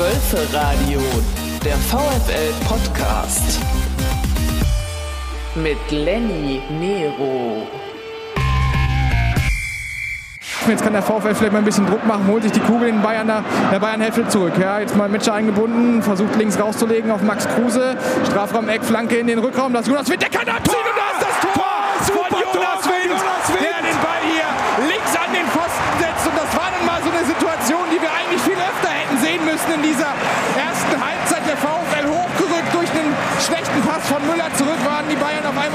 Wölfe Radio, der VfL Podcast. Mit Lenny Nero. Jetzt kann der VfL vielleicht mal ein bisschen Druck machen, holt sich die Kugel in Bayern, der Bayern-Hälfte zurück. Ja, jetzt mal Metscher eingebunden, versucht links rauszulegen auf Max Kruse. Strafraum Eck, Flanke in den Rückraum. Das Jonas Wind, der kann abziehen und da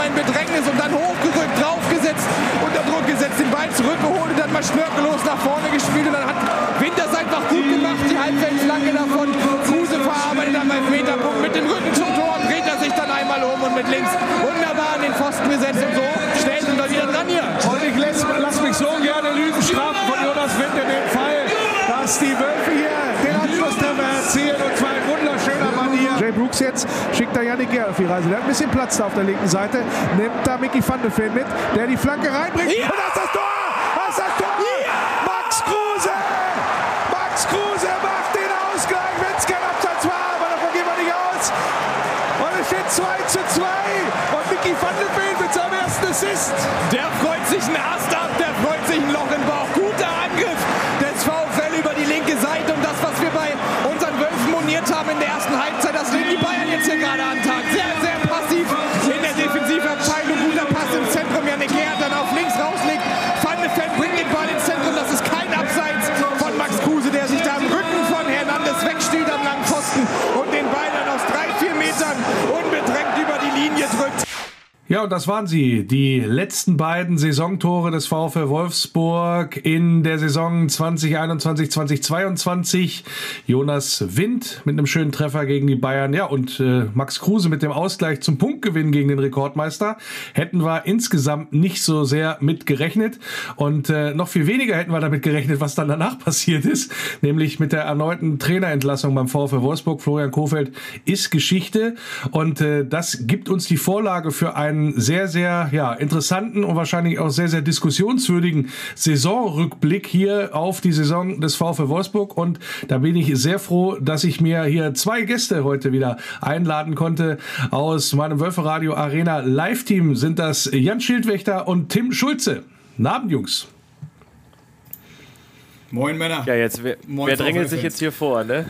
in Bedrängnis und dann hochgerückt, draufgesetzt, unter Druck gesetzt, den Ball zurückgeholt und dann mal schnörkellos nach vorne gespielt. Und dann hat Winters einfach gut gemacht, die Halbfeldflanke davon. Kruse verarbeitet am Elfmeterpunkt mit dem Rücken zum Tor, dreht er sich dann einmal um und mit links wunderbar an den Pfosten gesetzt und so schnell sind wir wieder dran hier. Und ich lass, lass mich so gerne Lügen strafen von Jonas Wind in dem Fall, dass die Wölfe hier Brooks jetzt schickt da Janik Gehr auf die Reise. Der hat ein bisschen Platz da auf der linken Seite. Nimmt da Mickey van de Ven mit, der die Flanke reinbringt. Ja! Und das ist das Tor! Ja, und das waren sie, die letzten beiden Saisontore des VfL Wolfsburg in der Saison 2021-2022. Jonas Wind mit einem schönen Treffer gegen die Bayern, ja, und äh, Max Kruse mit dem Ausgleich zum Punktgewinn gegen den Rekordmeister. Hätten wir insgesamt nicht so sehr mit gerechnet und äh, noch viel weniger hätten wir damit gerechnet, was dann danach passiert ist, nämlich mit der erneuten Trainerentlassung beim VfL Wolfsburg. Florian Kofeld ist Geschichte und äh, das gibt uns die Vorlage für einen sehr, sehr ja, interessanten und wahrscheinlich auch sehr, sehr diskussionswürdigen Saisonrückblick hier auf die Saison des VfL Wolfsburg. Und da bin ich sehr froh, dass ich mir hier zwei Gäste heute wieder einladen konnte. Aus meinem Wölferadio Arena Live-Team sind das Jan Schildwächter und Tim Schulze. Guten Abend, Jungs. Moin Männer. Ja, jetzt, wer, Moin, wer drängelt sich jetzt hier vor, ne?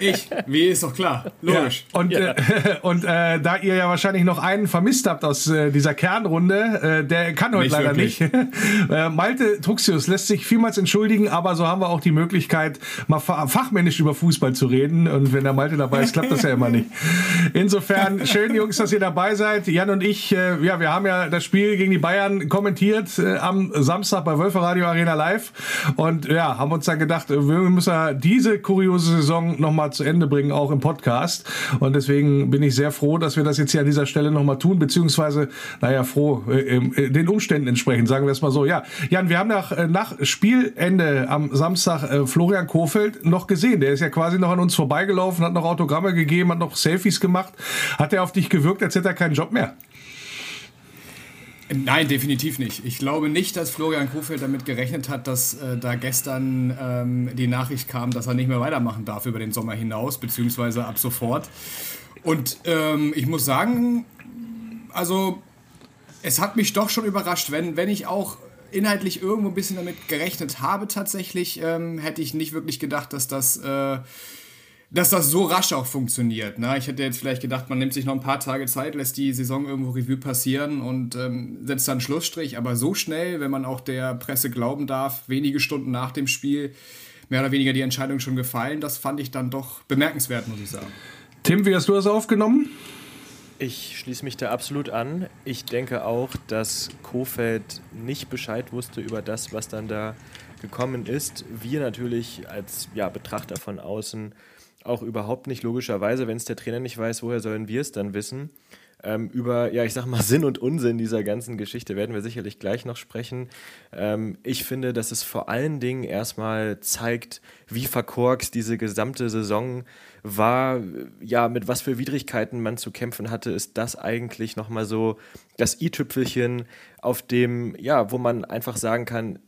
Ich, wie ist doch klar. Logisch. Und, Ja. äh, und äh, da ihr ja wahrscheinlich noch einen vermisst habt aus äh, dieser Kernrunde, äh, der kann heute Nicht leider wirklich. nicht. äh, Malte Truxius lässt sich vielmals entschuldigen, aber so haben wir auch die Möglichkeit, mal fa fachmännisch über Fußball zu reden. Und wenn der Malte dabei ist, klappt das ja immer nicht. Insofern, schön, Jungs, dass ihr dabei seid. Jan und ich, äh, ja, wir haben ja das Spiel gegen die Bayern kommentiert äh, am Samstag bei Wölfe Radio Arena Live. Und ja, haben uns dann gedacht, wir müssen ja diese kuriose Saison nochmal zu Ende bringen, auch im Podcast. Und deswegen bin ich sehr froh, dass wir das jetzt hier an dieser Stelle nochmal tun, beziehungsweise, naja, froh, äh, äh, den Umständen entsprechend, sagen wir es mal so. Ja, Jan, wir haben nach, äh, nach Spielende am Samstag äh, Florian Kofeld noch gesehen. Der ist ja quasi noch an uns vorbeigelaufen, hat noch Autogramme gegeben, hat noch Selfies gemacht. Hat er auf dich gewirkt, als hätte er keinen Job mehr? Nein, definitiv nicht. Ich glaube nicht, dass Florian Kofeld damit gerechnet hat, dass äh, da gestern ähm, die Nachricht kam, dass er nicht mehr weitermachen darf über den Sommer hinaus, beziehungsweise ab sofort. Und ähm, ich muss sagen, also es hat mich doch schon überrascht, wenn, wenn ich auch inhaltlich irgendwo ein bisschen damit gerechnet habe tatsächlich, ähm, hätte ich nicht wirklich gedacht, dass das, äh, dass das so rasch auch funktioniert. Ne? Ich hätte jetzt vielleicht gedacht, man nimmt sich noch ein paar Tage Zeit, lässt die Saison irgendwo Revue passieren und ähm, setzt dann einen Schlussstrich. Aber so schnell, wenn man auch der Presse glauben darf, wenige Stunden nach dem Spiel, mehr oder weniger die Entscheidung schon gefallen, das fand ich dann doch bemerkenswert, muss ich sagen. Tim, wie hast du das aufgenommen? Ich schließe mich da absolut an. Ich denke auch, dass Kofeld nicht Bescheid wusste über das, was dann da gekommen ist. Wir natürlich als ja, Betrachter von außen auch überhaupt nicht logischerweise, wenn es der Trainer nicht weiß, woher sollen wir es dann wissen? Ähm, über, ja, ich sag mal, Sinn und Unsinn dieser ganzen Geschichte werden wir sicherlich gleich noch sprechen. Ähm, ich finde, dass es vor allen Dingen erstmal zeigt, wie verkorkst diese gesamte Saison war, ja, mit was für Widrigkeiten man zu kämpfen hatte, ist das eigentlich nochmal so das i-Tüpfelchen, auf dem, ja, wo man einfach sagen kann,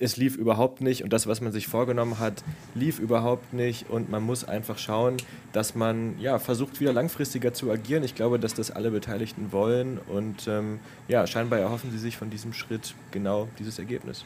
es lief überhaupt nicht und das, was man sich vorgenommen hat, lief überhaupt nicht und man muss einfach schauen, dass man ja, versucht, wieder langfristiger zu agieren. Ich glaube, dass das alle Beteiligten wollen und ähm, ja, scheinbar erhoffen sie sich von diesem Schritt genau dieses Ergebnis.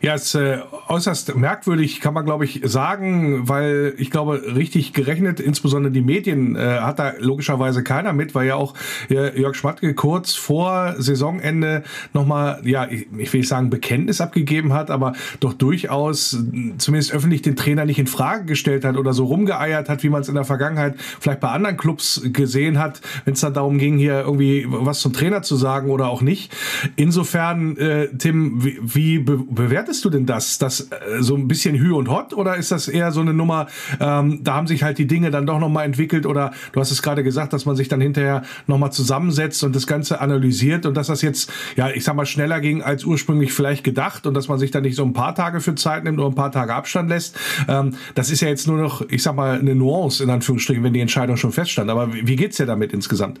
Ja, es ist äh, äußerst merkwürdig, kann man glaube ich sagen, weil ich glaube, richtig gerechnet, insbesondere die Medien, äh, hat da logischerweise keiner mit, weil ja auch äh, Jörg Schmatke kurz vor Saisonende nochmal, ja, ich, ich will nicht sagen Bekenntnis abgegeben hat, aber doch durchaus zumindest öffentlich den Trainer nicht in Frage gestellt hat oder so rumgeeiert hat, wie man es in der Vergangenheit vielleicht bei anderen Clubs gesehen hat, wenn es dann darum ging, hier irgendwie was zum Trainer zu sagen oder auch nicht. Insofern, äh, Tim, wie, wie be bewertest du denn das? Das äh, so ein bisschen Hü und Hot oder ist das eher so eine Nummer, ähm, da haben sich halt die Dinge dann doch nochmal entwickelt oder du hast es gerade gesagt, dass man sich dann hinterher nochmal zusammensetzt und das Ganze analysiert und dass das jetzt, ja, ich sag mal, schneller ging als ursprünglich vielleicht gedacht und dass man sich dann nicht so ein paar Tage für Zeit nimmt oder ein paar Tage Abstand lässt. Ähm, das ist ja jetzt nur noch, ich sag mal, eine Nuance in Anführungsstrichen, wenn die Entscheidung schon feststand. Aber wie, wie geht's dir damit insgesamt?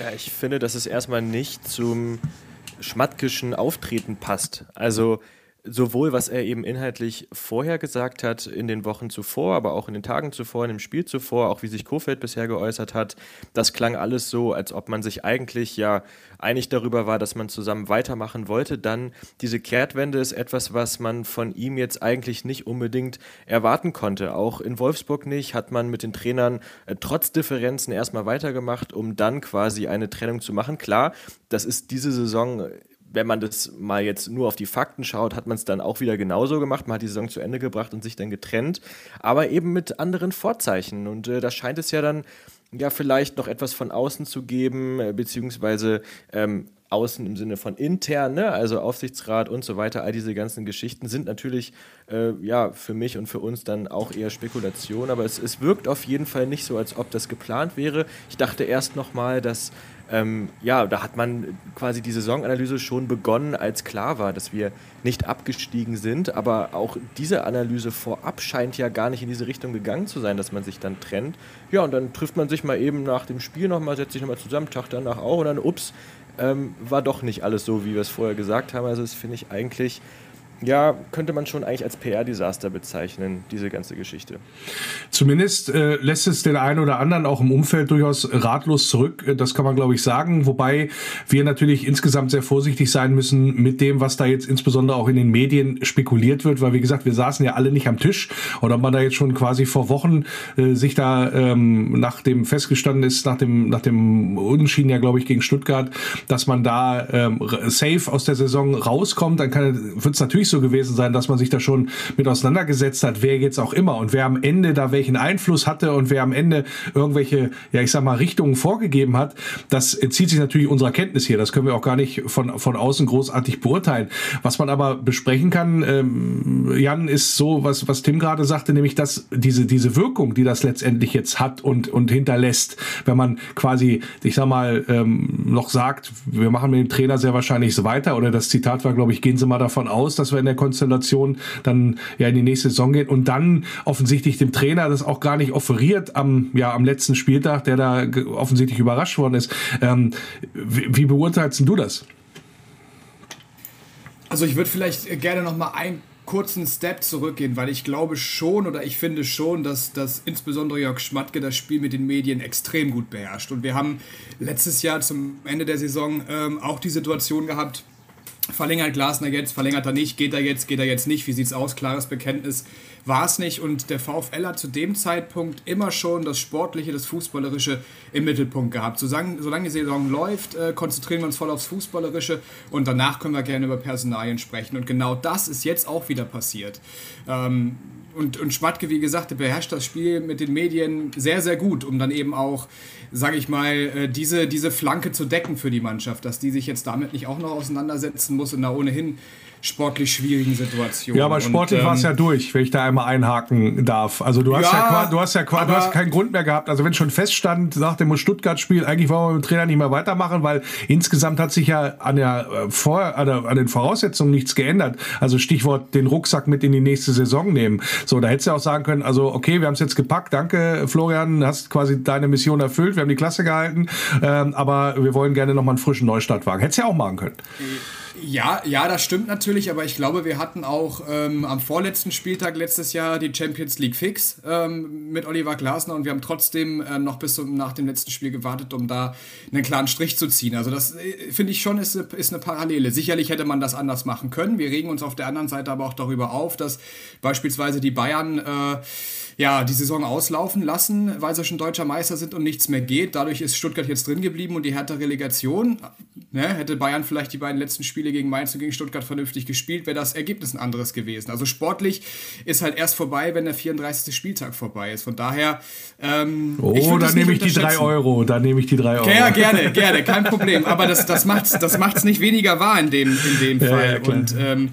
Ja, ich finde, dass es erstmal nicht zum schmatkischen Auftreten passt. Also sowohl was er eben inhaltlich vorher gesagt hat, in den Wochen zuvor, aber auch in den Tagen zuvor, in dem Spiel zuvor, auch wie sich Kofeld bisher geäußert hat, das klang alles so, als ob man sich eigentlich ja einig darüber war, dass man zusammen weitermachen wollte. Dann diese Kehrtwende ist etwas, was man von ihm jetzt eigentlich nicht unbedingt erwarten konnte. Auch in Wolfsburg nicht, hat man mit den Trainern äh, trotz Differenzen erstmal weitergemacht, um dann quasi eine Trennung zu machen. Klar, das ist diese Saison wenn man das mal jetzt nur auf die Fakten schaut, hat man es dann auch wieder genauso gemacht. Man hat die Saison zu Ende gebracht und sich dann getrennt, aber eben mit anderen Vorzeichen. Und äh, da scheint es ja dann ja vielleicht noch etwas von außen zu geben, äh, beziehungsweise ähm, außen im Sinne von intern, ne? also Aufsichtsrat und so weiter, all diese ganzen Geschichten sind natürlich äh, ja für mich und für uns dann auch eher Spekulation, aber es, es wirkt auf jeden Fall nicht so, als ob das geplant wäre. Ich dachte erst nochmal, dass ähm, ja, da hat man quasi die Saisonanalyse schon begonnen, als klar war, dass wir nicht abgestiegen sind. Aber auch diese Analyse vorab scheint ja gar nicht in diese Richtung gegangen zu sein, dass man sich dann trennt. Ja, und dann trifft man sich mal eben nach dem Spiel nochmal, setzt sich nochmal zusammen, Tag danach auch und dann, ups, ähm, war doch nicht alles so, wie wir es vorher gesagt haben. Also das finde ich eigentlich ja, könnte man schon eigentlich als PR-Desaster bezeichnen, diese ganze Geschichte. Zumindest äh, lässt es den einen oder anderen auch im Umfeld durchaus ratlos zurück. Äh, das kann man, glaube ich, sagen. Wobei wir natürlich insgesamt sehr vorsichtig sein müssen mit dem, was da jetzt insbesondere auch in den Medien spekuliert wird, weil, wie gesagt, wir saßen ja alle nicht am Tisch. Oder man da jetzt schon quasi vor Wochen äh, sich da ähm, nach dem festgestanden ist, nach dem, nach dem Unentschieden ja, glaube ich, gegen Stuttgart, dass man da ähm, safe aus der Saison rauskommt, dann wird es natürlich so so gewesen sein, dass man sich da schon mit auseinandergesetzt hat, wer jetzt auch immer und wer am Ende da welchen Einfluss hatte und wer am Ende irgendwelche, ja ich sag mal, Richtungen vorgegeben hat. Das entzieht sich natürlich unserer Kenntnis hier. Das können wir auch gar nicht von, von außen großartig beurteilen. Was man aber besprechen kann, ähm, Jan, ist so, was, was Tim gerade sagte, nämlich dass diese, diese Wirkung, die das letztendlich jetzt hat und, und hinterlässt, wenn man quasi, ich sag mal, ähm, noch sagt, wir machen mit dem Trainer sehr wahrscheinlich so weiter, oder das Zitat war, glaube ich, gehen Sie mal davon aus, dass wir in der Konstellation dann ja in die nächste Saison geht und dann offensichtlich dem Trainer das auch gar nicht offeriert am, ja, am letzten Spieltag, der da offensichtlich überrascht worden ist. Ähm, wie, wie beurteilst du das? Also ich würde vielleicht gerne noch mal einen kurzen Step zurückgehen, weil ich glaube schon oder ich finde schon, dass, dass insbesondere Jörg Schmatke das Spiel mit den Medien extrem gut beherrscht. Und wir haben letztes Jahr zum Ende der Saison ähm, auch die Situation gehabt, Verlängert Glasner jetzt, verlängert er nicht, geht er jetzt, geht er jetzt nicht, wie sieht's aus? Klares Bekenntnis war es nicht. Und der VfL hat zu dem Zeitpunkt immer schon das Sportliche, das Fußballerische im Mittelpunkt gehabt. Solange, solange die Saison läuft, äh, konzentrieren wir uns voll aufs Fußballerische und danach können wir gerne über Personalien sprechen. Und genau das ist jetzt auch wieder passiert. Ähm, und, und Schmatke, wie gesagt, beherrscht das Spiel mit den Medien sehr, sehr gut, um dann eben auch, sage ich mal, äh, diese, diese Flanke zu decken für die Mannschaft, dass die sich jetzt damit nicht auch noch auseinandersetzen muss in einer ohnehin sportlich schwierigen Situation. Ja, aber sportlich ähm, war es ja durch, wenn ich da einmal einhaken darf. Also du hast ja, ja du hast ja du hast keinen Grund mehr gehabt. Also wenn schon feststand nach dem Stuttgart-Spiel, eigentlich wollen wir mit dem Trainer nicht mehr weitermachen, weil insgesamt hat sich ja an der äh, vor an, der, an den Voraussetzungen nichts geändert. Also Stichwort den Rucksack mit in die nächste Saison nehmen. So, da hättest du auch sagen können, also okay, wir haben es jetzt gepackt, danke Florian, hast quasi deine Mission erfüllt, wir haben die Klasse gehalten, ähm, aber wir wollen gerne nochmal einen frischen Neustart wagen. Hättest du ja auch machen können. Ja, ja, das stimmt natürlich, aber ich glaube, wir hatten auch ähm, am vorletzten Spieltag letztes Jahr die Champions League fix ähm, mit Oliver Glasner und wir haben trotzdem äh, noch bis zum, nach dem letzten Spiel gewartet, um da einen klaren Strich zu ziehen. Also das äh, finde ich schon ist, ist eine Parallele. Sicherlich hätte man das anders machen können. Wir regen uns auf der anderen Seite aber auch darüber auf, dass beispielsweise die Bayern äh, ja, die Saison auslaufen lassen, weil sie schon deutscher Meister sind und nichts mehr geht. Dadurch ist Stuttgart jetzt drin geblieben und die härte Relegation. Ne, hätte Bayern vielleicht die beiden letzten Spiele gegen Mainz und gegen Stuttgart vernünftig gespielt, wäre das Ergebnis ein anderes gewesen. Also sportlich ist halt erst vorbei, wenn der 34. Spieltag vorbei ist. Von daher. Ähm, oh, da nehme ich die drei Euro. Da nehme ich die drei Euro. Ja, gerne, gerne, kein Problem. Aber das, das macht es das macht's nicht weniger wahr in dem, in dem Fall. Ja, und ähm,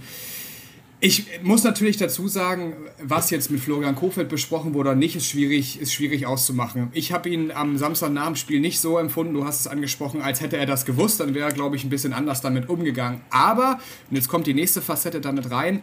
ich muss natürlich dazu sagen, was jetzt mit Florian Kofeld besprochen wurde oder nicht, ist schwierig, ist schwierig auszumachen. Ich habe ihn am Samstag nach dem Spiel nicht so empfunden, du hast es angesprochen, als hätte er das gewusst, dann wäre er, glaube ich, ein bisschen anders damit umgegangen. Aber, und jetzt kommt die nächste Facette damit rein,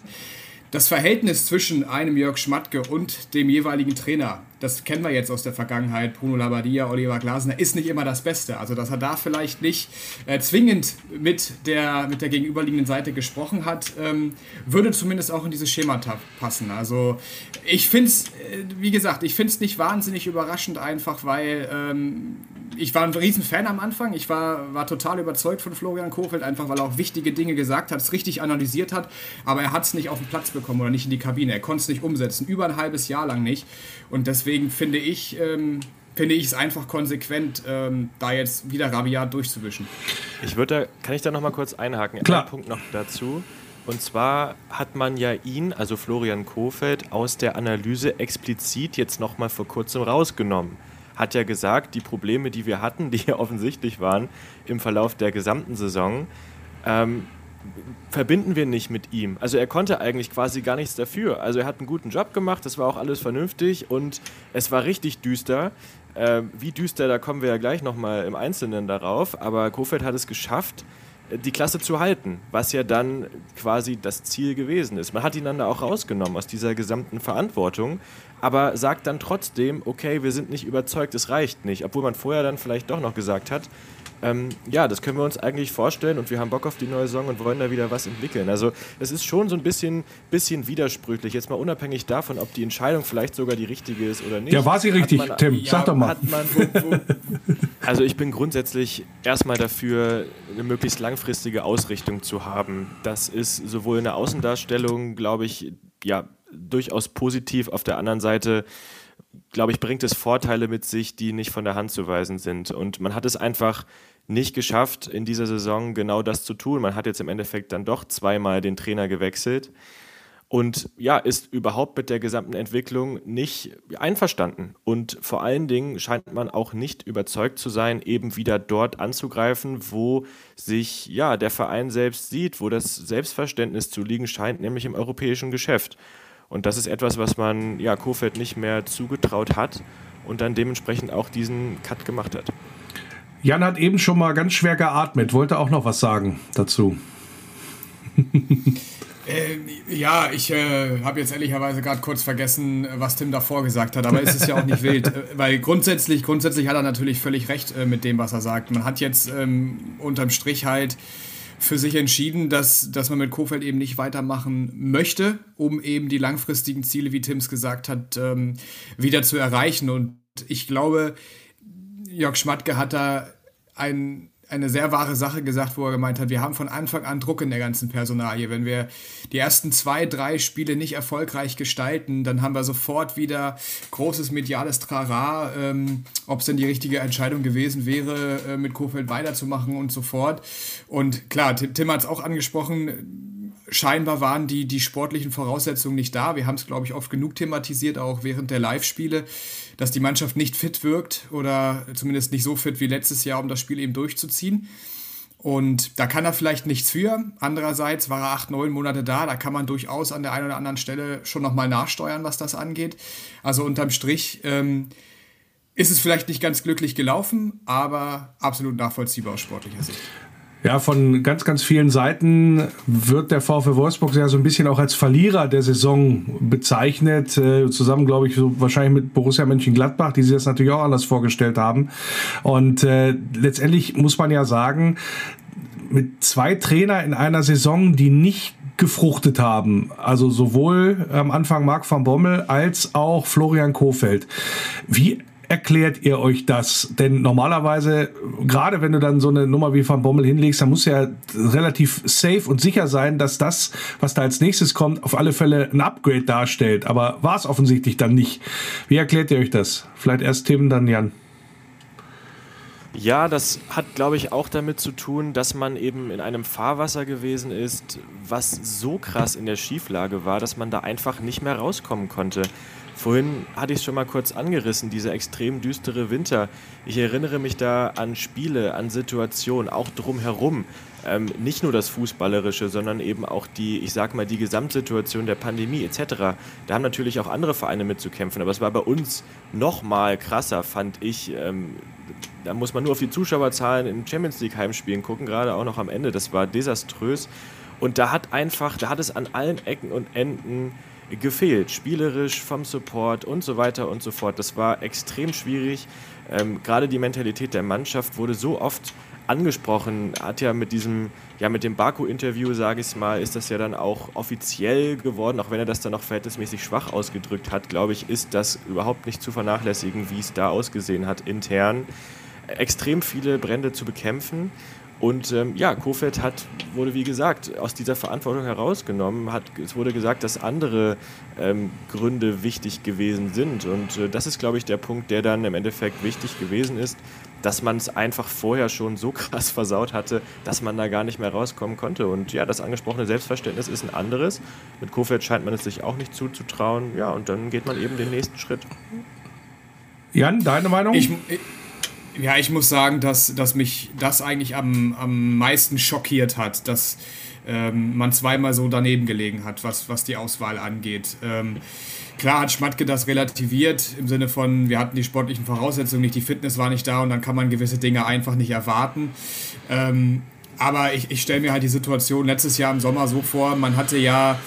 das Verhältnis zwischen einem Jörg Schmatke und dem jeweiligen Trainer, das kennen wir jetzt aus der Vergangenheit, Bruno Labbadia, Oliver Glasner, ist nicht immer das Beste. Also, dass er da vielleicht nicht äh, zwingend mit der, mit der gegenüberliegenden Seite gesprochen hat, ähm, würde zumindest auch in dieses Schema passen. Also, ich finde es, äh, wie gesagt, ich finde es nicht wahnsinnig überraschend einfach, weil ähm, ich war ein Riesenfan am Anfang. Ich war, war total überzeugt von Florian Kofeld, einfach weil er auch wichtige Dinge gesagt hat, es richtig analysiert hat, aber er hat es nicht auf den Platz bekommen oder nicht in die Kabine. Er konnte es nicht umsetzen, über ein halbes Jahr lang nicht. Und deswegen finde ich, ähm, finde ich es einfach konsequent, ähm, da jetzt wieder rabiat durchzuwischen. Ich würde da, kann ich da nochmal kurz einhaken? Klar. Ein Punkt noch dazu. Und zwar hat man ja ihn, also Florian Kofeld, aus der Analyse explizit jetzt nochmal vor kurzem rausgenommen hat ja gesagt, die Probleme, die wir hatten, die ja offensichtlich waren im Verlauf der gesamten Saison, ähm, verbinden wir nicht mit ihm. Also er konnte eigentlich quasi gar nichts dafür. Also er hat einen guten Job gemacht, das war auch alles vernünftig und es war richtig düster. Äh, wie düster, da kommen wir ja gleich nochmal im Einzelnen darauf. Aber Kofeld hat es geschafft, die Klasse zu halten, was ja dann quasi das Ziel gewesen ist. Man hat ihn dann da auch rausgenommen aus dieser gesamten Verantwortung, aber sagt dann trotzdem, okay, wir sind nicht überzeugt, es reicht nicht, obwohl man vorher dann vielleicht doch noch gesagt hat, ähm, ja, das können wir uns eigentlich vorstellen und wir haben Bock auf die neue Saison und wollen da wieder was entwickeln. Also es ist schon so ein bisschen, bisschen widersprüchlich, jetzt mal unabhängig davon, ob die Entscheidung vielleicht sogar die richtige ist oder nicht. Ja, war sie richtig, man, Tim, ja, sag doch mal. Wo, wo, also ich bin grundsätzlich erstmal dafür, eine möglichst langfristige Ausrichtung zu haben. Das ist sowohl in der Außendarstellung, glaube ich, ja, durchaus positiv. Auf der anderen Seite glaube ich, bringt es Vorteile mit sich, die nicht von der Hand zu weisen sind. Und man hat es einfach nicht geschafft, in dieser Saison genau das zu tun. Man hat jetzt im Endeffekt dann doch zweimal den Trainer gewechselt und ja, ist überhaupt mit der gesamten Entwicklung nicht einverstanden. Und vor allen Dingen scheint man auch nicht überzeugt zu sein, eben wieder dort anzugreifen, wo sich ja der Verein selbst sieht, wo das Selbstverständnis zu liegen scheint, nämlich im europäischen Geschäft. Und das ist etwas, was man ja, Kofeld nicht mehr zugetraut hat und dann dementsprechend auch diesen Cut gemacht hat. Jan hat eben schon mal ganz schwer geatmet, wollte auch noch was sagen dazu. äh, ja, ich äh, habe jetzt ehrlicherweise gerade kurz vergessen, was Tim davor gesagt hat, aber es ist ja auch nicht wild, äh, weil grundsätzlich, grundsätzlich hat er natürlich völlig recht äh, mit dem, was er sagt. Man hat jetzt ähm, unterm Strich halt für sich entschieden, dass, dass man mit Kofeld eben nicht weitermachen möchte, um eben die langfristigen Ziele, wie Tims gesagt hat, ähm, wieder zu erreichen. Und ich glaube, Jörg Schmatke hat da ein eine sehr wahre Sache gesagt, wo er gemeint hat, wir haben von Anfang an Druck in der ganzen Personalie. Wenn wir die ersten zwei, drei Spiele nicht erfolgreich gestalten, dann haben wir sofort wieder großes mediales Trara, ähm, ob es denn die richtige Entscheidung gewesen wäre, äh, mit Kofeld weiterzumachen und so fort. Und klar, Tim, Tim hat es auch angesprochen, scheinbar waren die, die sportlichen Voraussetzungen nicht da. Wir haben es, glaube ich, oft genug thematisiert, auch während der Live-Spiele dass die Mannschaft nicht fit wirkt oder zumindest nicht so fit wie letztes Jahr, um das Spiel eben durchzuziehen. Und da kann er vielleicht nichts für. Andererseits war er acht, neun Monate da. Da kann man durchaus an der einen oder anderen Stelle schon nochmal nachsteuern, was das angeht. Also unterm Strich ähm, ist es vielleicht nicht ganz glücklich gelaufen, aber absolut nachvollziehbar aus sportlicher Sicht. Ja, von ganz, ganz vielen Seiten wird der VfL Wolfsburg ja so ein bisschen auch als Verlierer der Saison bezeichnet. Äh, zusammen, glaube ich, so wahrscheinlich mit Borussia Mönchengladbach, die sich das natürlich auch anders vorgestellt haben. Und äh, letztendlich muss man ja sagen, mit zwei Trainer in einer Saison, die nicht gefruchtet haben. Also sowohl am Anfang Marc van Bommel als auch Florian Kofeld. Wie erklärt ihr euch das? Denn normalerweise, gerade wenn du dann so eine Nummer wie Van Bommel hinlegst, dann muss ja relativ safe und sicher sein, dass das, was da als nächstes kommt, auf alle Fälle ein Upgrade darstellt. Aber war es offensichtlich dann nicht. Wie erklärt ihr euch das? Vielleicht erst Tim, dann Jan. Ja, das hat, glaube ich, auch damit zu tun, dass man eben in einem Fahrwasser gewesen ist, was so krass in der Schieflage war, dass man da einfach nicht mehr rauskommen konnte. Vorhin hatte ich es schon mal kurz angerissen, dieser extrem düstere Winter. Ich erinnere mich da an Spiele, an Situationen, auch drumherum. Ähm, nicht nur das Fußballerische, sondern eben auch die, ich sag mal, die Gesamtsituation der Pandemie etc. Da haben natürlich auch andere Vereine mitzukämpfen, aber es war bei uns noch mal krasser, fand ich. Ähm, da muss man nur auf die Zuschauerzahlen in Champions League Heimspielen gucken, gerade auch noch am Ende. Das war desaströs. Und da hat einfach, da hat es an allen Ecken und Enden gefehlt. Spielerisch, vom Support und so weiter und so fort. Das war extrem schwierig. Ähm, gerade die Mentalität der Mannschaft wurde so oft angesprochen, hat ja mit diesem, ja mit dem Baku-Interview, sage ich mal, ist das ja dann auch offiziell geworden, auch wenn er das dann noch verhältnismäßig schwach ausgedrückt hat, glaube ich, ist das überhaupt nicht zu vernachlässigen, wie es da ausgesehen hat intern. Extrem viele Brände zu bekämpfen und ähm, ja, Kofeld hat, wurde wie gesagt, aus dieser Verantwortung herausgenommen. Hat, es wurde gesagt, dass andere ähm, Gründe wichtig gewesen sind. Und äh, das ist, glaube ich, der Punkt, der dann im Endeffekt wichtig gewesen ist, dass man es einfach vorher schon so krass versaut hatte, dass man da gar nicht mehr rauskommen konnte. Und ja, das angesprochene Selbstverständnis ist ein anderes. Mit Kofeld scheint man es sich auch nicht zuzutrauen. Ja, und dann geht man eben den nächsten Schritt. Jan, deine Meinung? Ich, ich ja, ich muss sagen, dass, dass mich das eigentlich am, am meisten schockiert hat, dass ähm, man zweimal so daneben gelegen hat, was, was die Auswahl angeht. Ähm, klar hat Schmatke das relativiert im Sinne von, wir hatten die sportlichen Voraussetzungen nicht, die Fitness war nicht da und dann kann man gewisse Dinge einfach nicht erwarten. Ähm, aber ich, ich stelle mir halt die Situation letztes Jahr im Sommer so vor, man hatte ja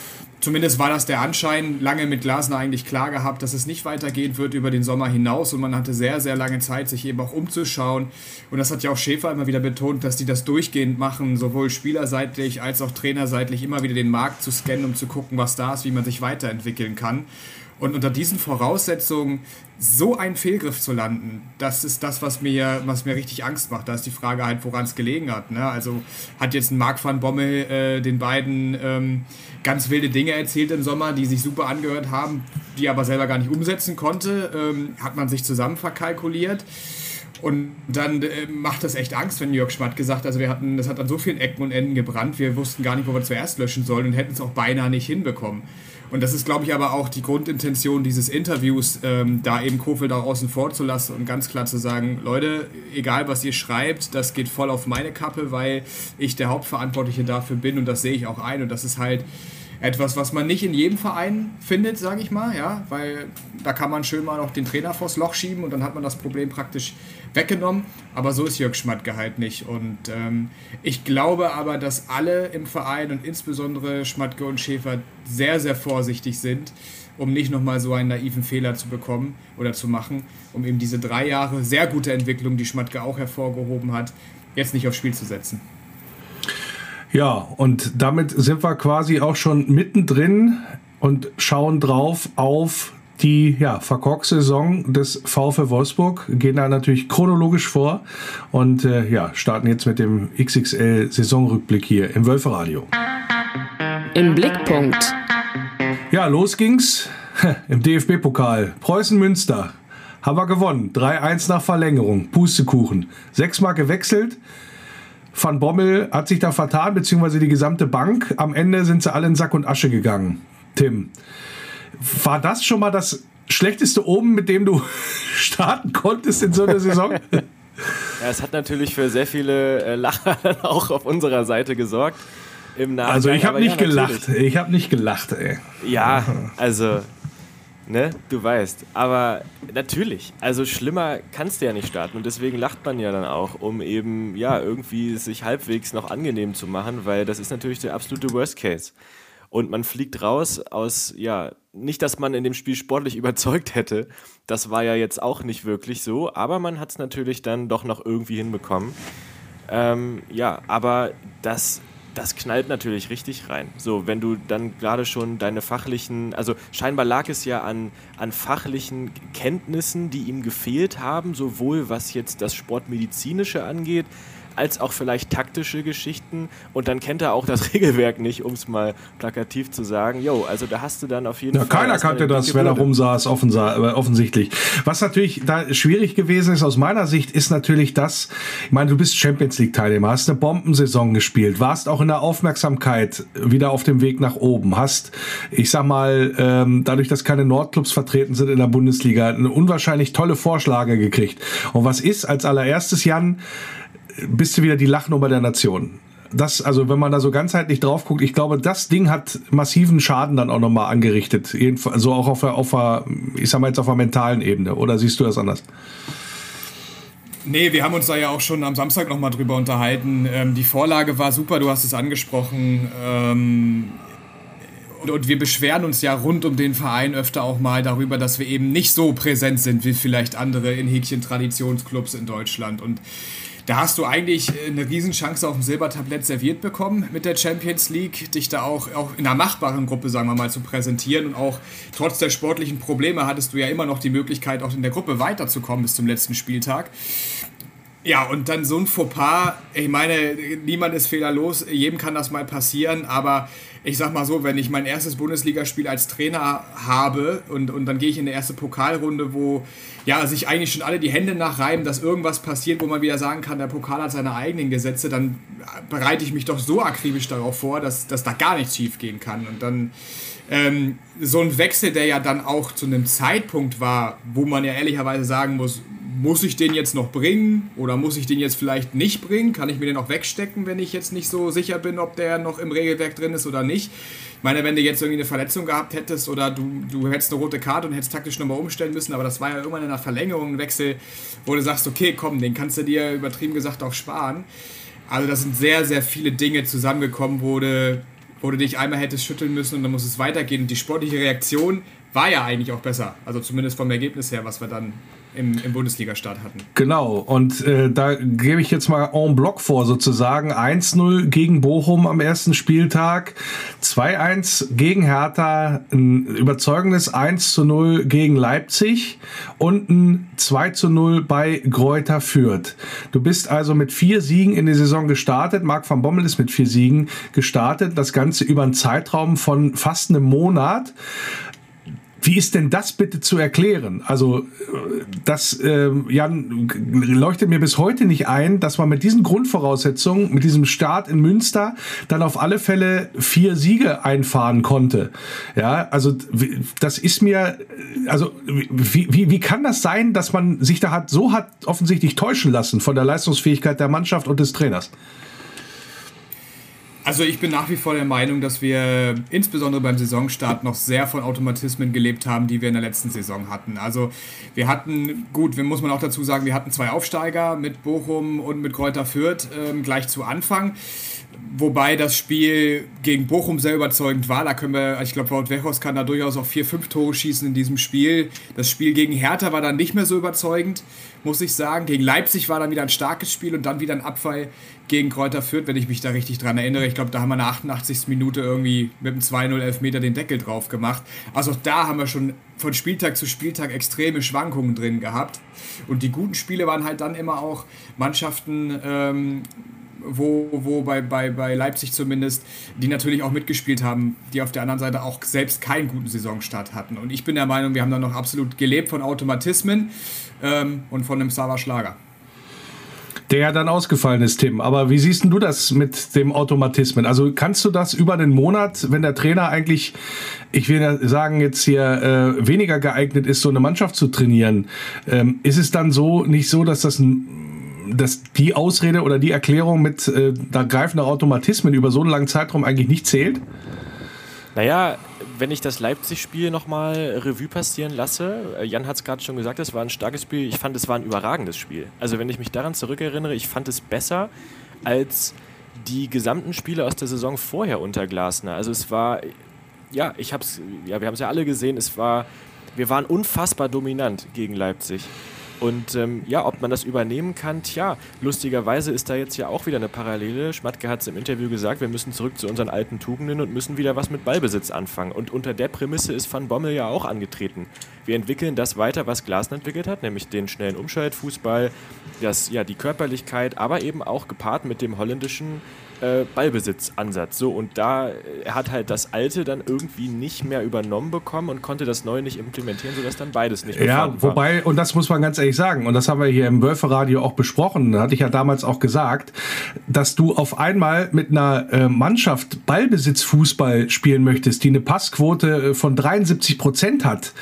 Zumindest war das der Anschein lange mit Glasner eigentlich klar gehabt, dass es nicht weitergehen wird über den Sommer hinaus und man hatte sehr, sehr lange Zeit, sich eben auch umzuschauen. Und das hat ja auch Schäfer immer wieder betont, dass die das durchgehend machen, sowohl spielerseitig als auch trainerseitig, immer wieder den Markt zu scannen, um zu gucken, was da ist, wie man sich weiterentwickeln kann. Und unter diesen Voraussetzungen so einen Fehlgriff zu landen, das ist das, was mir, was mir richtig Angst macht. Da ist die Frage halt, woran es gelegen hat. Ne? Also hat jetzt ein Marc van Bommel äh, den beiden ähm, ganz wilde Dinge erzählt im Sommer, die sich super angehört haben, die aber selber gar nicht umsetzen konnte. Ähm, hat man sich zusammen verkalkuliert. Und dann äh, macht das echt Angst, wenn Jörg Schmatt gesagt hat, also wir hatten, das hat an so vielen Ecken und Enden gebrannt, wir wussten gar nicht, wo wir zuerst löschen sollen und hätten es auch beinahe nicht hinbekommen. Und das ist, glaube ich, aber auch die Grundintention dieses Interviews, ähm, da eben Kofeld auch außen vor zu lassen und ganz klar zu sagen, Leute, egal was ihr schreibt, das geht voll auf meine Kappe, weil ich der Hauptverantwortliche dafür bin und das sehe ich auch ein. Und das ist halt etwas, was man nicht in jedem Verein findet, sage ich mal, ja, weil da kann man schön mal noch den Trainer vors Loch schieben und dann hat man das Problem praktisch weggenommen. Aber so ist Jörg Schmatke halt nicht. Und ähm, ich glaube aber, dass alle im Verein und insbesondere Schmatke und Schäfer sehr, sehr vorsichtig sind, um nicht nochmal so einen naiven Fehler zu bekommen oder zu machen, um eben diese drei Jahre sehr gute Entwicklung, die Schmatke auch hervorgehoben hat, jetzt nicht aufs Spiel zu setzen. Ja, und damit sind wir quasi auch schon mittendrin und schauen drauf auf die ja, Verkork-Saison des VfL Wolfsburg, gehen da natürlich chronologisch vor und äh, ja, starten jetzt mit dem XXL-Saisonrückblick hier im Wölferadio. Im Blickpunkt. Ja, los ging's im DFB-Pokal. Preußen-Münster. Haben wir gewonnen. 3-1 nach Verlängerung. Pustekuchen. Sechsmal gewechselt. Van Bommel hat sich da vertan, beziehungsweise die gesamte Bank. Am Ende sind sie alle in Sack und Asche gegangen. Tim, war das schon mal das schlechteste Oben, mit dem du starten konntest in so einer Saison? Ja, es hat natürlich für sehr viele äh, Lacher auch auf unserer Seite gesorgt. Im also ich habe nicht ja, gelacht. Ich habe nicht gelacht, ey. Ja, also ne, du weißt. Aber natürlich, also schlimmer kannst du ja nicht starten und deswegen lacht man ja dann auch, um eben ja irgendwie sich halbwegs noch angenehm zu machen, weil das ist natürlich der absolute Worst Case. Und man fliegt raus aus, ja, nicht, dass man in dem Spiel sportlich überzeugt hätte. Das war ja jetzt auch nicht wirklich so, aber man hat es natürlich dann doch noch irgendwie hinbekommen. Ähm, ja, aber das das knallt natürlich richtig rein. So, wenn du dann gerade schon deine fachlichen, also scheinbar lag es ja an, an fachlichen Kenntnissen, die ihm gefehlt haben, sowohl was jetzt das Sportmedizinische angeht, als auch vielleicht taktische Geschichten. Und dann kennt er auch das Regelwerk nicht, um es mal plakativ zu sagen. Jo, also da hast du dann auf jeden ja, Fall. Keiner kannte das, wer da rumsaß, äh, offensichtlich. Was natürlich da schwierig gewesen ist aus meiner Sicht, ist natürlich das, ich meine, du bist Champions League-Teilnehmer, hast eine Bombensaison gespielt, warst auch in der Aufmerksamkeit wieder auf dem Weg nach oben, hast, ich sag mal, ähm, dadurch, dass keine Nordclubs vertreten sind in der Bundesliga, eine unwahrscheinlich tolle Vorschläge gekriegt. Und was ist als allererstes, Jan, bist du wieder die Lachnummer der Nation. Das, also wenn man da so ganzheitlich drauf guckt, ich glaube, das Ding hat massiven Schaden dann auch nochmal angerichtet. Jedenfalls, so auch auf der, auf der, ich sag mal jetzt auf der mentalen Ebene. Oder siehst du das anders? Nee, wir haben uns da ja auch schon am Samstag nochmal drüber unterhalten. Ähm, die Vorlage war super, du hast es angesprochen. Ähm, und wir beschweren uns ja rund um den Verein öfter auch mal darüber, dass wir eben nicht so präsent sind wie vielleicht andere in Häkchen Traditionsclubs in Deutschland. Und da hast du eigentlich äh, eine Riesenchance auf dem Silbertablett serviert bekommen mit der Champions League, dich da auch, auch in einer machbaren Gruppe, sagen wir mal, zu präsentieren. Und auch trotz der sportlichen Probleme hattest du ja immer noch die Möglichkeit, auch in der Gruppe weiterzukommen bis zum letzten Spieltag. Ja, und dann so ein Fauxpas, ich meine, niemand ist fehlerlos, jedem kann das mal passieren, aber ich sag mal so, wenn ich mein erstes Bundesligaspiel als Trainer habe und, und dann gehe ich in die erste Pokalrunde, wo ja, sich eigentlich schon alle die Hände nachreiben, dass irgendwas passiert, wo man wieder sagen kann, der Pokal hat seine eigenen Gesetze, dann bereite ich mich doch so akribisch darauf vor, dass, dass da gar nichts schief gehen kann. Und dann ähm, so ein Wechsel, der ja dann auch zu einem Zeitpunkt war, wo man ja ehrlicherweise sagen muss, muss ich den jetzt noch bringen oder muss ich den jetzt vielleicht nicht bringen? Kann ich mir den auch wegstecken, wenn ich jetzt nicht so sicher bin, ob der noch im Regelwerk drin ist oder nicht? Ich meine, wenn du jetzt irgendwie eine Verletzung gehabt hättest oder du, du hättest eine rote Karte und hättest taktisch nochmal umstellen müssen, aber das war ja irgendwann in einer Verlängerung ein Wechsel, wo du sagst, okay, komm, den kannst du dir übertrieben gesagt auch sparen. Also da sind sehr, sehr viele Dinge zusammengekommen, wo du, wo du dich einmal hättest schütteln müssen und dann muss es weitergehen. Und die sportliche Reaktion war ja eigentlich auch besser. Also zumindest vom Ergebnis her, was wir dann im, im Bundesliga-Start hatten. Genau, und äh, da gebe ich jetzt mal en bloc vor, sozusagen 1-0 gegen Bochum am ersten Spieltag, 2-1 gegen Hertha, ein überzeugendes 1-0 gegen Leipzig und ein 2-0 bei Gräuter Fürth. Du bist also mit vier Siegen in die Saison gestartet, Marc van Bommel ist mit vier Siegen gestartet, das Ganze über einen Zeitraum von fast einem Monat. Wie ist denn das bitte zu erklären? Also das äh, Jan leuchtet mir bis heute nicht ein, dass man mit diesen Grundvoraussetzungen, mit diesem Start in Münster, dann auf alle Fälle vier Siege einfahren konnte. Ja, also das ist mir, also wie, wie, wie kann das sein, dass man sich da hat so hat offensichtlich täuschen lassen von der Leistungsfähigkeit der Mannschaft und des Trainers? Also ich bin nach wie vor der Meinung, dass wir insbesondere beim Saisonstart noch sehr von Automatismen gelebt haben, die wir in der letzten Saison hatten. Also wir hatten, gut, muss man auch dazu sagen, wir hatten zwei Aufsteiger mit Bochum und mit Kräuter Fürth ähm, gleich zu Anfang. Wobei das Spiel gegen Bochum sehr überzeugend war. Da können wir, ich glaube, Wout Wechos kann da durchaus auch vier, fünf Tore schießen in diesem Spiel. Das Spiel gegen Hertha war dann nicht mehr so überzeugend, muss ich sagen. Gegen Leipzig war dann wieder ein starkes Spiel und dann wieder ein Abfall gegen Kräuter Fürth, wenn ich mich da richtig dran erinnere. Ich glaube, da haben wir in der 88. Minute irgendwie mit dem 2-0 Elfmeter den Deckel drauf gemacht. Also da haben wir schon von Spieltag zu Spieltag extreme Schwankungen drin gehabt. Und die guten Spiele waren halt dann immer auch Mannschaften, ähm, wo, wo bei, bei, bei Leipzig zumindest, die natürlich auch mitgespielt haben, die auf der anderen Seite auch selbst keinen guten Saisonstart hatten. Und ich bin der Meinung, wir haben da noch absolut gelebt von Automatismen ähm, und von einem Sava Schlager der ja dann ausgefallen ist, Tim. Aber wie siehst du das mit dem Automatismen? Also kannst du das über den Monat, wenn der Trainer eigentlich, ich will ja sagen, jetzt hier äh, weniger geeignet ist, so eine Mannschaft zu trainieren, ähm, ist es dann so nicht so, dass das dass die Ausrede oder die Erklärung mit äh, da greifender Automatismen über so einen langen Zeitraum eigentlich nicht zählt? Naja, wenn ich das Leipzig-Spiel nochmal Revue passieren lasse, äh, Jan hat es gerade schon gesagt, es war ein starkes Spiel. Ich fand, es war ein überragendes Spiel. Also, wenn ich mich daran zurückerinnere, ich fand es besser als die gesamten Spiele aus der Saison vorher unter Glasner. Also, es war, ja, ich hab's, ja, wir haben es ja alle gesehen, es war, wir waren unfassbar dominant gegen Leipzig. Und ähm, ja, ob man das übernehmen kann, tja, lustigerweise ist da jetzt ja auch wieder eine Parallele. Schmatke hat es im Interview gesagt, wir müssen zurück zu unseren alten Tugenden und müssen wieder was mit Ballbesitz anfangen. Und unter der Prämisse ist Van Bommel ja auch angetreten. Wir entwickeln das weiter, was Glasner entwickelt hat, nämlich den schnellen Umschaltfußball, das, ja, die Körperlichkeit, aber eben auch gepaart mit dem holländischen äh, Ballbesitzansatz. So, und da, äh, er hat halt das Alte dann irgendwie nicht mehr übernommen bekommen und konnte das Neue nicht implementieren, sodass dann beides nicht mehr Ja, wobei, und das muss man ganz ehrlich sagen, und das haben wir hier im Wölferadio auch besprochen, da hatte ich ja damals auch gesagt, dass du auf einmal mit einer äh, Mannschaft Ballbesitzfußball spielen möchtest, die eine Passquote äh, von 73 Prozent hat.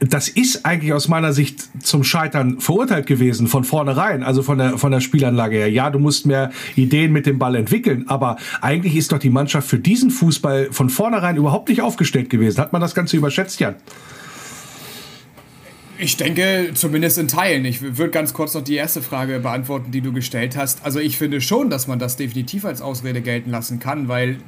Das ist eigentlich aus meiner Sicht zum Scheitern verurteilt gewesen, von vornherein, also von der, von der Spielanlage her. Ja, du musst mehr Ideen mit dem Ball entwickeln, aber eigentlich ist doch die Mannschaft für diesen Fußball von vornherein überhaupt nicht aufgestellt gewesen. Hat man das Ganze überschätzt, Jan? Ich denke, zumindest in Teilen. Ich würde ganz kurz noch die erste Frage beantworten, die du gestellt hast. Also ich finde schon, dass man das definitiv als Ausrede gelten lassen kann, weil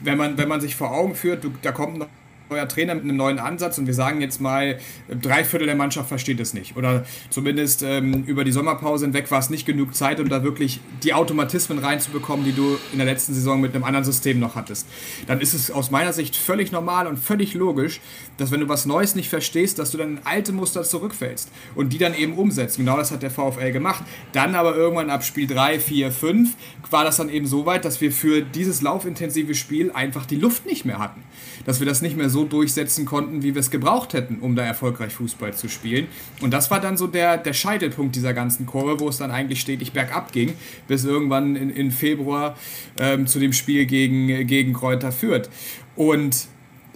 wenn man, wenn man sich vor Augen führt, du, da kommt noch neuer Trainer mit einem neuen Ansatz und wir sagen jetzt mal, drei Viertel der Mannschaft versteht es nicht. Oder zumindest ähm, über die Sommerpause hinweg war es nicht genug Zeit, um da wirklich die Automatismen reinzubekommen, die du in der letzten Saison mit einem anderen System noch hattest. Dann ist es aus meiner Sicht völlig normal und völlig logisch, dass wenn du was Neues nicht verstehst, dass du dann in alte Muster zurückfällst und die dann eben umsetzt. Genau das hat der VfL gemacht. Dann aber irgendwann ab Spiel 3, 4, 5 war das dann eben so weit, dass wir für dieses laufintensive Spiel einfach die Luft nicht mehr hatten. Dass wir das nicht mehr so durchsetzen konnten, wie wir es gebraucht hätten, um da erfolgreich Fußball zu spielen. Und das war dann so der, der Scheitelpunkt dieser ganzen Kurve, wo es dann eigentlich stetig bergab ging, bis irgendwann in, in Februar ähm, zu dem Spiel gegen, gegen Kräuter führt. Und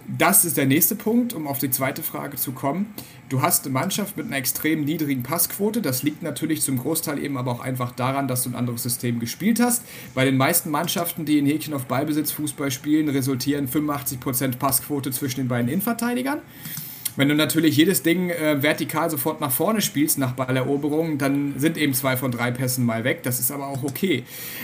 das ist der nächste Punkt, um auf die zweite Frage zu kommen. Du hast eine Mannschaft mit einer extrem niedrigen Passquote. Das liegt natürlich zum Großteil eben aber auch einfach daran, dass du ein anderes System gespielt hast. Bei den meisten Mannschaften, die in Häkchen auf Ballbesitz Fußball spielen, resultieren 85% Passquote zwischen den beiden Innenverteidigern. Wenn du natürlich jedes Ding äh, vertikal sofort nach vorne spielst nach Balleroberung, dann sind eben zwei von drei Pässen mal weg. Das ist aber auch okay.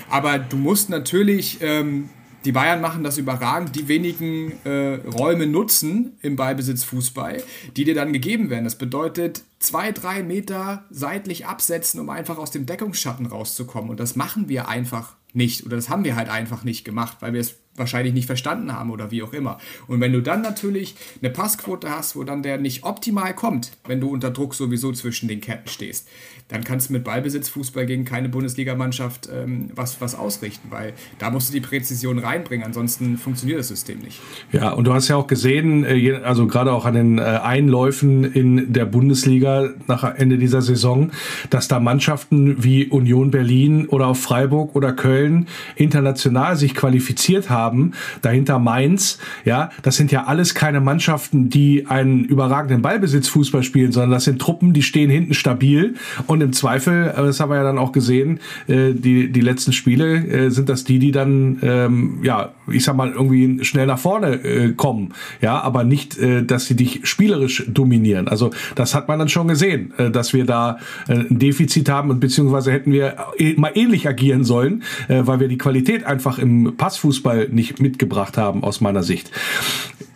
Aber du musst natürlich ähm, die Bayern machen das überragend, die wenigen äh, Räume nutzen im Ballbesitzfußball, die dir dann gegeben werden. Das bedeutet, zwei, drei Meter seitlich absetzen, um einfach aus dem Deckungsschatten rauszukommen. Und das machen wir einfach nicht. Oder das haben wir halt einfach nicht gemacht, weil wir es wahrscheinlich nicht verstanden haben oder wie auch immer. Und wenn du dann natürlich eine Passquote hast, wo dann der nicht optimal kommt, wenn du unter Druck sowieso zwischen den Ketten stehst, dann kannst du mit Ballbesitzfußball gegen keine Bundesligamannschaft ähm, was, was ausrichten, weil da musst du die Präzision reinbringen, ansonsten funktioniert das System nicht. Ja, und du hast ja auch gesehen, äh, also gerade auch an den äh, Einläufen in der Bundesliga nach Ende dieser Saison, dass da Mannschaften wie Union Berlin oder auch Freiburg oder Köln international sich qualifiziert haben, dahinter Mainz, ja, das sind ja alles keine Mannschaften, die einen überragenden Ballbesitzfußball spielen, sondern das sind Truppen, die stehen hinten stabil und und im Zweifel, äh, das haben wir ja dann auch gesehen, äh, die, die letzten Spiele äh, sind das die, die dann, ähm, ja, ich sag mal, irgendwie schnell nach vorne kommen. Ja, aber nicht, dass sie dich spielerisch dominieren. Also das hat man dann schon gesehen, dass wir da ein Defizit haben und beziehungsweise hätten wir mal ähnlich agieren sollen, weil wir die Qualität einfach im Passfußball nicht mitgebracht haben, aus meiner Sicht.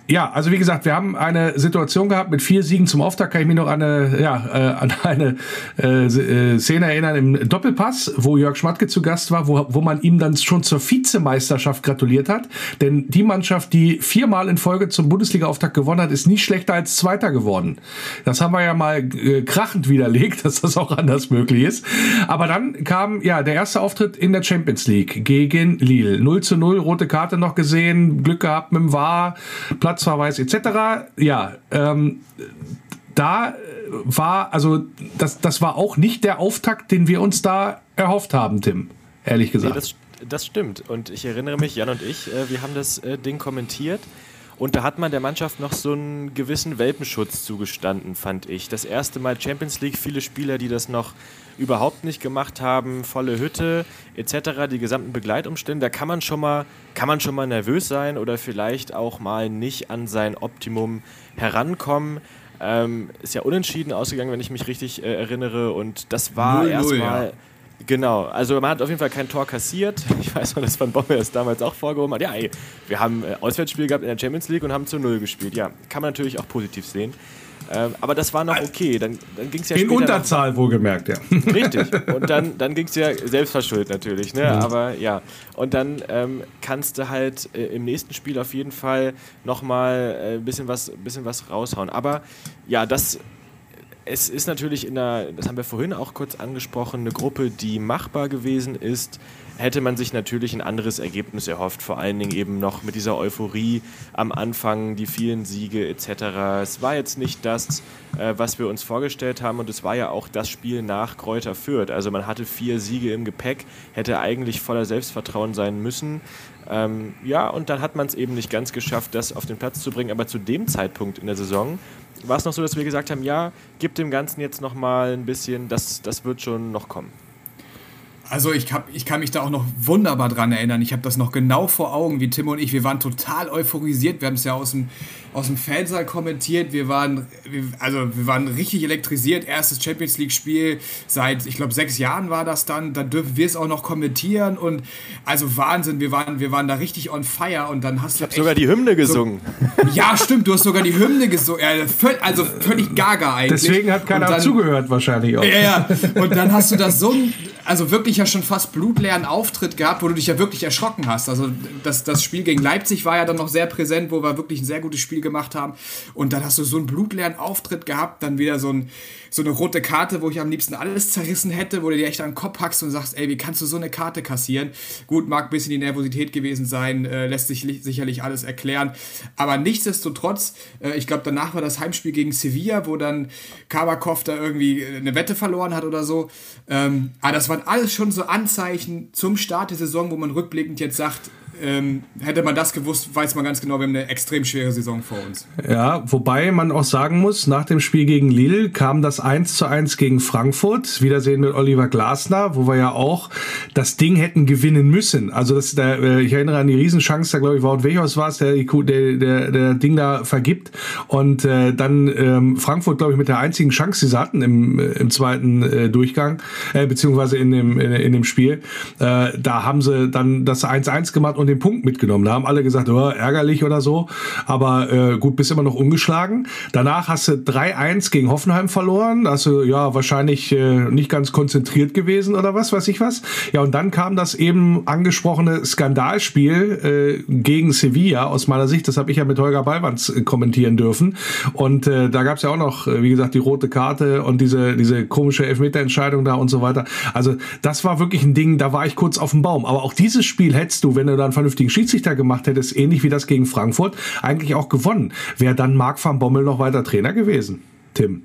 Ja, also wie gesagt, wir haben eine Situation gehabt mit vier Siegen zum Auftakt. Kann ich mich noch an eine, ja, äh, an eine äh, äh, Szene erinnern im Doppelpass, wo Jörg Schmatke zu Gast war, wo, wo man ihm dann schon zur Vizemeisterschaft gratuliert hat. Denn die Mannschaft, die viermal in Folge zum Bundesliga-Auftakt gewonnen hat, ist nicht schlechter als Zweiter geworden. Das haben wir ja mal äh, krachend widerlegt, dass das auch anders möglich ist. Aber dann kam ja der erste Auftritt in der Champions League gegen Lille. 0 zu 0, rote Karte noch gesehen, Glück gehabt mit dem War, Platz Platzverweis etc. Ja, ähm, da war, also das, das war auch nicht der Auftakt, den wir uns da erhofft haben, Tim, ehrlich gesagt. Nee, das, das stimmt. Und ich erinnere mich, Jan und ich, äh, wir haben das äh, Ding kommentiert. Und da hat man der Mannschaft noch so einen gewissen Welpenschutz zugestanden, fand ich. Das erste Mal Champions League, viele Spieler, die das noch überhaupt nicht gemacht haben, volle Hütte etc., die gesamten Begleitumstände, da kann man schon mal, kann man schon mal nervös sein oder vielleicht auch mal nicht an sein Optimum herankommen. Ähm, ist ja unentschieden ausgegangen, wenn ich mich richtig äh, erinnere. Und das war erstmal. Ja. Genau, also man hat auf jeden Fall kein Tor kassiert. Ich weiß noch, dass Van Bommel es damals auch vorgehoben hat. Ja, ey, wir haben äh, Auswärtsspiel gehabt in der Champions League und haben zu Null gespielt. Ja, kann man natürlich auch positiv sehen. Ähm, aber das war noch okay. Dann, dann ging es ja In Unterzahl noch, wohlgemerkt, ja. Richtig. Und dann, dann ging es ja selbstverschuldet natürlich. Ne? Aber ja. Und dann ähm, kannst du halt äh, im nächsten Spiel auf jeden Fall nochmal ein äh, bisschen, was, bisschen was raushauen. Aber ja, das es ist natürlich in der, das haben wir vorhin auch kurz angesprochen, eine Gruppe, die machbar gewesen ist. Hätte man sich natürlich ein anderes Ergebnis erhofft, vor allen Dingen eben noch mit dieser Euphorie am Anfang, die vielen Siege etc. Es war jetzt nicht das, äh, was wir uns vorgestellt haben und es war ja auch das Spiel nach Kräuter Fürth. Also man hatte vier Siege im Gepäck, hätte eigentlich voller Selbstvertrauen sein müssen. Ähm, ja, und dann hat man es eben nicht ganz geschafft, das auf den Platz zu bringen. Aber zu dem Zeitpunkt in der Saison war es noch so, dass wir gesagt haben, ja, gib dem Ganzen jetzt noch mal ein bisschen, das, das wird schon noch kommen. Also ich, hab, ich kann mich da auch noch wunderbar dran erinnern. Ich habe das noch genau vor Augen, wie Tim und ich. Wir waren total euphorisiert. Wir haben es ja aus dem, aus dem Fansaal kommentiert. Wir waren, wir, also wir waren richtig elektrisiert. Erstes Champions League-Spiel seit, ich glaube, sechs Jahren war das dann. Dann dürfen wir es auch noch kommentieren. Und also Wahnsinn, wir waren, wir waren da richtig on fire. Und dann hast du. Ich habe sogar die Hymne gesungen. So, ja, stimmt, du hast sogar die Hymne gesungen. Also völlig gaga eigentlich. Deswegen hat keiner dann, zugehört, wahrscheinlich auch. Ja, ja. Und dann hast du das so, also wirklich ja schon fast blutleeren Auftritt gehabt, wo du dich ja wirklich erschrocken hast. Also das, das Spiel gegen Leipzig war ja dann noch sehr präsent, wo wir wirklich ein sehr gutes Spiel gemacht haben. Und dann hast du so einen blutleeren Auftritt gehabt, dann wieder so, ein, so eine rote Karte, wo ich am liebsten alles zerrissen hätte, wo du dir echt an den Kopf hackst und sagst, ey, wie kannst du so eine Karte kassieren? Gut, mag ein bisschen die Nervosität gewesen sein, äh, lässt sich sicherlich alles erklären. Aber nichtsdestotrotz, äh, ich glaube, danach war das Heimspiel gegen Sevilla, wo dann Kabakov da irgendwie eine Wette verloren hat oder so. Ähm, aber das waren alles schon so Anzeichen zum Start der Saison, wo man rückblickend jetzt sagt, ähm, hätte man das gewusst, weiß man ganz genau, wir haben eine extrem schwere Saison vor uns. Ja, wobei man auch sagen muss, nach dem Spiel gegen Lille kam das 1 zu 1 gegen Frankfurt. Wiedersehen mit Oliver Glasner, wo wir ja auch das Ding hätten gewinnen müssen. Also das, der, äh, ich erinnere an die Riesenchance, da glaube ich, Wout Wechos war es, der, der, der, der Ding da vergibt. Und äh, dann ähm, Frankfurt, glaube ich, mit der einzigen Chance, die sie hatten im, im zweiten äh, Durchgang, äh, beziehungsweise in dem, in, in dem Spiel, äh, da haben sie dann das 1-1 gemacht und den Punkt mitgenommen. Da haben alle gesagt, oh, ärgerlich oder so. Aber äh, gut, bist immer noch ungeschlagen. Danach hast du 3-1 gegen Hoffenheim verloren. Hast du ja wahrscheinlich äh, nicht ganz konzentriert gewesen oder was, weiß ich was. Ja, und dann kam das eben angesprochene Skandalspiel äh, gegen Sevilla aus meiner Sicht. Das habe ich ja mit Holger Ballwanz äh, kommentieren dürfen. Und äh, da gab es ja auch noch, äh, wie gesagt, die rote Karte und diese, diese komische Elfmeterentscheidung da und so weiter. Also das war wirklich ein Ding, da war ich kurz auf dem Baum. Aber auch dieses Spiel hättest du, wenn du dann vernünftigen Schiedsrichter gemacht hättest, ähnlich wie das gegen Frankfurt, eigentlich auch gewonnen. Wäre dann Marc van Bommel noch weiter Trainer gewesen, Tim?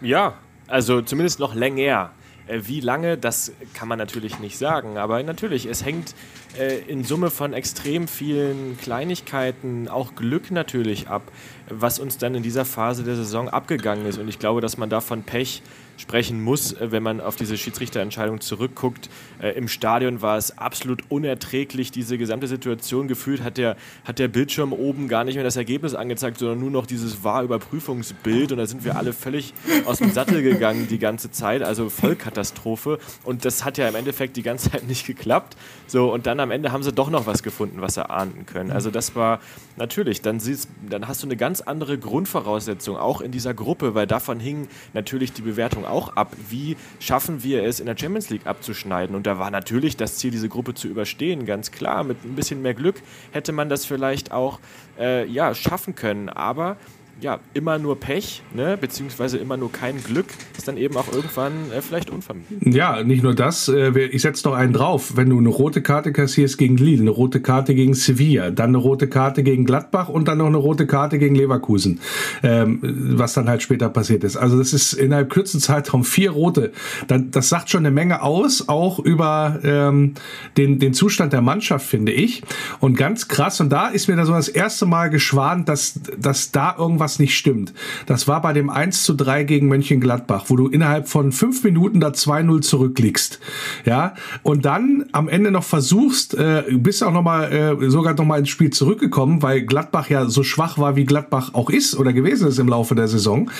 Ja, also zumindest noch länger. Äh, wie lange, das kann man natürlich nicht sagen, aber natürlich, es hängt äh, in Summe von extrem vielen Kleinigkeiten, auch Glück natürlich ab, was uns dann in dieser Phase der Saison abgegangen ist. Und ich glaube, dass man da von Pech sprechen muss, äh, wenn man auf diese Schiedsrichterentscheidung zurückguckt. Äh, Im Stadion war es absolut unerträglich, diese gesamte Situation. Gefühlt hat der, hat der Bildschirm oben gar nicht mehr das Ergebnis angezeigt, sondern nur noch dieses Wahrüberprüfungsbild. Und da sind wir alle völlig aus dem Sattel gegangen die ganze Zeit. Also Vollkatastrophe. Und das hat ja im Endeffekt die ganze Zeit nicht geklappt. So, und dann am Ende haben sie doch noch was gefunden, was sie ahnden können. Also das war natürlich, dann, siehst, dann hast du eine ganz andere Grundvoraussetzung, auch in dieser Gruppe, weil davon hing natürlich die Bewertung auch ab. Wie schaffen wir es, in der Champions League abzuschneiden? Und da war natürlich das Ziel, diese Gruppe zu überstehen, ganz klar. Mit ein bisschen mehr Glück hätte man das vielleicht auch äh, ja, schaffen können. Aber ja, immer nur Pech, ne, beziehungsweise immer nur kein Glück, ist dann eben auch irgendwann äh, vielleicht unvermieden. Ja, nicht nur das, äh, ich setze noch einen drauf. Wenn du eine rote Karte kassierst gegen Lille, eine rote Karte gegen Sevilla, dann eine rote Karte gegen Gladbach und dann noch eine rote Karte gegen Leverkusen, ähm, was dann halt später passiert ist. Also das ist innerhalb kürzesten Zeitraum vier rote. Das, das sagt schon eine Menge aus, auch über ähm, den, den Zustand der Mannschaft, finde ich. Und ganz krass, und da ist mir da so das erste Mal geschwant, dass, dass da irgendwas was nicht stimmt. Das war bei dem 1 zu 3 gegen Mönchengladbach, wo du innerhalb von fünf Minuten da 2-0 zurückliegst. Ja, und dann am Ende noch versuchst, äh, bist auch noch mal, äh, sogar noch mal ins Spiel zurückgekommen, weil Gladbach ja so schwach war, wie Gladbach auch ist oder gewesen ist im Laufe der Saison.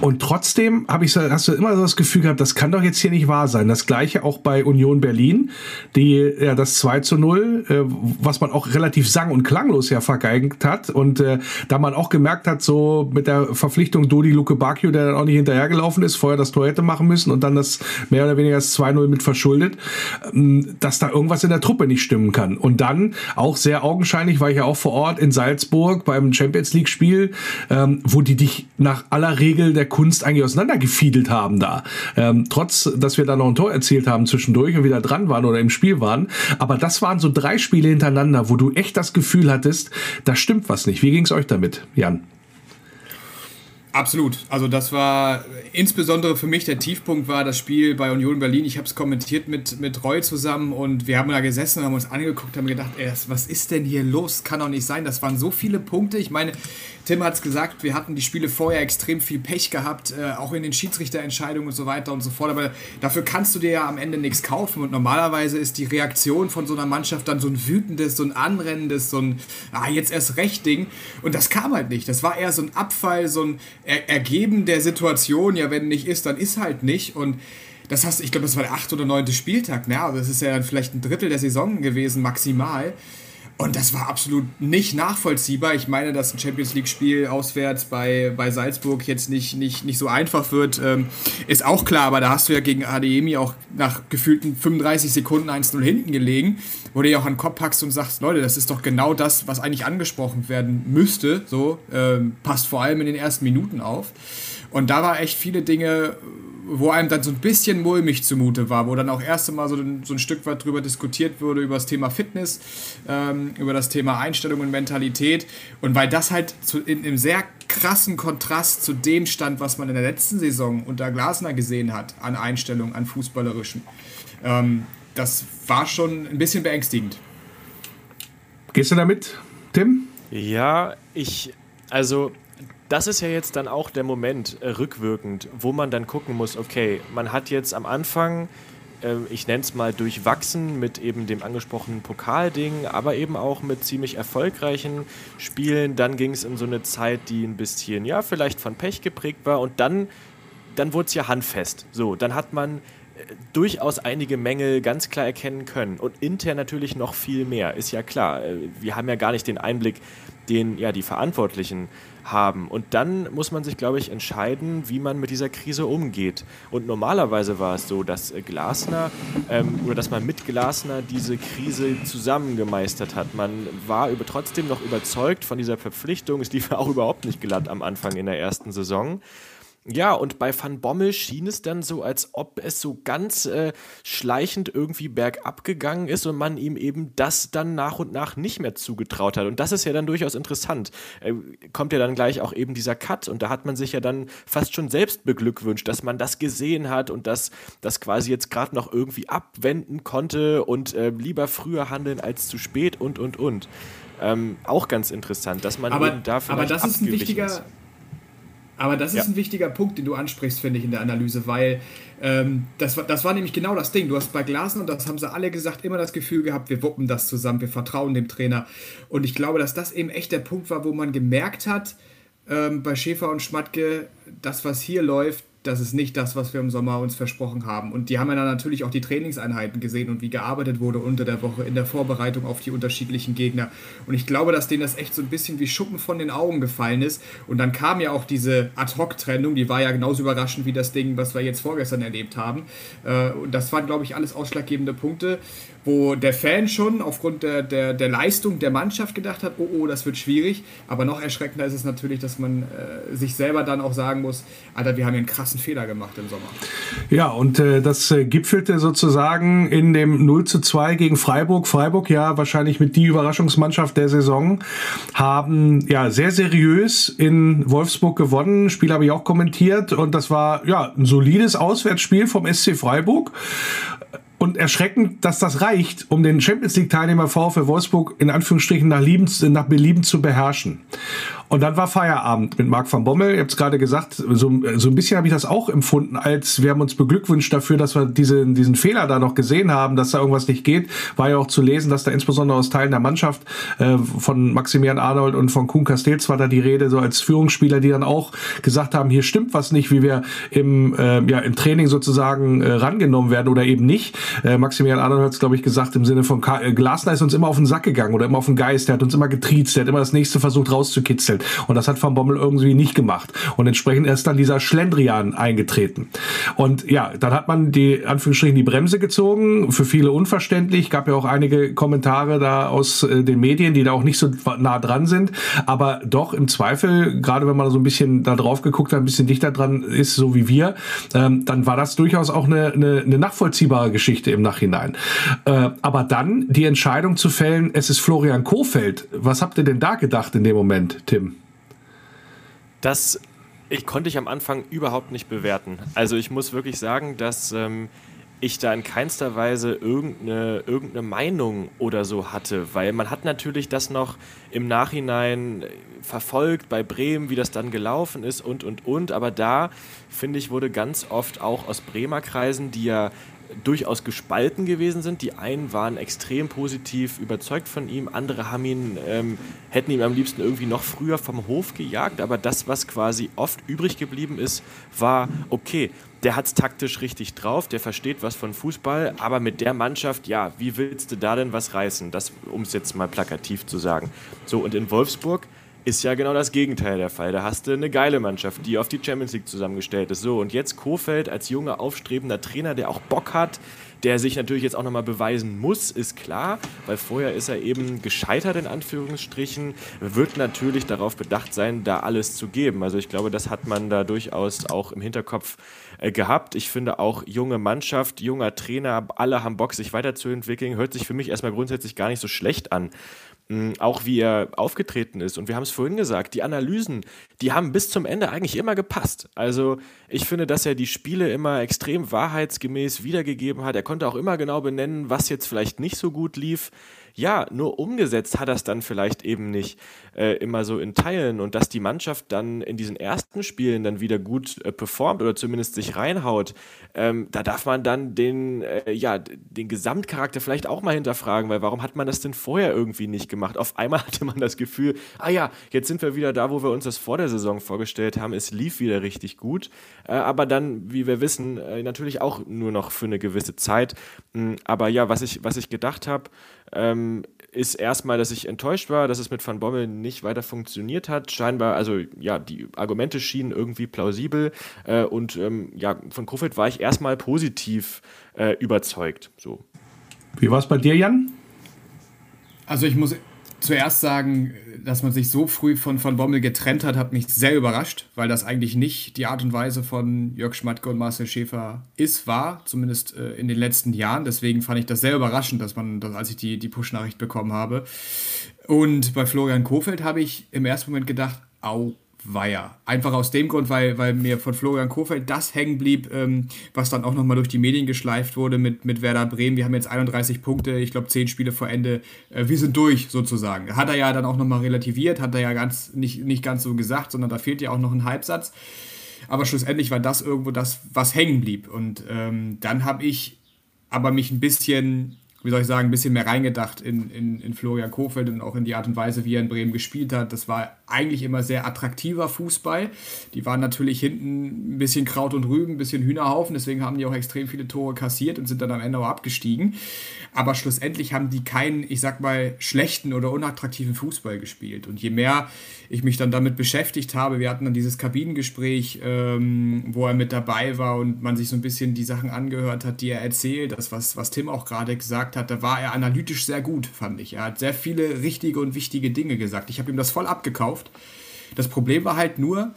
Und trotzdem habe ich hast du immer so das Gefühl gehabt, das kann doch jetzt hier nicht wahr sein. Das gleiche auch bei Union Berlin, die ja das 2 zu 0, äh, was man auch relativ sang- und klanglos ja vergeigt hat. Und äh, da man auch gemerkt hat, so mit der Verpflichtung Dodi Luke Bakio, der dann auch nicht hinterhergelaufen ist, vorher das Tor hätte machen müssen und dann das mehr oder weniger das 2-0 mit verschuldet, ähm, dass da irgendwas in der Truppe nicht stimmen kann. Und dann auch sehr augenscheinlich, war ich ja auch vor Ort in Salzburg beim Champions League Spiel, ähm, wo die dich nach aller Regel der Kunst eigentlich auseinandergefiedelt haben da. Ähm, trotz, dass wir da noch ein Tor erzielt haben zwischendurch und wieder dran waren oder im Spiel waren. Aber das waren so drei Spiele hintereinander, wo du echt das Gefühl hattest, da stimmt was nicht. Wie ging es euch damit, Jan? Absolut. Also das war insbesondere für mich der Tiefpunkt war das Spiel bei Union Berlin. Ich habe es kommentiert mit, mit Roy zusammen und wir haben da gesessen und haben uns angeguckt, haben gedacht, ey, was ist denn hier los? Kann doch nicht sein. Das waren so viele Punkte. Ich meine, Tim hat es gesagt, wir hatten die Spiele vorher extrem viel Pech gehabt, äh, auch in den Schiedsrichterentscheidungen und so weiter und so fort. Aber dafür kannst du dir ja am Ende nichts kaufen. Und normalerweise ist die Reaktion von so einer Mannschaft dann so ein wütendes, so ein anrennendes, so ein, ah, jetzt erst recht Ding. Und das kam halt nicht. Das war eher so ein Abfall, so ein er Ergeben der Situation. Ja, wenn nicht ist, dann ist halt nicht. Und das heißt, ich glaube, das war der achte oder neunte Spieltag. Ne? Also das ist ja dann vielleicht ein Drittel der Saison gewesen, maximal. Und das war absolut nicht nachvollziehbar. Ich meine, dass ein Champions League-Spiel auswärts bei, bei Salzburg jetzt nicht, nicht, nicht so einfach wird, ähm, ist auch klar. Aber da hast du ja gegen Adeyemi auch nach gefühlten 35 Sekunden 1-0 hinten gelegen, wo du ja auch an den Kopf packst und sagst, Leute, das ist doch genau das, was eigentlich angesprochen werden müsste. So ähm, passt vor allem in den ersten Minuten auf. Und da war echt viele Dinge, wo einem dann so ein bisschen mulmig zumute war, wo dann auch erst einmal so, so ein Stück weit drüber diskutiert wurde, über das Thema Fitness, ähm, über das Thema Einstellung und Mentalität. Und weil das halt zu, in einem sehr krassen Kontrast zu dem stand, was man in der letzten Saison unter Glasner gesehen hat, an Einstellung, an Fußballerischen. Ähm, das war schon ein bisschen beängstigend. Gehst du damit, Tim? Ja, ich, also das ist ja jetzt dann auch der Moment äh, rückwirkend, wo man dann gucken muss, okay, man hat jetzt am Anfang, äh, ich nenne es mal durchwachsen mit eben dem angesprochenen Pokalding, aber eben auch mit ziemlich erfolgreichen Spielen. Dann ging es in so eine Zeit, die ein bisschen, ja, vielleicht von Pech geprägt war und dann, dann wurde es ja handfest. So, dann hat man äh, durchaus einige Mängel ganz klar erkennen können. Und intern natürlich noch viel mehr, ist ja klar. Äh, wir haben ja gar nicht den Einblick, den ja die Verantwortlichen haben. Und dann muss man sich, glaube ich, entscheiden, wie man mit dieser Krise umgeht. Und normalerweise war es so, dass äh, Glasner ähm, oder dass man mit Glasner diese Krise zusammen gemeistert hat. Man war über, trotzdem noch überzeugt von dieser Verpflichtung. Es lief auch überhaupt nicht glatt am Anfang in der ersten Saison. Ja, und bei Van Bommel schien es dann so, als ob es so ganz äh, schleichend irgendwie bergab gegangen ist und man ihm eben das dann nach und nach nicht mehr zugetraut hat. Und das ist ja dann durchaus interessant. Äh, kommt ja dann gleich auch eben dieser Cut und da hat man sich ja dann fast schon selbst beglückwünscht, dass man das gesehen hat und dass das quasi jetzt gerade noch irgendwie abwenden konnte und äh, lieber früher handeln als zu spät und und und. Ähm, auch ganz interessant, dass man aber, eben da vielleicht Aber das ist ein wichtiger. Ist aber das ist ja. ein wichtiger Punkt, den du ansprichst, finde ich, in der Analyse, weil ähm, das, war, das war nämlich genau das Ding. Du hast bei Glasner, und das haben sie alle gesagt, immer das Gefühl gehabt, wir wuppen das zusammen, wir vertrauen dem Trainer. Und ich glaube, dass das eben echt der Punkt war, wo man gemerkt hat, ähm, bei Schäfer und Schmatke, das, was hier läuft, das ist nicht das, was wir im Sommer uns versprochen haben. Und die haben ja dann natürlich auch die Trainingseinheiten gesehen und wie gearbeitet wurde unter der Woche in der Vorbereitung auf die unterschiedlichen Gegner. Und ich glaube, dass denen das echt so ein bisschen wie Schuppen von den Augen gefallen ist. Und dann kam ja auch diese Ad-Hoc-Trennung, die war ja genauso überraschend wie das Ding, was wir jetzt vorgestern erlebt haben. Äh, und das waren, glaube ich, alles ausschlaggebende Punkte wo der Fan schon aufgrund der, der, der Leistung der Mannschaft gedacht hat, oh, oh, das wird schwierig. Aber noch erschreckender ist es natürlich, dass man äh, sich selber dann auch sagen muss, Alter, wir haben hier einen krassen Fehler gemacht im Sommer. Ja, und äh, das äh, gipfelte sozusagen in dem 0 zu 2 gegen Freiburg. Freiburg ja wahrscheinlich mit die Überraschungsmannschaft der Saison, haben ja sehr seriös in Wolfsburg gewonnen. Spiel habe ich auch kommentiert und das war ja ein solides Auswärtsspiel vom SC Freiburg und erschreckend, dass das reicht, um den Champions League Teilnehmer VfL Wolfsburg in Anführungsstrichen nach, Lieben, nach Belieben zu beherrschen. Und dann war Feierabend mit Marc van Bommel. Ihr habt es gerade gesagt, so, so ein bisschen habe ich das auch empfunden, als wir haben uns beglückwünscht dafür, dass wir diese, diesen Fehler da noch gesehen haben, dass da irgendwas nicht geht. War ja auch zu lesen, dass da insbesondere aus Teilen der Mannschaft äh, von Maximilian Arnold und von Kuhn Castells war da die Rede, so als Führungsspieler, die dann auch gesagt haben, hier stimmt was nicht, wie wir im, äh, ja, im Training sozusagen äh, rangenommen werden oder eben nicht. Äh, Maximilian Arnold hat es, glaube ich, gesagt im Sinne von Ka Glasner ist uns immer auf den Sack gegangen oder immer auf den Geist, der hat uns immer getriezt, der hat immer das nächste versucht rauszukitzeln. Gewechselt. Und das hat Van Bommel irgendwie nicht gemacht. Und entsprechend ist dann dieser Schlendrian eingetreten. Und ja, dann hat man die, Anführungsstrichen, die Bremse gezogen. Für viele unverständlich. Gab ja auch einige Kommentare da aus äh, den Medien, die da auch nicht so nah dran sind. Aber doch im Zweifel, gerade wenn man so ein bisschen da drauf geguckt hat, ein bisschen dichter dran ist, so wie wir, ähm, dann war das durchaus auch eine, eine, eine nachvollziehbare Geschichte im Nachhinein. Äh, aber dann die Entscheidung zu fällen, es ist Florian Kofeld. Was habt ihr denn da gedacht in dem Moment, Tim? Das ich konnte ich am Anfang überhaupt nicht bewerten. Also ich muss wirklich sagen, dass ähm, ich da in keinster Weise irgendeine, irgendeine Meinung oder so hatte, weil man hat natürlich das noch im Nachhinein verfolgt bei Bremen, wie das dann gelaufen ist und, und, und, aber da, finde ich, wurde ganz oft auch aus Bremer Kreisen, die ja durchaus gespalten gewesen sind. Die einen waren extrem positiv überzeugt von ihm, andere haben ihn, ähm, hätten ihn am liebsten irgendwie noch früher vom Hof gejagt. Aber das, was quasi oft übrig geblieben ist, war, okay, der hat es taktisch richtig drauf, der versteht was von Fußball, aber mit der Mannschaft, ja, wie willst du da denn was reißen? Das, um es jetzt mal plakativ zu sagen. So, und in Wolfsburg ist ja genau das Gegenteil der Fall. Da hast du eine geile Mannschaft, die auf die Champions League zusammengestellt ist. So, und jetzt Kofeld als junger, aufstrebender Trainer, der auch Bock hat, der sich natürlich jetzt auch nochmal beweisen muss, ist klar, weil vorher ist er eben gescheitert in Anführungsstrichen, wird natürlich darauf bedacht sein, da alles zu geben. Also ich glaube, das hat man da durchaus auch im Hinterkopf äh, gehabt. Ich finde auch junge Mannschaft, junger Trainer, alle haben Bock, sich weiterzuentwickeln, hört sich für mich erstmal grundsätzlich gar nicht so schlecht an. Auch wie er aufgetreten ist. Und wir haben es vorhin gesagt, die Analysen, die haben bis zum Ende eigentlich immer gepasst. Also ich finde, dass er die Spiele immer extrem wahrheitsgemäß wiedergegeben hat. Er konnte auch immer genau benennen, was jetzt vielleicht nicht so gut lief. Ja, nur umgesetzt hat es dann vielleicht eben nicht äh, immer so in Teilen und dass die Mannschaft dann in diesen ersten Spielen dann wieder gut äh, performt oder zumindest sich reinhaut, ähm, da darf man dann den, äh, ja, den Gesamtcharakter vielleicht auch mal hinterfragen, weil warum hat man das denn vorher irgendwie nicht gemacht? Auf einmal hatte man das Gefühl, ah ja, jetzt sind wir wieder da, wo wir uns das vor der Saison vorgestellt haben. Es lief wieder richtig gut, äh, aber dann, wie wir wissen, äh, natürlich auch nur noch für eine gewisse Zeit. Mm, aber ja, was ich, was ich gedacht habe, ähm, ist erstmal, dass ich enttäuscht war, dass es mit Van Bommel nicht weiter funktioniert hat. Scheinbar, also ja, die Argumente schienen irgendwie plausibel äh, und ähm, ja, von Kofeld war ich erstmal positiv äh, überzeugt. So. Wie war es bei dir, Jan? Also ich muss zuerst sagen, dass man sich so früh von Van Bommel getrennt hat, hat mich sehr überrascht, weil das eigentlich nicht die Art und Weise von Jörg Schmatke und Marcel Schäfer ist, war, zumindest äh, in den letzten Jahren. Deswegen fand ich das sehr überraschend, dass man, dass, als ich die, die Push-Nachricht bekommen habe. Und bei Florian Kofeld habe ich im ersten Moment gedacht, au, Weiher. Einfach aus dem Grund, weil, weil mir von Florian Kofeld das hängen blieb, ähm, was dann auch nochmal durch die Medien geschleift wurde mit, mit Werder Bremen. Wir haben jetzt 31 Punkte, ich glaube 10 Spiele vor Ende. Äh, wir sind durch sozusagen. Hat er ja dann auch nochmal relativiert, hat er ja ganz, nicht, nicht ganz so gesagt, sondern da fehlt ja auch noch ein Halbsatz. Aber schlussendlich war das irgendwo das, was hängen blieb. Und ähm, dann habe ich aber mich ein bisschen wie soll ich sagen, ein bisschen mehr reingedacht in, in, in Florian Kofeld und auch in die Art und Weise, wie er in Bremen gespielt hat. Das war eigentlich immer sehr attraktiver Fußball. Die waren natürlich hinten ein bisschen Kraut und Rüben, ein bisschen Hühnerhaufen, deswegen haben die auch extrem viele Tore kassiert und sind dann am Ende auch abgestiegen. Aber schlussendlich haben die keinen, ich sag mal, schlechten oder unattraktiven Fußball gespielt. Und je mehr ich mich dann damit beschäftigt habe, wir hatten dann dieses Kabinengespräch, ähm, wo er mit dabei war und man sich so ein bisschen die Sachen angehört hat, die er erzählt, das, was, was Tim auch gerade gesagt hat, da war er analytisch sehr gut, fand ich. Er hat sehr viele richtige und wichtige Dinge gesagt. Ich habe ihm das voll abgekauft. Das Problem war halt nur,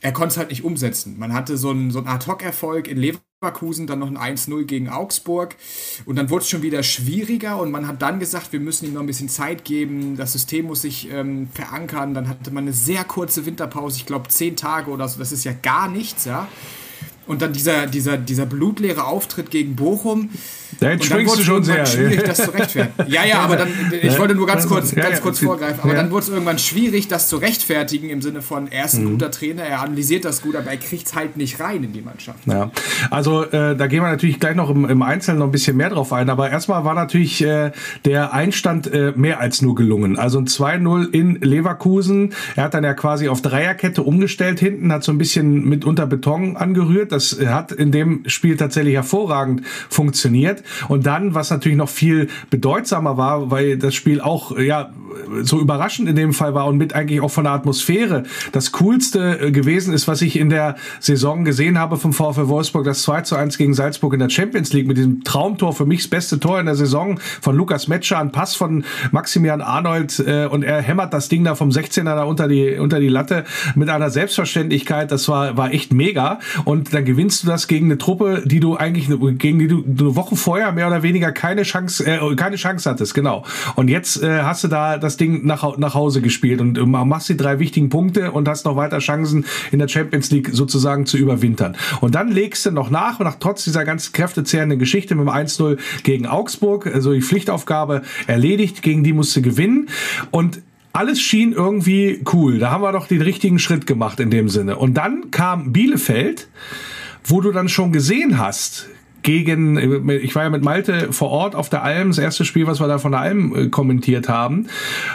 er konnte es halt nicht umsetzen. Man hatte so einen, so einen Ad-Hoc-Erfolg in Leverkusen, dann noch ein 1-0 gegen Augsburg und dann wurde es schon wieder schwieriger und man hat dann gesagt, wir müssen ihm noch ein bisschen Zeit geben, das System muss sich ähm, verankern. Dann hatte man eine sehr kurze Winterpause, ich glaube zehn Tage oder so, das ist ja gar nichts, ja. Und dann dieser, dieser, dieser blutleere Auftritt gegen Bochum. Da jetzt springst du schon sehr. schwierig, das zu rechtfertigen. Ja, ja, aber dann, ich wollte nur ganz kurz, ganz kurz vorgreifen, aber dann wurde es irgendwann schwierig, das zu rechtfertigen im Sinne von, er ist ein mhm. guter Trainer, er analysiert das gut, aber er kriegt es halt nicht rein in die Mannschaft. Ja, also äh, da gehen wir natürlich gleich noch im, im Einzelnen noch ein bisschen mehr drauf ein, aber erstmal war natürlich äh, der Einstand äh, mehr als nur gelungen. Also ein 2-0 in Leverkusen, er hat dann ja quasi auf Dreierkette umgestellt hinten, hat so ein bisschen mit unter Beton angerührt, das hat in dem Spiel tatsächlich hervorragend funktioniert. Und dann, was natürlich noch viel bedeutsamer war, weil das Spiel auch ja so überraschend in dem Fall war und mit eigentlich auch von der Atmosphäre das Coolste äh, gewesen ist, was ich in der Saison gesehen habe vom VfL Wolfsburg, das 2 zu 1 gegen Salzburg in der Champions League mit diesem Traumtor, für mich das beste Tor in der Saison von Lukas Metscher, ein Pass von Maximilian Arnold äh, und er hämmert das Ding da vom 16er da unter die, unter die Latte mit einer Selbstverständlichkeit, das war, war echt mega. Und dann gewinnst du das gegen eine Truppe, die du eigentlich, gegen die du eine Woche vorher mehr oder weniger keine Chance, äh, keine Chance hattest, genau. Und jetzt äh, hast du da das Ding nach, nach Hause gespielt und äh, machst die drei wichtigen Punkte und hast noch weiter Chancen in der Champions League sozusagen zu überwintern. Und dann legst du noch nach, nach trotz dieser ganz kräftezehrenden Geschichte mit dem 1-0 gegen Augsburg, also die Pflichtaufgabe erledigt, gegen die musst du gewinnen und alles schien irgendwie cool. Da haben wir doch den richtigen Schritt gemacht in dem Sinne. Und dann kam Bielefeld, wo du dann schon gesehen hast, gegen, ich war ja mit Malte vor Ort auf der Alm, das erste Spiel, was wir da von der Alm äh, kommentiert haben,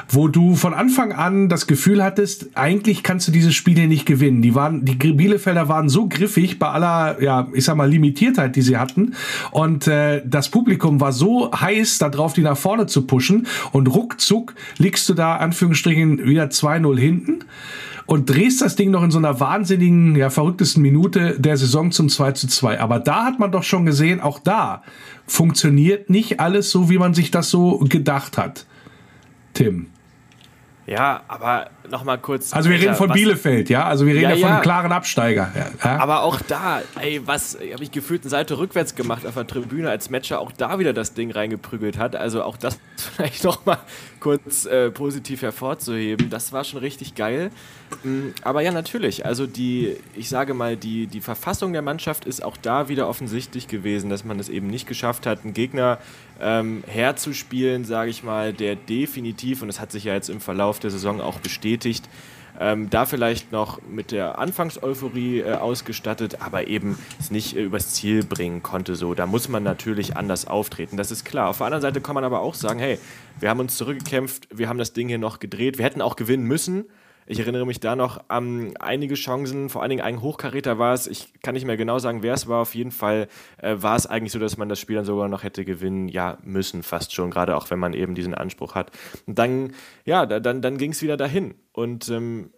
wo du von Anfang an das Gefühl hattest, eigentlich kannst du diese Spiele nicht gewinnen. Die waren, die Bielefelder waren so griffig bei aller, ja, ich sag mal, Limitiertheit, die sie hatten. Und äh, das Publikum war so heiß darauf, die nach vorne zu pushen. Und ruckzuck liegst du da, Anführungsstrichen, wieder 2-0 hinten und drehst das Ding noch in so einer wahnsinnigen, ja, verrücktesten Minute der Saison zum 2 zu 2. Aber da hat man doch schon gesehen, auch da funktioniert nicht alles so, wie man sich das so gedacht hat. Tim. Ja, aber nochmal kurz. Also wir reden von Bielefeld, ja? Also wir reden ja, ja von einem klaren Absteiger. Ja. Aber auch da, ey, was habe ich gefühlt eine Seite rückwärts gemacht auf der Tribüne, als Matcher auch da wieder das Ding reingeprügelt hat. Also auch das vielleicht nochmal kurz äh, positiv hervorzuheben. Das war schon richtig geil. Mm, aber ja, natürlich. Also die, ich sage mal, die, die Verfassung der Mannschaft ist auch da wieder offensichtlich gewesen, dass man es eben nicht geschafft hat, einen Gegner ähm, herzuspielen, sage ich mal, der definitiv, und das hat sich ja jetzt im Verlauf der Saison auch bestätigt, ähm, da vielleicht noch mit der Anfangseuphorie äh, ausgestattet, aber eben es nicht äh, übers Ziel bringen konnte. So, da muss man natürlich anders auftreten. Das ist klar. Auf der anderen Seite kann man aber auch sagen, hey, wir haben uns zurückgekämpft, wir haben das Ding hier noch gedreht, wir hätten auch gewinnen müssen. Ich erinnere mich da noch an einige Chancen, vor allen Dingen ein Hochkaräter war es. Ich kann nicht mehr genau sagen, wer es war. Auf jeden Fall äh, war es eigentlich so, dass man das Spiel dann sogar noch hätte gewinnen ja, müssen, fast schon, gerade auch wenn man eben diesen Anspruch hat. Und dann, ja, dann, dann ging es wieder dahin. Und ähm,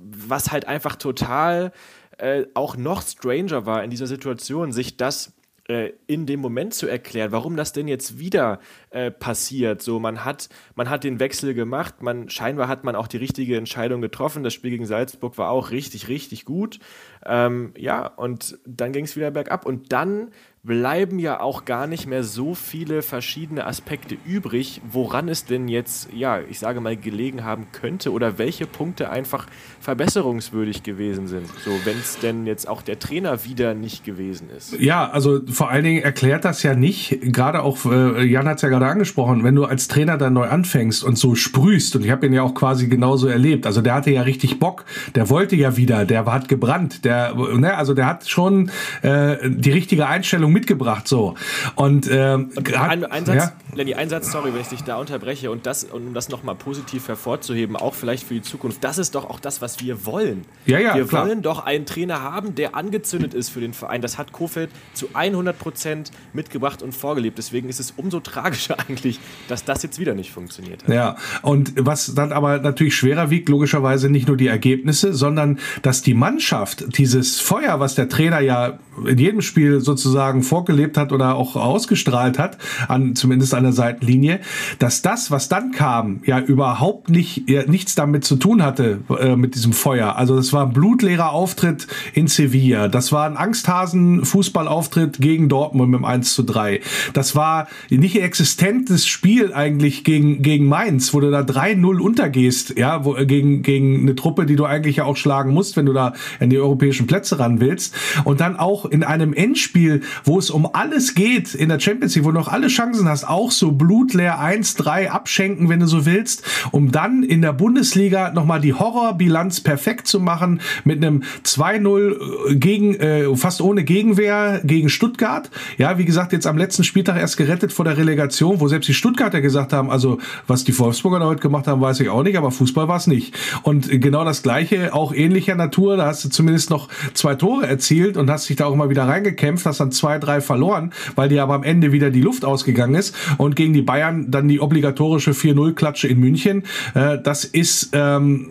was halt einfach total äh, auch noch stranger war in dieser Situation, sich das äh, in dem Moment zu erklären, warum das denn jetzt wieder äh, passiert. So, man hat, man hat den Wechsel gemacht, man scheinbar hat man auch die richtige Entscheidung getroffen. Das Spiel gegen Salzburg war auch richtig, richtig gut. Ähm, ja, und dann ging es wieder bergab. Und dann bleiben ja auch gar nicht mehr so viele verschiedene Aspekte übrig, woran es denn jetzt, ja, ich sage mal, gelegen haben könnte oder welche Punkte einfach verbesserungswürdig gewesen sind. So, wenn es denn jetzt auch der Trainer wieder nicht gewesen ist. Ja, also vor allen Dingen erklärt das ja nicht, gerade auch, äh, Jan hat es ja gerade angesprochen, wenn du als Trainer dann neu anfängst und so sprühst, und ich habe ihn ja auch quasi genauso erlebt, also der hatte ja richtig Bock, der wollte ja wieder, der hat gebrannt, der, ne, also der hat schon äh, die richtige Einstellung mitgebracht, so. Und, ähm, hat, ein, ein Satz, ja? Lenny, ein Satz, sorry, wenn ich dich da unterbreche und das, um das nochmal positiv hervorzuheben, auch vielleicht für die Zukunft, das ist doch auch das, was wir wollen. Ja, ja, wir klar. wollen doch einen Trainer haben, der angezündet ist für den Verein. Das hat Kofeld zu 100 Prozent mitgebracht und vorgelebt. Deswegen ist es umso tragischer eigentlich, dass das jetzt wieder nicht funktioniert hat. Ja, und was dann aber natürlich schwerer wiegt, logischerweise nicht nur die Ergebnisse, sondern dass die Mannschaft dieses Feuer, was der Trainer ja in jedem Spiel sozusagen vorgelebt hat oder auch ausgestrahlt hat, an, zumindest an der Seitenlinie, dass das, was dann kam, ja überhaupt nicht, ja, nichts damit zu tun hatte, äh, mit diesem Feuer. Also das war ein blutleerer Auftritt in Sevilla. Das war ein Angsthasen-Fußballauftritt gegen Dortmund mit dem 1 zu 3. Das war nicht existentes Spiel eigentlich gegen, gegen Mainz, wo du da 3-0 untergehst, ja, wo, gegen, gegen eine Truppe, die du eigentlich ja auch schlagen musst, wenn du da in die europäischen Plätze ran willst. Und dann auch in einem Endspiel, wo es um alles geht in der Champions League, wo du noch alle Chancen hast, auch so blutleer 1-3 abschenken, wenn du so willst, um dann in der Bundesliga nochmal die Horrorbilanz perfekt zu machen mit einem 2-0 äh, gegen, äh, fast ohne Gegenwehr gegen Stuttgart. Ja, wie gesagt, jetzt am letzten Spieltag erst gerettet vor der Relegation, wo selbst die Stuttgarter gesagt haben, also was die Wolfsburger heute gemacht haben, weiß ich auch nicht, aber Fußball war es nicht. Und genau das gleiche, auch ähnlicher Natur, da hast du zumindest noch zwei Tore erzielt und hast dich da auch mal wieder reingekämpft, hast dann zwei, drei verloren, weil dir aber am Ende wieder die Luft ausgegangen ist. und gegen die Bayern dann die obligatorische 4-0-Klatsche in München. Äh, das ist ähm,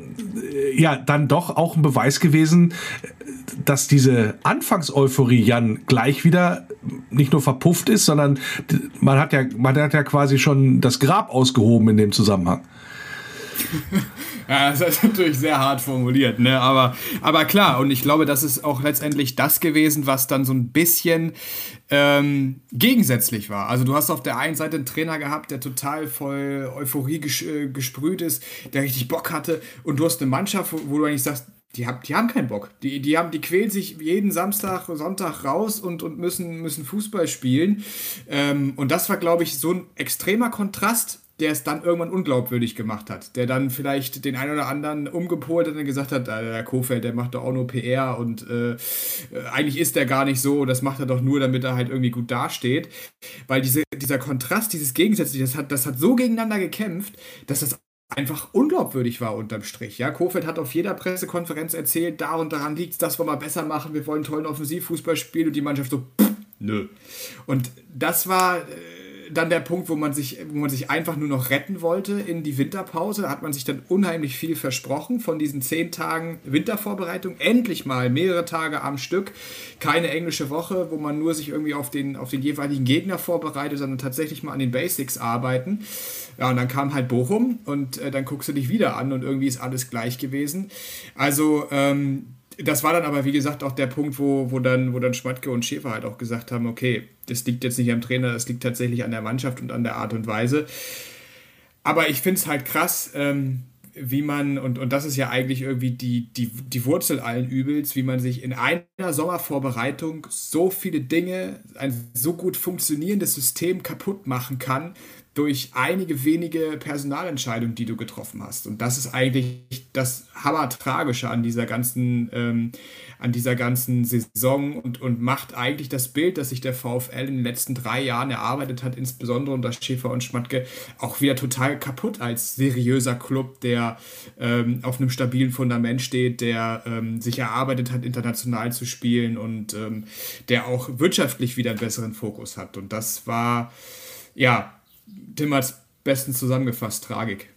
ja dann doch auch ein Beweis gewesen, dass diese Anfangseuphorie Jan gleich wieder nicht nur verpufft ist, sondern man hat ja, man hat ja quasi schon das Grab ausgehoben in dem Zusammenhang. Ja, das ist natürlich sehr hart formuliert, ne? Aber, aber klar, und ich glaube, das ist auch letztendlich das gewesen, was dann so ein bisschen ähm, gegensätzlich war. Also du hast auf der einen Seite einen Trainer gehabt, der total voll Euphorie ges äh, gesprüht ist, der richtig Bock hatte, und du hast eine Mannschaft, wo, du eigentlich sagst, die, hab, die haben keinen Bock. Die, die, haben, die quälen sich jeden Samstag, Sonntag raus und, und müssen, müssen Fußball spielen. Ähm, und das war, glaube ich, so ein extremer Kontrast der es dann irgendwann unglaubwürdig gemacht hat. Der dann vielleicht den einen oder anderen umgepolt hat und gesagt hat, der Kofeld, der macht doch auch nur PR und äh, äh, eigentlich ist der gar nicht so, das macht er doch nur, damit er halt irgendwie gut dasteht. Weil diese, dieser Kontrast, dieses Gegensätzliche, das hat, das hat so gegeneinander gekämpft, dass das einfach unglaubwürdig war unterm Strich. Ja, Kofeld hat auf jeder Pressekonferenz erzählt, da und daran liegt es, das wollen wir besser machen, wir wollen tollen Offensivfußball spielen und die Mannschaft so, pff, nö. Und das war... Äh, dann der Punkt, wo man sich, wo man sich einfach nur noch retten wollte in die Winterpause. Da hat man sich dann unheimlich viel versprochen von diesen zehn Tagen Wintervorbereitung. Endlich mal mehrere Tage am Stück. Keine englische Woche, wo man nur sich irgendwie auf den, auf den jeweiligen Gegner vorbereitet, sondern tatsächlich mal an den Basics arbeiten. Ja, und dann kam halt Bochum und äh, dann guckst du dich wieder an und irgendwie ist alles gleich gewesen. Also, ähm, das war dann aber, wie gesagt, auch der Punkt, wo, wo, dann, wo dann Schmatke und Schäfer halt auch gesagt haben, okay, das liegt jetzt nicht am Trainer, das liegt tatsächlich an der Mannschaft und an der Art und Weise. Aber ich finde es halt krass, ähm, wie man, und, und das ist ja eigentlich irgendwie die, die, die Wurzel allen Übels, wie man sich in einer Sommervorbereitung so viele Dinge, ein so gut funktionierendes System kaputt machen kann, durch einige wenige Personalentscheidungen, die du getroffen hast. Und das ist eigentlich das Hammertragische an dieser ganzen, ähm, an dieser ganzen Saison und, und macht eigentlich das Bild, das sich der VfL in den letzten drei Jahren erarbeitet hat, insbesondere unter Schäfer und Schmatke, auch wieder total kaputt als seriöser Club, der ähm, auf einem stabilen Fundament steht, der ähm, sich erarbeitet hat, international zu spielen und ähm, der auch wirtschaftlich wieder einen besseren Fokus hat. Und das war, ja, Tim hat es bestens zusammengefasst, Tragik.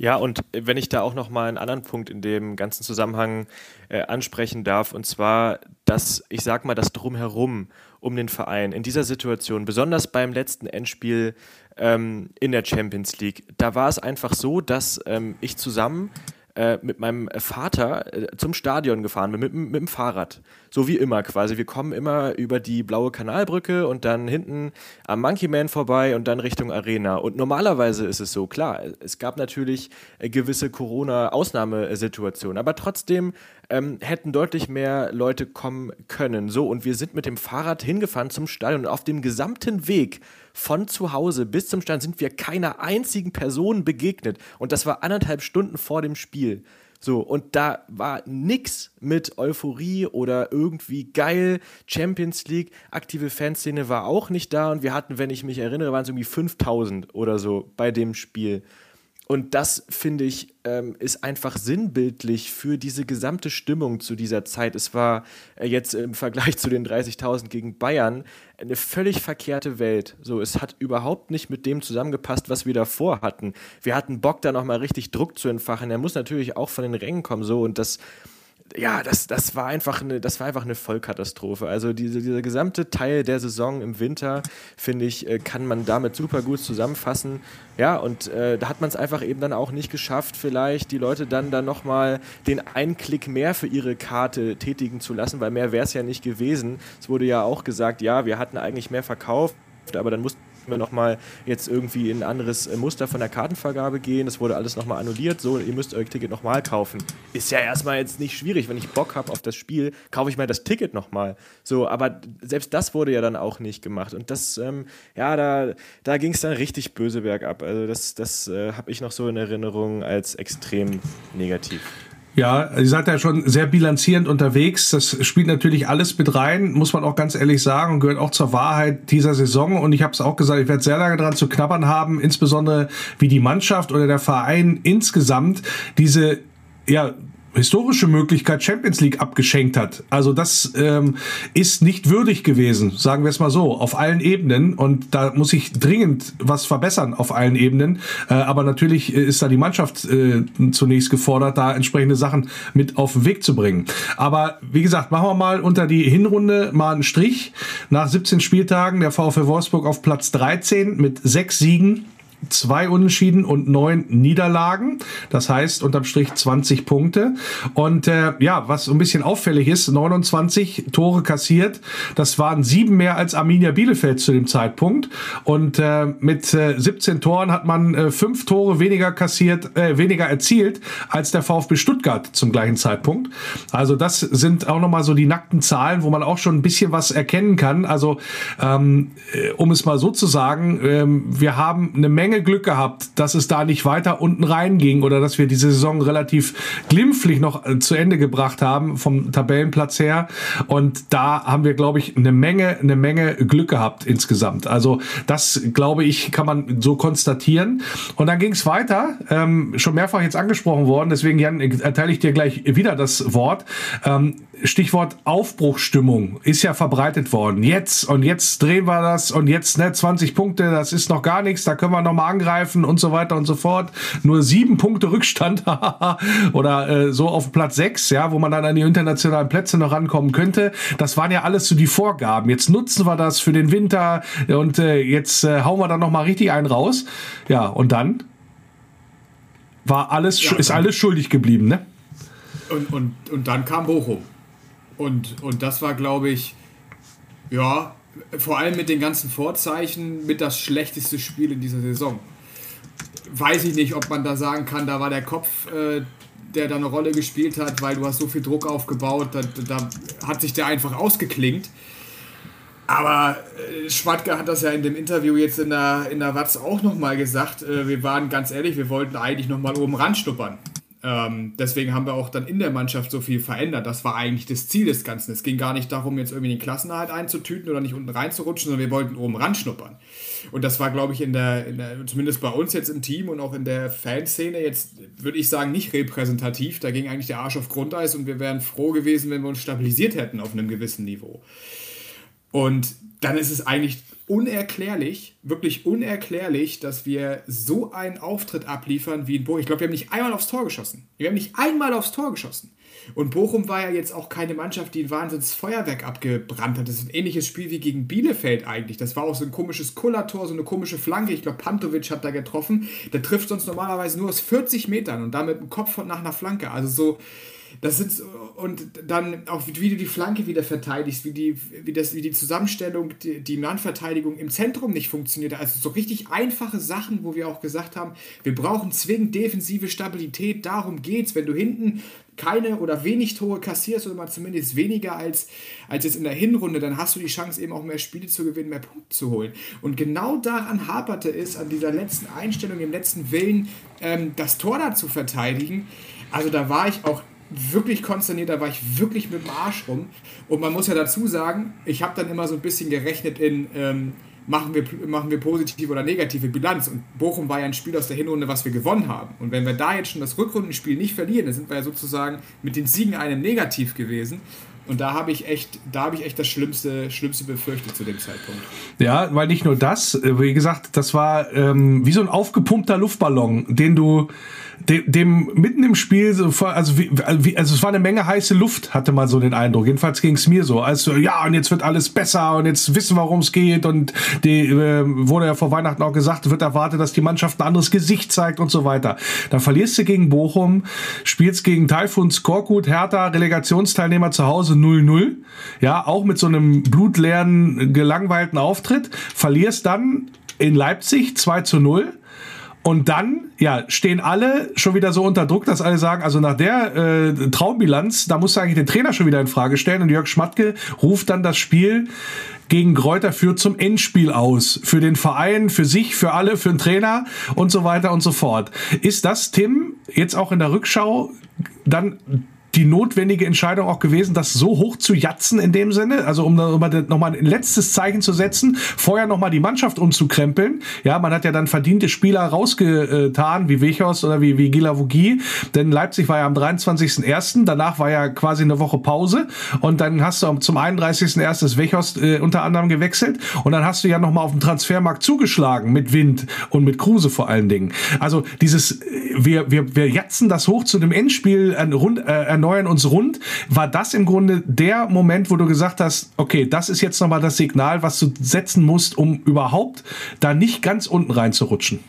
Ja, und wenn ich da auch noch mal einen anderen Punkt in dem ganzen Zusammenhang äh, ansprechen darf, und zwar das, ich sag mal, das Drumherum um den Verein in dieser Situation, besonders beim letzten Endspiel ähm, in der Champions League, da war es einfach so, dass ähm, ich zusammen äh, mit meinem Vater äh, zum Stadion gefahren bin, mit, mit, dem Fahrrad. So wie immer quasi. Wir kommen immer über die blaue Kanalbrücke und dann hinten am Monkey Man vorbei und dann Richtung Arena. Und normalerweise ist es so, klar, es gab natürlich äh, gewisse Corona-Ausnahmesituationen, aber trotzdem ähm, hätten deutlich mehr Leute kommen können. So, und wir sind mit dem Fahrrad hingefahren zum Stadion und auf dem gesamten Weg von zu Hause bis zum Stadion sind wir keiner einzigen Person begegnet. Und das war anderthalb Stunden vor dem Spiel. So, und da war nix mit Euphorie oder irgendwie geil. Champions League, aktive Fanszene war auch nicht da und wir hatten, wenn ich mich erinnere, waren es irgendwie 5000 oder so bei dem Spiel. Und das, finde ich, ähm, ist einfach sinnbildlich für diese gesamte Stimmung zu dieser Zeit. Es war äh, jetzt im Vergleich zu den 30.000 gegen Bayern eine völlig verkehrte Welt. So, es hat überhaupt nicht mit dem zusammengepasst, was wir davor hatten. Wir hatten Bock, da nochmal richtig Druck zu entfachen. Er muss natürlich auch von den Rängen kommen, so und das ja, das, das, war einfach eine, das war einfach eine Vollkatastrophe. Also diese, dieser gesamte Teil der Saison im Winter, finde ich, äh, kann man damit super gut zusammenfassen. Ja, und äh, da hat man es einfach eben dann auch nicht geschafft, vielleicht die Leute dann, dann nochmal den einen Klick mehr für ihre Karte tätigen zu lassen, weil mehr wäre es ja nicht gewesen. Es wurde ja auch gesagt, ja, wir hatten eigentlich mehr verkauft, aber dann mussten wir nochmal jetzt irgendwie in ein anderes äh, Muster von der Kartenvergabe gehen. Das wurde alles nochmal annulliert. So, ihr müsst euer Ticket nochmal kaufen. Ist ja erstmal jetzt nicht schwierig. Wenn ich Bock habe auf das Spiel, kaufe ich mal das Ticket nochmal. So, aber selbst das wurde ja dann auch nicht gemacht. Und das, ähm, ja, da, da ging es dann richtig böse bergab. Also das, das äh, habe ich noch so in Erinnerung als extrem negativ. Ja, ihr seid ja schon sehr bilanzierend unterwegs. Das spielt natürlich alles mit rein, muss man auch ganz ehrlich sagen, gehört auch zur Wahrheit dieser Saison. Und ich habe es auch gesagt, ich werde sehr lange dran zu knabbern haben, insbesondere wie die Mannschaft oder der Verein insgesamt diese ja, historische Möglichkeit Champions League abgeschenkt hat. Also das ähm, ist nicht würdig gewesen, sagen wir es mal so, auf allen Ebenen. Und da muss ich dringend was verbessern auf allen Ebenen. Äh, aber natürlich ist da die Mannschaft äh, zunächst gefordert, da entsprechende Sachen mit auf den Weg zu bringen. Aber wie gesagt, machen wir mal unter die Hinrunde mal einen Strich. Nach 17 Spieltagen der VfL Wolfsburg auf Platz 13 mit sechs Siegen zwei Unentschieden und neun Niederlagen. Das heißt unterm Strich 20 Punkte. Und äh, ja, was ein bisschen auffällig ist, 29 Tore kassiert. Das waren sieben mehr als Arminia Bielefeld zu dem Zeitpunkt. Und äh, mit äh, 17 Toren hat man äh, fünf Tore weniger kassiert, äh, weniger erzielt als der VfB Stuttgart zum gleichen Zeitpunkt. Also das sind auch nochmal so die nackten Zahlen, wo man auch schon ein bisschen was erkennen kann. Also ähm, äh, um es mal so zu sagen, ähm, wir haben eine Menge Menge Glück gehabt, dass es da nicht weiter unten reinging oder dass wir diese Saison relativ glimpflich noch äh, zu Ende gebracht haben vom Tabellenplatz her. Und da haben wir, glaube ich, eine Menge, eine Menge Glück gehabt insgesamt. Also das, glaube ich, kann man so konstatieren. Und dann ging es weiter, ähm, schon mehrfach jetzt angesprochen worden, deswegen Jan, erteile ich dir gleich wieder das Wort. Ähm, Stichwort Aufbruchstimmung ist ja verbreitet worden. Jetzt und jetzt drehen wir das und jetzt ne, 20 Punkte, das ist noch gar nichts, da können wir noch mal angreifen und so weiter und so fort. Nur sieben Punkte Rückstand oder äh, so auf Platz sechs, ja, wo man dann an die internationalen Plätze noch rankommen könnte. Das waren ja alles so die Vorgaben. Jetzt nutzen wir das für den Winter und äh, jetzt äh, hauen wir dann noch mal richtig einen raus. Ja, und dann war alles, ja, ist alles schuldig geblieben, ne? Und, und, und dann kam Bochum. Und, und das war, glaube ich, ja, vor allem mit den ganzen Vorzeichen, mit das schlechteste Spiel in dieser Saison. Weiß ich nicht, ob man da sagen kann, da war der Kopf, äh, der da eine Rolle gespielt hat, weil du hast so viel Druck aufgebaut, da, da hat sich der einfach ausgeklingt. Aber äh, Schmatke hat das ja in dem Interview jetzt in der, in der Watz auch nochmal gesagt. Äh, wir waren ganz ehrlich, wir wollten eigentlich nochmal oben ranstuppern. Ähm, deswegen haben wir auch dann in der Mannschaft so viel verändert. Das war eigentlich das Ziel des Ganzen. Es ging gar nicht darum, jetzt irgendwie den Klassenerhalt einzutüten oder nicht unten reinzurutschen, sondern wir wollten oben ranschnuppern. Und das war, glaube ich, in der, in der, zumindest bei uns jetzt im Team und auch in der Fanszene jetzt, würde ich sagen, nicht repräsentativ. Da ging eigentlich der Arsch auf Grundeis und wir wären froh gewesen, wenn wir uns stabilisiert hätten auf einem gewissen Niveau. Und dann ist es eigentlich unerklärlich, wirklich unerklärlich, dass wir so einen Auftritt abliefern wie in Bochum. Ich glaube, wir haben nicht einmal aufs Tor geschossen. Wir haben nicht einmal aufs Tor geschossen. Und Bochum war ja jetzt auch keine Mannschaft, die ein wahnsinniges Feuerwerk abgebrannt hat. Das ist ein ähnliches Spiel wie gegen Bielefeld eigentlich. Das war auch so ein komisches Kullertor, so eine komische Flanke. Ich glaube, Pantovic hat da getroffen. Der trifft sonst normalerweise nur aus 40 Metern und damit im Kopf nach einer Flanke. Also so das sind und dann auch wie du die Flanke wieder verteidigst, wie die, wie das, wie die Zusammenstellung, die, die Mannverteidigung im Zentrum nicht funktioniert. Also so richtig einfache Sachen, wo wir auch gesagt haben, wir brauchen zwingend defensive Stabilität. Darum geht's. Wenn du hinten keine oder wenig Tore kassierst oder mal zumindest weniger als, als jetzt in der Hinrunde, dann hast du die Chance eben auch mehr Spiele zu gewinnen, mehr Punkte zu holen. Und genau daran haperte es, an dieser letzten Einstellung, dem letzten Willen, ähm, das Tor da zu verteidigen. Also da war ich auch wirklich konsterniert, da war ich wirklich mit dem Arsch rum. Und man muss ja dazu sagen, ich habe dann immer so ein bisschen gerechnet in, ähm, machen, wir, machen wir positive oder negative Bilanz. Und Bochum war ja ein Spiel aus der Hinrunde, was wir gewonnen haben. Und wenn wir da jetzt schon das Rückrundenspiel nicht verlieren, dann sind wir ja sozusagen mit den Siegen einem negativ gewesen. Und da habe ich echt, da habe ich echt das Schlimmste, Schlimmste befürchtet zu dem Zeitpunkt. Ja, weil nicht nur das, äh, wie gesagt, das war ähm, wie so ein aufgepumpter Luftballon, den du dem, dem mitten im Spiel, so, also, wie, also es war eine Menge heiße Luft, hatte man so den Eindruck. Jedenfalls ging es mir so. Also ja, und jetzt wird alles besser und jetzt wissen wir, worum es geht. Und die äh, wurde ja vor Weihnachten auch gesagt, wird erwartet, dass die Mannschaft ein anderes Gesicht zeigt und so weiter. Dann verlierst du gegen Bochum, spielst gegen Taifun Skorkut, Hertha, Relegationsteilnehmer zu Hause 0-0. Ja, auch mit so einem blutleeren, gelangweilten Auftritt. Verlierst dann in Leipzig 2 zu 0 und dann, ja, stehen alle schon wieder so unter Druck, dass alle sagen, also nach der äh, Traumbilanz, da musst du eigentlich den Trainer schon wieder in Frage stellen. Und Jörg Schmatke ruft dann das Spiel gegen Kräuter führt zum Endspiel aus. Für den Verein, für sich, für alle, für den Trainer und so weiter und so fort. Ist das, Tim, jetzt auch in der Rückschau dann die notwendige Entscheidung auch gewesen, das so hoch zu jatzen in dem Sinne, also um nochmal ein letztes Zeichen zu setzen, vorher nochmal die Mannschaft umzukrempeln. Ja, man hat ja dann verdiente Spieler rausgetan, wie Wechos oder wie, wie Gilavogi, denn Leipzig war ja am 23.01., danach war ja quasi eine Woche Pause und dann hast du zum 31.01. das Wechos äh, unter anderem gewechselt und dann hast du ja nochmal auf dem Transfermarkt zugeschlagen mit Wind und mit Kruse vor allen Dingen. Also dieses, äh, wir, wir, wir jatzen das hoch zu dem Endspiel, äh, rund, äh, erneuern uns rund, war das im Grunde der Moment, wo du gesagt hast, okay, das ist jetzt nochmal das Signal, was du setzen musst, um überhaupt da nicht ganz unten reinzurutschen?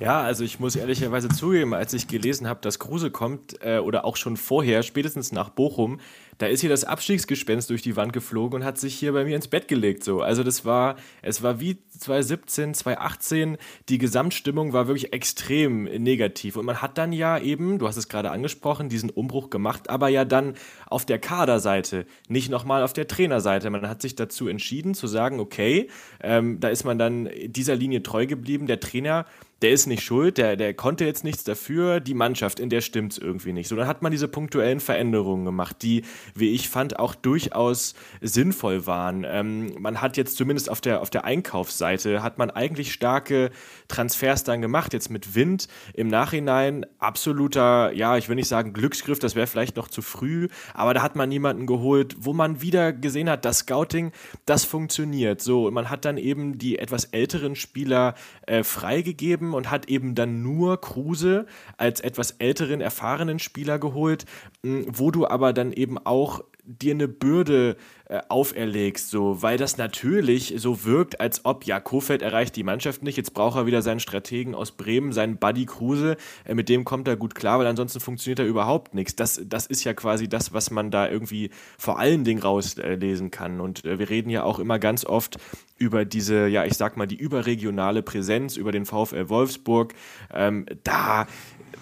Ja, also ich muss ehrlicherweise zugeben, als ich gelesen habe, dass Kruse kommt äh, oder auch schon vorher, spätestens nach Bochum, da ist hier das Abstiegsgespenst durch die Wand geflogen und hat sich hier bei mir ins Bett gelegt. So. Also das war, es war wie 2017, 2018, die Gesamtstimmung war wirklich extrem negativ. Und man hat dann ja eben, du hast es gerade angesprochen, diesen Umbruch gemacht, aber ja dann auf der Kaderseite, nicht nochmal auf der Trainerseite. Man hat sich dazu entschieden zu sagen, okay, ähm, da ist man dann dieser Linie treu geblieben. Der Trainer der ist nicht schuld, der, der konnte jetzt nichts dafür, die Mannschaft, in der stimmt es irgendwie nicht. So, dann hat man diese punktuellen Veränderungen gemacht, die, wie ich fand, auch durchaus sinnvoll waren. Ähm, man hat jetzt zumindest auf der, auf der Einkaufsseite, hat man eigentlich starke Transfers dann gemacht, jetzt mit Wind im Nachhinein absoluter, ja, ich will nicht sagen Glücksgriff, das wäre vielleicht noch zu früh, aber da hat man jemanden geholt, wo man wieder gesehen hat, das Scouting, das funktioniert. So, und man hat dann eben die etwas älteren Spieler äh, freigegeben gegeben und hat eben dann nur Kruse als etwas älteren, erfahrenen Spieler geholt, wo du aber dann eben auch dir eine Bürde äh, auferlegst, so, weil das natürlich so wirkt, als ob, ja, Kofeld erreicht die Mannschaft nicht, jetzt braucht er wieder seinen Strategen aus Bremen, seinen Buddy Kruse, äh, mit dem kommt er gut klar, weil ansonsten funktioniert er überhaupt nichts. Das, das ist ja quasi das, was man da irgendwie vor allen Dingen rauslesen kann. Und äh, wir reden ja auch immer ganz oft über diese, ja, ich sag mal, die überregionale Präsenz, über den VfL Wolfsburg. Ähm, da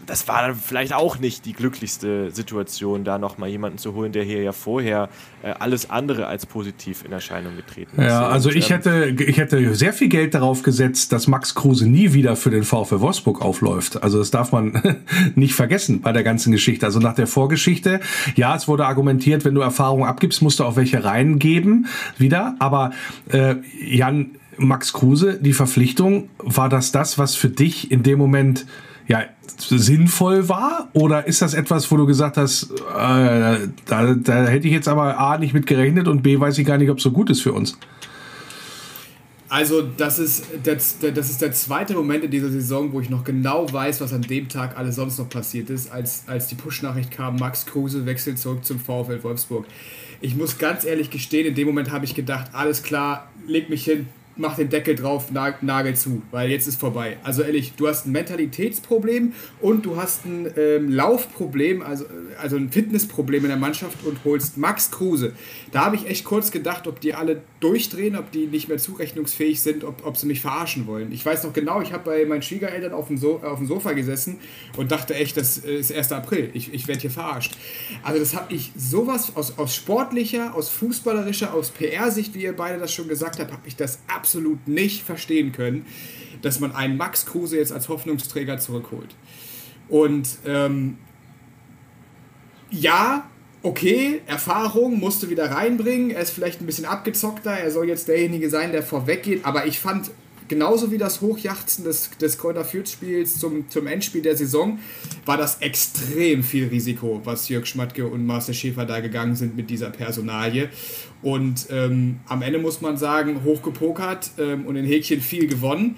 das war dann vielleicht auch nicht die glücklichste Situation, da nochmal jemanden zu holen, der hier ja vorher äh, alles andere als positiv in Erscheinung getreten ist. Ja, also ich ähm, hätte, ich hätte sehr viel Geld darauf gesetzt, dass Max Kruse nie wieder für den VfL Wolfsburg aufläuft. Also das darf man nicht vergessen bei der ganzen Geschichte. Also nach der Vorgeschichte, ja, es wurde argumentiert, wenn du Erfahrung abgibst, musst du auch welche reingeben wieder. Aber äh, Jan, Max Kruse, die Verpflichtung, war das das, was für dich in dem Moment ja, sinnvoll war? Oder ist das etwas, wo du gesagt hast, äh, da, da hätte ich jetzt aber A nicht mit gerechnet und B weiß ich gar nicht, ob es so gut ist für uns? Also das ist, das, das ist der zweite Moment in dieser Saison, wo ich noch genau weiß, was an dem Tag alles sonst noch passiert ist, als, als die Push-Nachricht kam, Max Kruse wechselt zurück zum VfL Wolfsburg. Ich muss ganz ehrlich gestehen, in dem Moment habe ich gedacht, alles klar, leg mich hin, mach den Deckel drauf, Nagel zu, weil jetzt ist vorbei. Also ehrlich, du hast ein Mentalitätsproblem und du hast ein ähm, Laufproblem, also, also ein Fitnessproblem in der Mannschaft und holst Max Kruse. Da habe ich echt kurz gedacht, ob die alle durchdrehen, ob die nicht mehr zurechnungsfähig sind, ob, ob sie mich verarschen wollen. Ich weiß noch genau, ich habe bei meinen Schwiegereltern auf dem, so auf dem Sofa gesessen und dachte echt, das ist 1. April, ich, ich werde hier verarscht. Also das habe ich sowas aus, aus sportlicher, aus fußballerischer, aus PR-Sicht, wie ihr beide das schon gesagt habt, habe ich das absolut absolut nicht verstehen können, dass man einen Max Kruse jetzt als Hoffnungsträger zurückholt. Und ähm, ja, okay, Erfahrung musste wieder reinbringen. Er ist vielleicht ein bisschen abgezockter. Er soll jetzt derjenige sein, der vorweggeht. Aber ich fand genauso wie das Hochjachzen des, des Kräuter Fürth-Spiels zum, zum Endspiel der Saison, war das extrem viel Risiko, was Jörg Schmatke und Marcel Schäfer da gegangen sind mit dieser Personalie. Und ähm, am Ende muss man sagen, hochgepokert ähm, und in Häkchen viel gewonnen.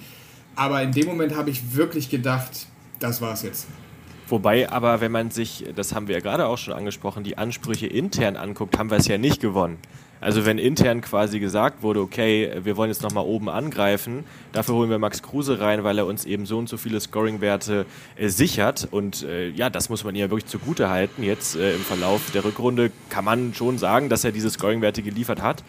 Aber in dem Moment habe ich wirklich gedacht, das war's jetzt. Wobei aber, wenn man sich, das haben wir ja gerade auch schon angesprochen, die Ansprüche intern anguckt, haben wir es ja nicht gewonnen. Also wenn intern quasi gesagt wurde, okay, wir wollen jetzt nochmal oben angreifen, dafür holen wir Max Kruse rein, weil er uns eben so und so viele Scoring-Werte äh, sichert. Und äh, ja, das muss man ihm ja wirklich zugute halten. Jetzt äh, im Verlauf der Rückrunde kann man schon sagen, dass er diese Scoring-Werte geliefert hat.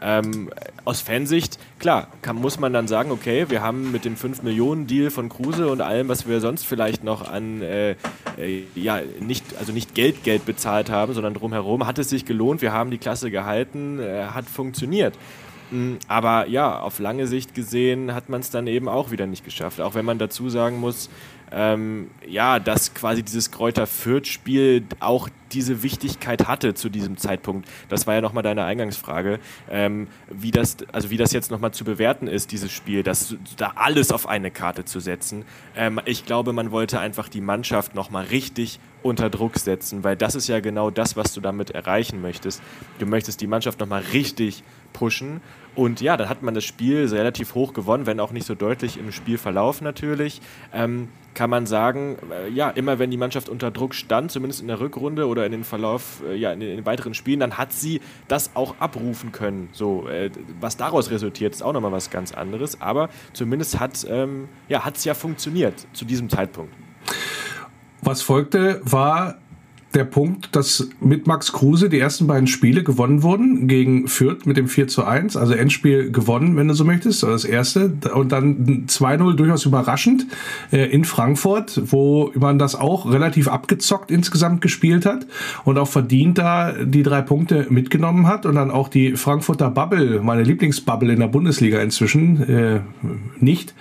Ähm, aus Fansicht, klar, kann, muss man dann sagen, okay, wir haben mit dem 5-Millionen-Deal von Kruse und allem, was wir sonst vielleicht noch an, äh, äh, ja, nicht, also nicht Geld, Geld bezahlt haben, sondern drumherum, hat es sich gelohnt, wir haben die Klasse gehalten, äh, hat funktioniert. Mm, aber ja, auf lange Sicht gesehen hat man es dann eben auch wieder nicht geschafft. Auch wenn man dazu sagen muss, ähm, ja, dass quasi dieses Kräuter Fürth-Spiel auch diese Wichtigkeit hatte zu diesem Zeitpunkt. Das war ja nochmal deine Eingangsfrage, ähm, wie, das, also wie das jetzt nochmal zu bewerten ist, dieses Spiel, das, da alles auf eine Karte zu setzen. Ähm, ich glaube, man wollte einfach die Mannschaft nochmal richtig unter Druck setzen, weil das ist ja genau das, was du damit erreichen möchtest. Du möchtest die Mannschaft nochmal richtig pushen. Und ja, dann hat man das Spiel relativ hoch gewonnen, wenn auch nicht so deutlich im Spielverlauf natürlich. Ähm, kann man sagen, äh, ja, immer wenn die Mannschaft unter Druck stand, zumindest in der Rückrunde oder in den Verlauf, äh, ja, in den, in den, weiteren Spielen, dann hat sie das auch abrufen können. So, äh, was daraus resultiert, ist auch nochmal was ganz anderes. Aber zumindest hat ähm, ja, es ja funktioniert zu diesem Zeitpunkt. Was folgte, war der Punkt, dass mit Max Kruse die ersten beiden Spiele gewonnen wurden gegen Fürth mit dem 4 zu 1, also Endspiel gewonnen, wenn du so möchtest, das erste. Und dann 2-0 durchaus überraschend äh, in Frankfurt, wo man das auch relativ abgezockt insgesamt gespielt hat und auch verdient da die drei Punkte mitgenommen hat und dann auch die Frankfurter Bubble, meine Lieblingsbubble in der Bundesliga inzwischen, äh, nicht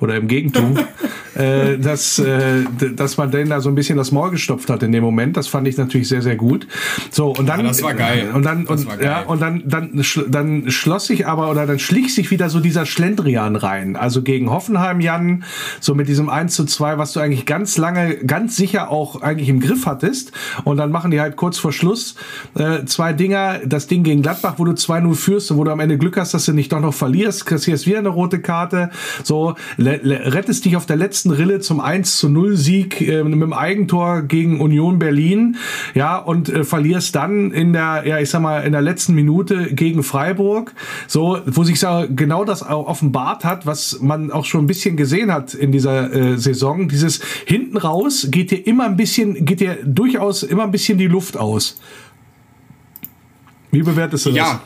oder im Gegentum, äh, dass, äh, dass man denen da so ein bisschen das Maul gestopft hat in dem Moment. Das fand ich natürlich sehr, sehr gut. So, und dann, ja, das war geil. Und dann, und, geil. ja, und dann, dann, dann schloss sich aber oder dann schlich sich wieder so dieser Schlendrian rein. Also gegen Hoffenheim, Jan, so mit diesem 1 zu 2, was du eigentlich ganz lange, ganz sicher auch eigentlich im Griff hattest. Und dann machen die halt kurz vor Schluss äh, zwei Dinger. Das Ding gegen Gladbach, wo du 2-0 führst und wo du am Ende Glück hast, dass du nicht doch noch verlierst, kassierst wieder eine rote Karte. So, rettest dich auf der letzten Rille zum 1 zu 0 Sieg äh, mit dem Eigentor gegen Union Berlin, ja, und äh, verlierst dann in der, ja, ich sag mal, in der letzten Minute gegen Freiburg, so, wo sich so genau das auch offenbart hat, was man auch schon ein bisschen gesehen hat in dieser äh, Saison. Dieses hinten raus geht dir immer ein bisschen, geht dir durchaus immer ein bisschen die Luft aus. Wie bewertest du das? Ja,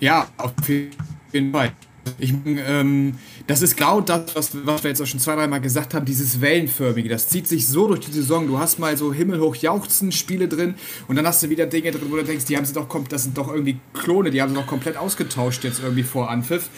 ja, auf jeden Fall. Ich, ähm, das ist genau das, was, was wir jetzt auch schon zwei, dreimal gesagt haben, dieses Wellenförmige. Das zieht sich so durch die Saison. Du hast mal so himmelhoch jauchzen Spiele drin und dann hast du wieder Dinge drin, wo du denkst, die haben sie doch, das sind doch irgendwie Klone, die haben sie doch komplett ausgetauscht jetzt irgendwie vor Anpfiff.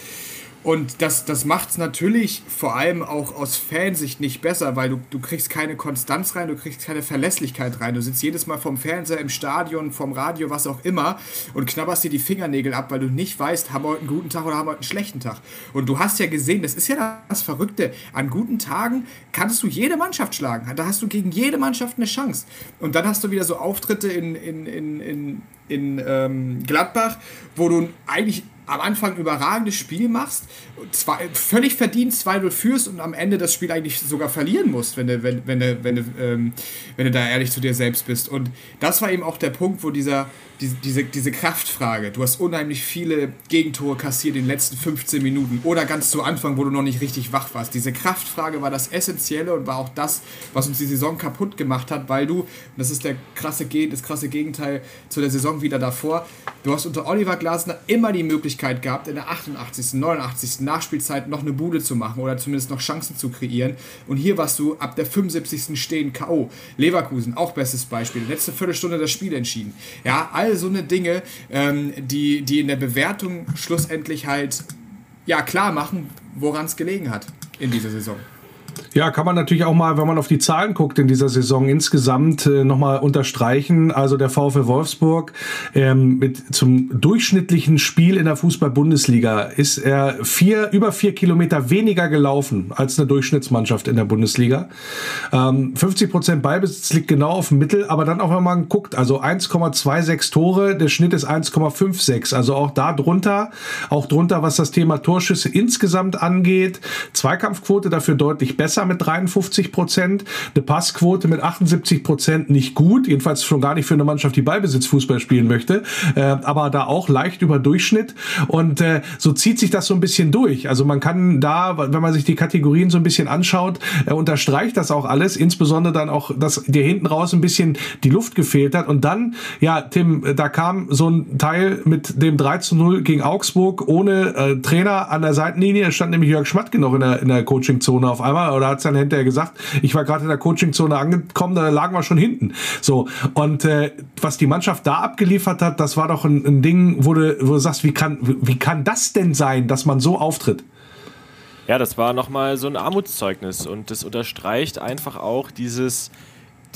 Und das, das macht es natürlich vor allem auch aus Fansicht nicht besser, weil du, du kriegst keine Konstanz rein, du kriegst keine Verlässlichkeit rein. Du sitzt jedes Mal vom Fernseher, im Stadion, vom Radio, was auch immer und knabberst dir die Fingernägel ab, weil du nicht weißt, haben wir heute einen guten Tag oder haben wir heute einen schlechten Tag. Und du hast ja gesehen, das ist ja das Verrückte, an guten Tagen kannst du jede Mannschaft schlagen. Da hast du gegen jede Mannschaft eine Chance. Und dann hast du wieder so Auftritte in, in, in, in, in ähm, Gladbach, wo du eigentlich am Anfang überragendes Spiel machst, zwei, völlig verdient 2-0 führst und am Ende das Spiel eigentlich sogar verlieren musst, wenn du, wenn, wenn du, wenn du, ähm, wenn du da ehrlich zu dir selbst bist. Und das war eben auch der Punkt, wo dieser, diese, diese, diese Kraftfrage, du hast unheimlich viele Gegentore kassiert in den letzten 15 Minuten oder ganz zu Anfang, wo du noch nicht richtig wach warst. Diese Kraftfrage war das Essentielle und war auch das, was uns die Saison kaputt gemacht hat, weil du, das ist der krasse, das krasse Gegenteil zu der Saison wieder davor, du hast unter Oliver Glasner immer die Möglichkeit gehabt, in der 88., 89. Nachspielzeit noch eine Bude zu machen oder zumindest noch Chancen zu kreieren. Und hier warst du ab der 75. stehen K.O. Leverkusen, auch bestes Beispiel. Letzte Viertelstunde das Spiel entschieden. Ja, all so eine Dinge, ähm, die, die in der Bewertung schlussendlich halt ja klar machen, woran es gelegen hat in dieser Saison. Ja, kann man natürlich auch mal, wenn man auf die Zahlen guckt in dieser Saison insgesamt äh, nochmal unterstreichen. Also der VfL Wolfsburg ähm, mit zum durchschnittlichen Spiel in der Fußball-Bundesliga ist er vier, über vier Kilometer weniger gelaufen als eine Durchschnittsmannschaft in der Bundesliga. Ähm, 50 Prozent Ballbesitz liegt genau auf dem Mittel, aber dann auch wenn man guckt, also 1,26 Tore, der Schnitt ist 1,56, also auch da drunter, auch drunter, was das Thema Torschüsse insgesamt angeht. Zweikampfquote dafür deutlich besser mit 53 Prozent, eine Passquote mit 78 Prozent nicht gut, jedenfalls schon gar nicht für eine Mannschaft, die Ballbesitzfußball spielen möchte, äh, aber da auch leicht über Durchschnitt. Und äh, so zieht sich das so ein bisschen durch. Also man kann da, wenn man sich die Kategorien so ein bisschen anschaut, äh, unterstreicht das auch alles, insbesondere dann auch, dass dir hinten raus ein bisschen die Luft gefehlt hat. Und dann, ja, Tim, da kam so ein Teil mit dem 3 zu 0 gegen Augsburg ohne äh, Trainer an der Seitenlinie, stand nämlich Jörg Schmatke noch in der, in der Coachingzone auf einmal oder hat es dann hinterher gesagt, ich war gerade in der Coachingzone angekommen, da lagen wir schon hinten. So, und äh, was die Mannschaft da abgeliefert hat, das war doch ein, ein Ding, wo du, wo du sagst, wie kann, wie kann das denn sein, dass man so auftritt? Ja, das war nochmal so ein Armutszeugnis und das unterstreicht einfach auch dieses,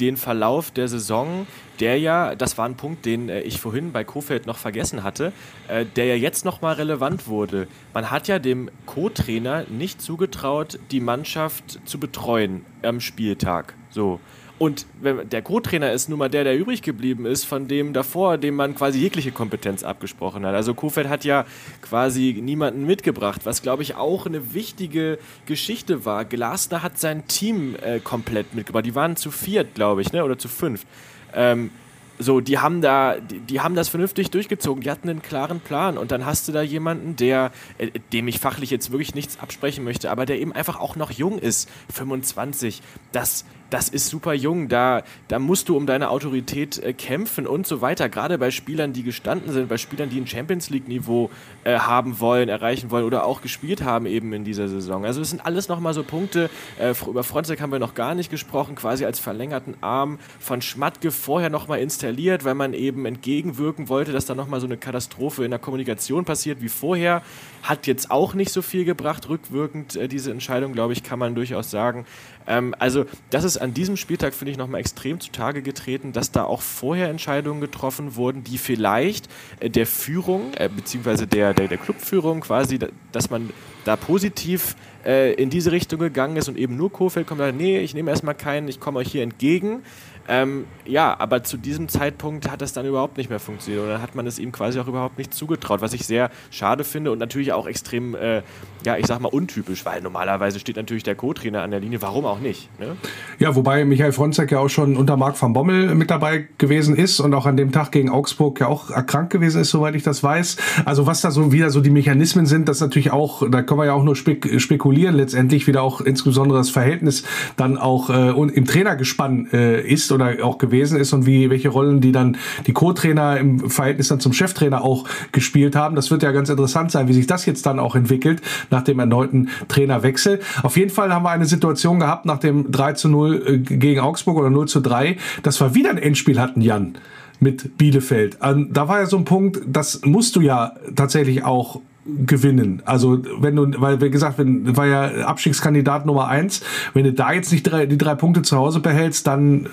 den Verlauf der Saison, der ja, das war ein Punkt, den äh, ich vorhin bei Kofeld noch vergessen hatte, äh, der ja jetzt nochmal relevant wurde. Man hat ja dem Co-Trainer nicht zugetraut, die Mannschaft zu betreuen am Spieltag. So. Und der Co-Trainer ist nun mal der, der übrig geblieben ist, von dem davor, dem man quasi jegliche Kompetenz abgesprochen hat. Also Kofeld hat ja quasi niemanden mitgebracht, was glaube ich auch eine wichtige Geschichte war. Glasner hat sein Team äh, komplett mitgebracht. Die waren zu viert, glaube ich, ne? oder zu fünf. Ähm, so, die haben da, die, die, haben das vernünftig durchgezogen, die hatten einen klaren Plan und dann hast du da jemanden, der, äh, dem ich fachlich jetzt wirklich nichts absprechen möchte, aber der eben einfach auch noch jung ist, 25, das, das ist super jung, da, da musst du um deine Autorität äh, kämpfen und so weiter. Gerade bei Spielern, die gestanden sind, bei Spielern, die ein Champions League-Niveau äh, haben wollen, erreichen wollen oder auch gespielt haben eben in dieser Saison. Also es sind alles nochmal so Punkte, äh, über Fronzek haben wir noch gar nicht gesprochen, quasi als verlängerten Arm von Schmatke vorher nochmal installiert, weil man eben entgegenwirken wollte, dass da nochmal so eine Katastrophe in der Kommunikation passiert wie vorher. Hat jetzt auch nicht so viel gebracht, rückwirkend äh, diese Entscheidung, glaube ich, kann man durchaus sagen. Ähm, also das ist an diesem Spieltag, finde ich, nochmal extrem zutage getreten, dass da auch vorher Entscheidungen getroffen wurden, die vielleicht äh, der Führung, äh, beziehungsweise der, der, der Clubführung quasi, dass man da positiv äh, in diese Richtung gegangen ist und eben nur Kofeld kommt, nee, ich nehme erstmal keinen, ich komme euch hier entgegen. Ähm, ja, aber zu diesem Zeitpunkt hat das dann überhaupt nicht mehr funktioniert und dann hat man es ihm quasi auch überhaupt nicht zugetraut, was ich sehr schade finde und natürlich auch extrem, äh, ja, ich sag mal untypisch, weil normalerweise steht natürlich der Co-Trainer an der Linie, warum auch nicht? Ne? Ja, wobei Michael Fronzek ja auch schon unter Marc van Bommel mit dabei gewesen ist und auch an dem Tag gegen Augsburg ja auch erkrankt gewesen ist, soweit ich das weiß. Also was da so wieder so die Mechanismen sind, das natürlich auch, da können wir ja auch nur spek spekulieren, letztendlich wieder auch insbesondere das Verhältnis dann auch äh, im Trainergespann äh, ist oder auch gewesen ist und wie welche Rollen die dann die Co-Trainer im Verhältnis dann zum Cheftrainer auch gespielt haben. Das wird ja ganz interessant sein, wie sich das jetzt dann auch entwickelt nach dem erneuten Trainerwechsel. Auf jeden Fall haben wir eine Situation gehabt nach dem 3 zu 0 äh, gegen Augsburg oder 0 zu 3, dass wir wieder ein Endspiel hatten, Jan mit Bielefeld. Da war ja so ein Punkt, das musst du ja tatsächlich auch gewinnen. Also wenn du, weil wie gesagt, wenn war ja Abstiegskandidat Nummer eins, wenn du da jetzt nicht drei, die drei Punkte zu Hause behältst, dann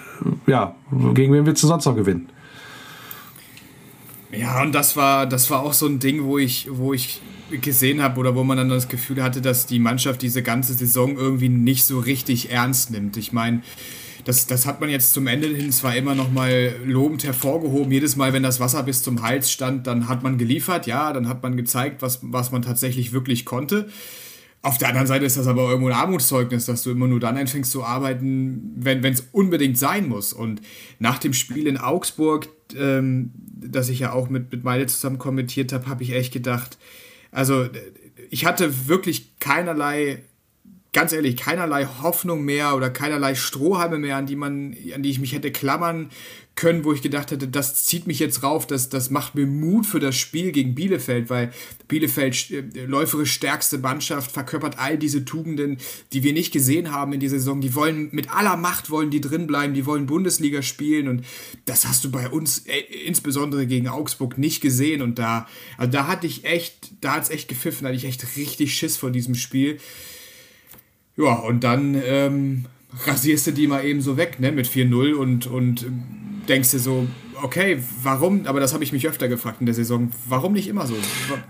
ja, gegen wen willst du sonst noch gewinnen? Ja, und das war, das war auch so ein Ding, wo ich, wo ich gesehen habe oder wo man dann das Gefühl hatte, dass die Mannschaft diese ganze Saison irgendwie nicht so richtig ernst nimmt. Ich meine, das, das hat man jetzt zum Ende hin zwar immer noch mal lobend hervorgehoben. Jedes Mal, wenn das Wasser bis zum Hals stand, dann hat man geliefert, ja, dann hat man gezeigt, was, was man tatsächlich wirklich konnte. Auf der anderen Seite ist das aber irgendwo ein Armutszeugnis, dass du immer nur dann anfängst zu arbeiten, wenn es unbedingt sein muss. Und nach dem Spiel in Augsburg, ähm, das ich ja auch mit, mit Meile zusammen kommentiert habe, habe ich echt gedacht, also ich hatte wirklich keinerlei ganz ehrlich, keinerlei Hoffnung mehr oder keinerlei Strohhalme mehr, an die man, an die ich mich hätte klammern können, wo ich gedacht hätte, das zieht mich jetzt rauf, das, das macht mir Mut für das Spiel gegen Bielefeld, weil Bielefeld äh, läuferisch stärkste Mannschaft verkörpert all diese Tugenden, die wir nicht gesehen haben in dieser Saison. Die wollen mit aller Macht wollen die drin bleiben, die wollen Bundesliga spielen und das hast du bei uns äh, insbesondere gegen Augsburg nicht gesehen und da, also da hatte ich echt, da hat es echt gepfiffen, da hatte ich echt richtig Schiss vor diesem Spiel. Ja, und dann ähm, rasierst du die mal eben so weg, ne, mit 4-0 und, und denkst dir so, okay, warum? Aber das habe ich mich öfter gefragt in der Saison. Warum nicht immer so?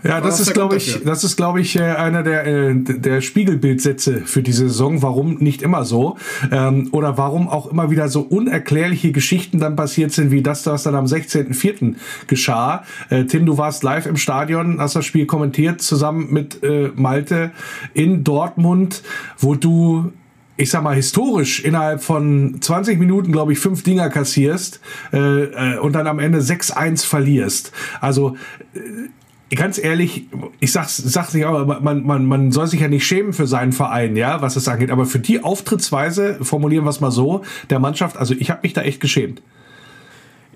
Ja, das ist, glaube ich, das ist, glaube ich, äh, einer der, äh, der Spiegelbildsätze für diese Saison. Warum nicht immer so? Ähm, oder warum auch immer wieder so unerklärliche Geschichten dann passiert sind, wie das, was dann am 16.04. geschah. Äh, Tim, du warst live im Stadion, hast das Spiel kommentiert zusammen mit Malte in Dortmund, wo du ich sag mal, historisch innerhalb von 20 Minuten, glaube ich, fünf Dinger kassierst äh, äh, und dann am Ende 6-1 verlierst. Also äh, ganz ehrlich, ich sag's, sag's nicht, aber man, man, man soll sich ja nicht schämen für seinen Verein, ja, was es angeht. Aber für die Auftrittsweise, formulieren wir es mal so, der Mannschaft, also ich habe mich da echt geschämt.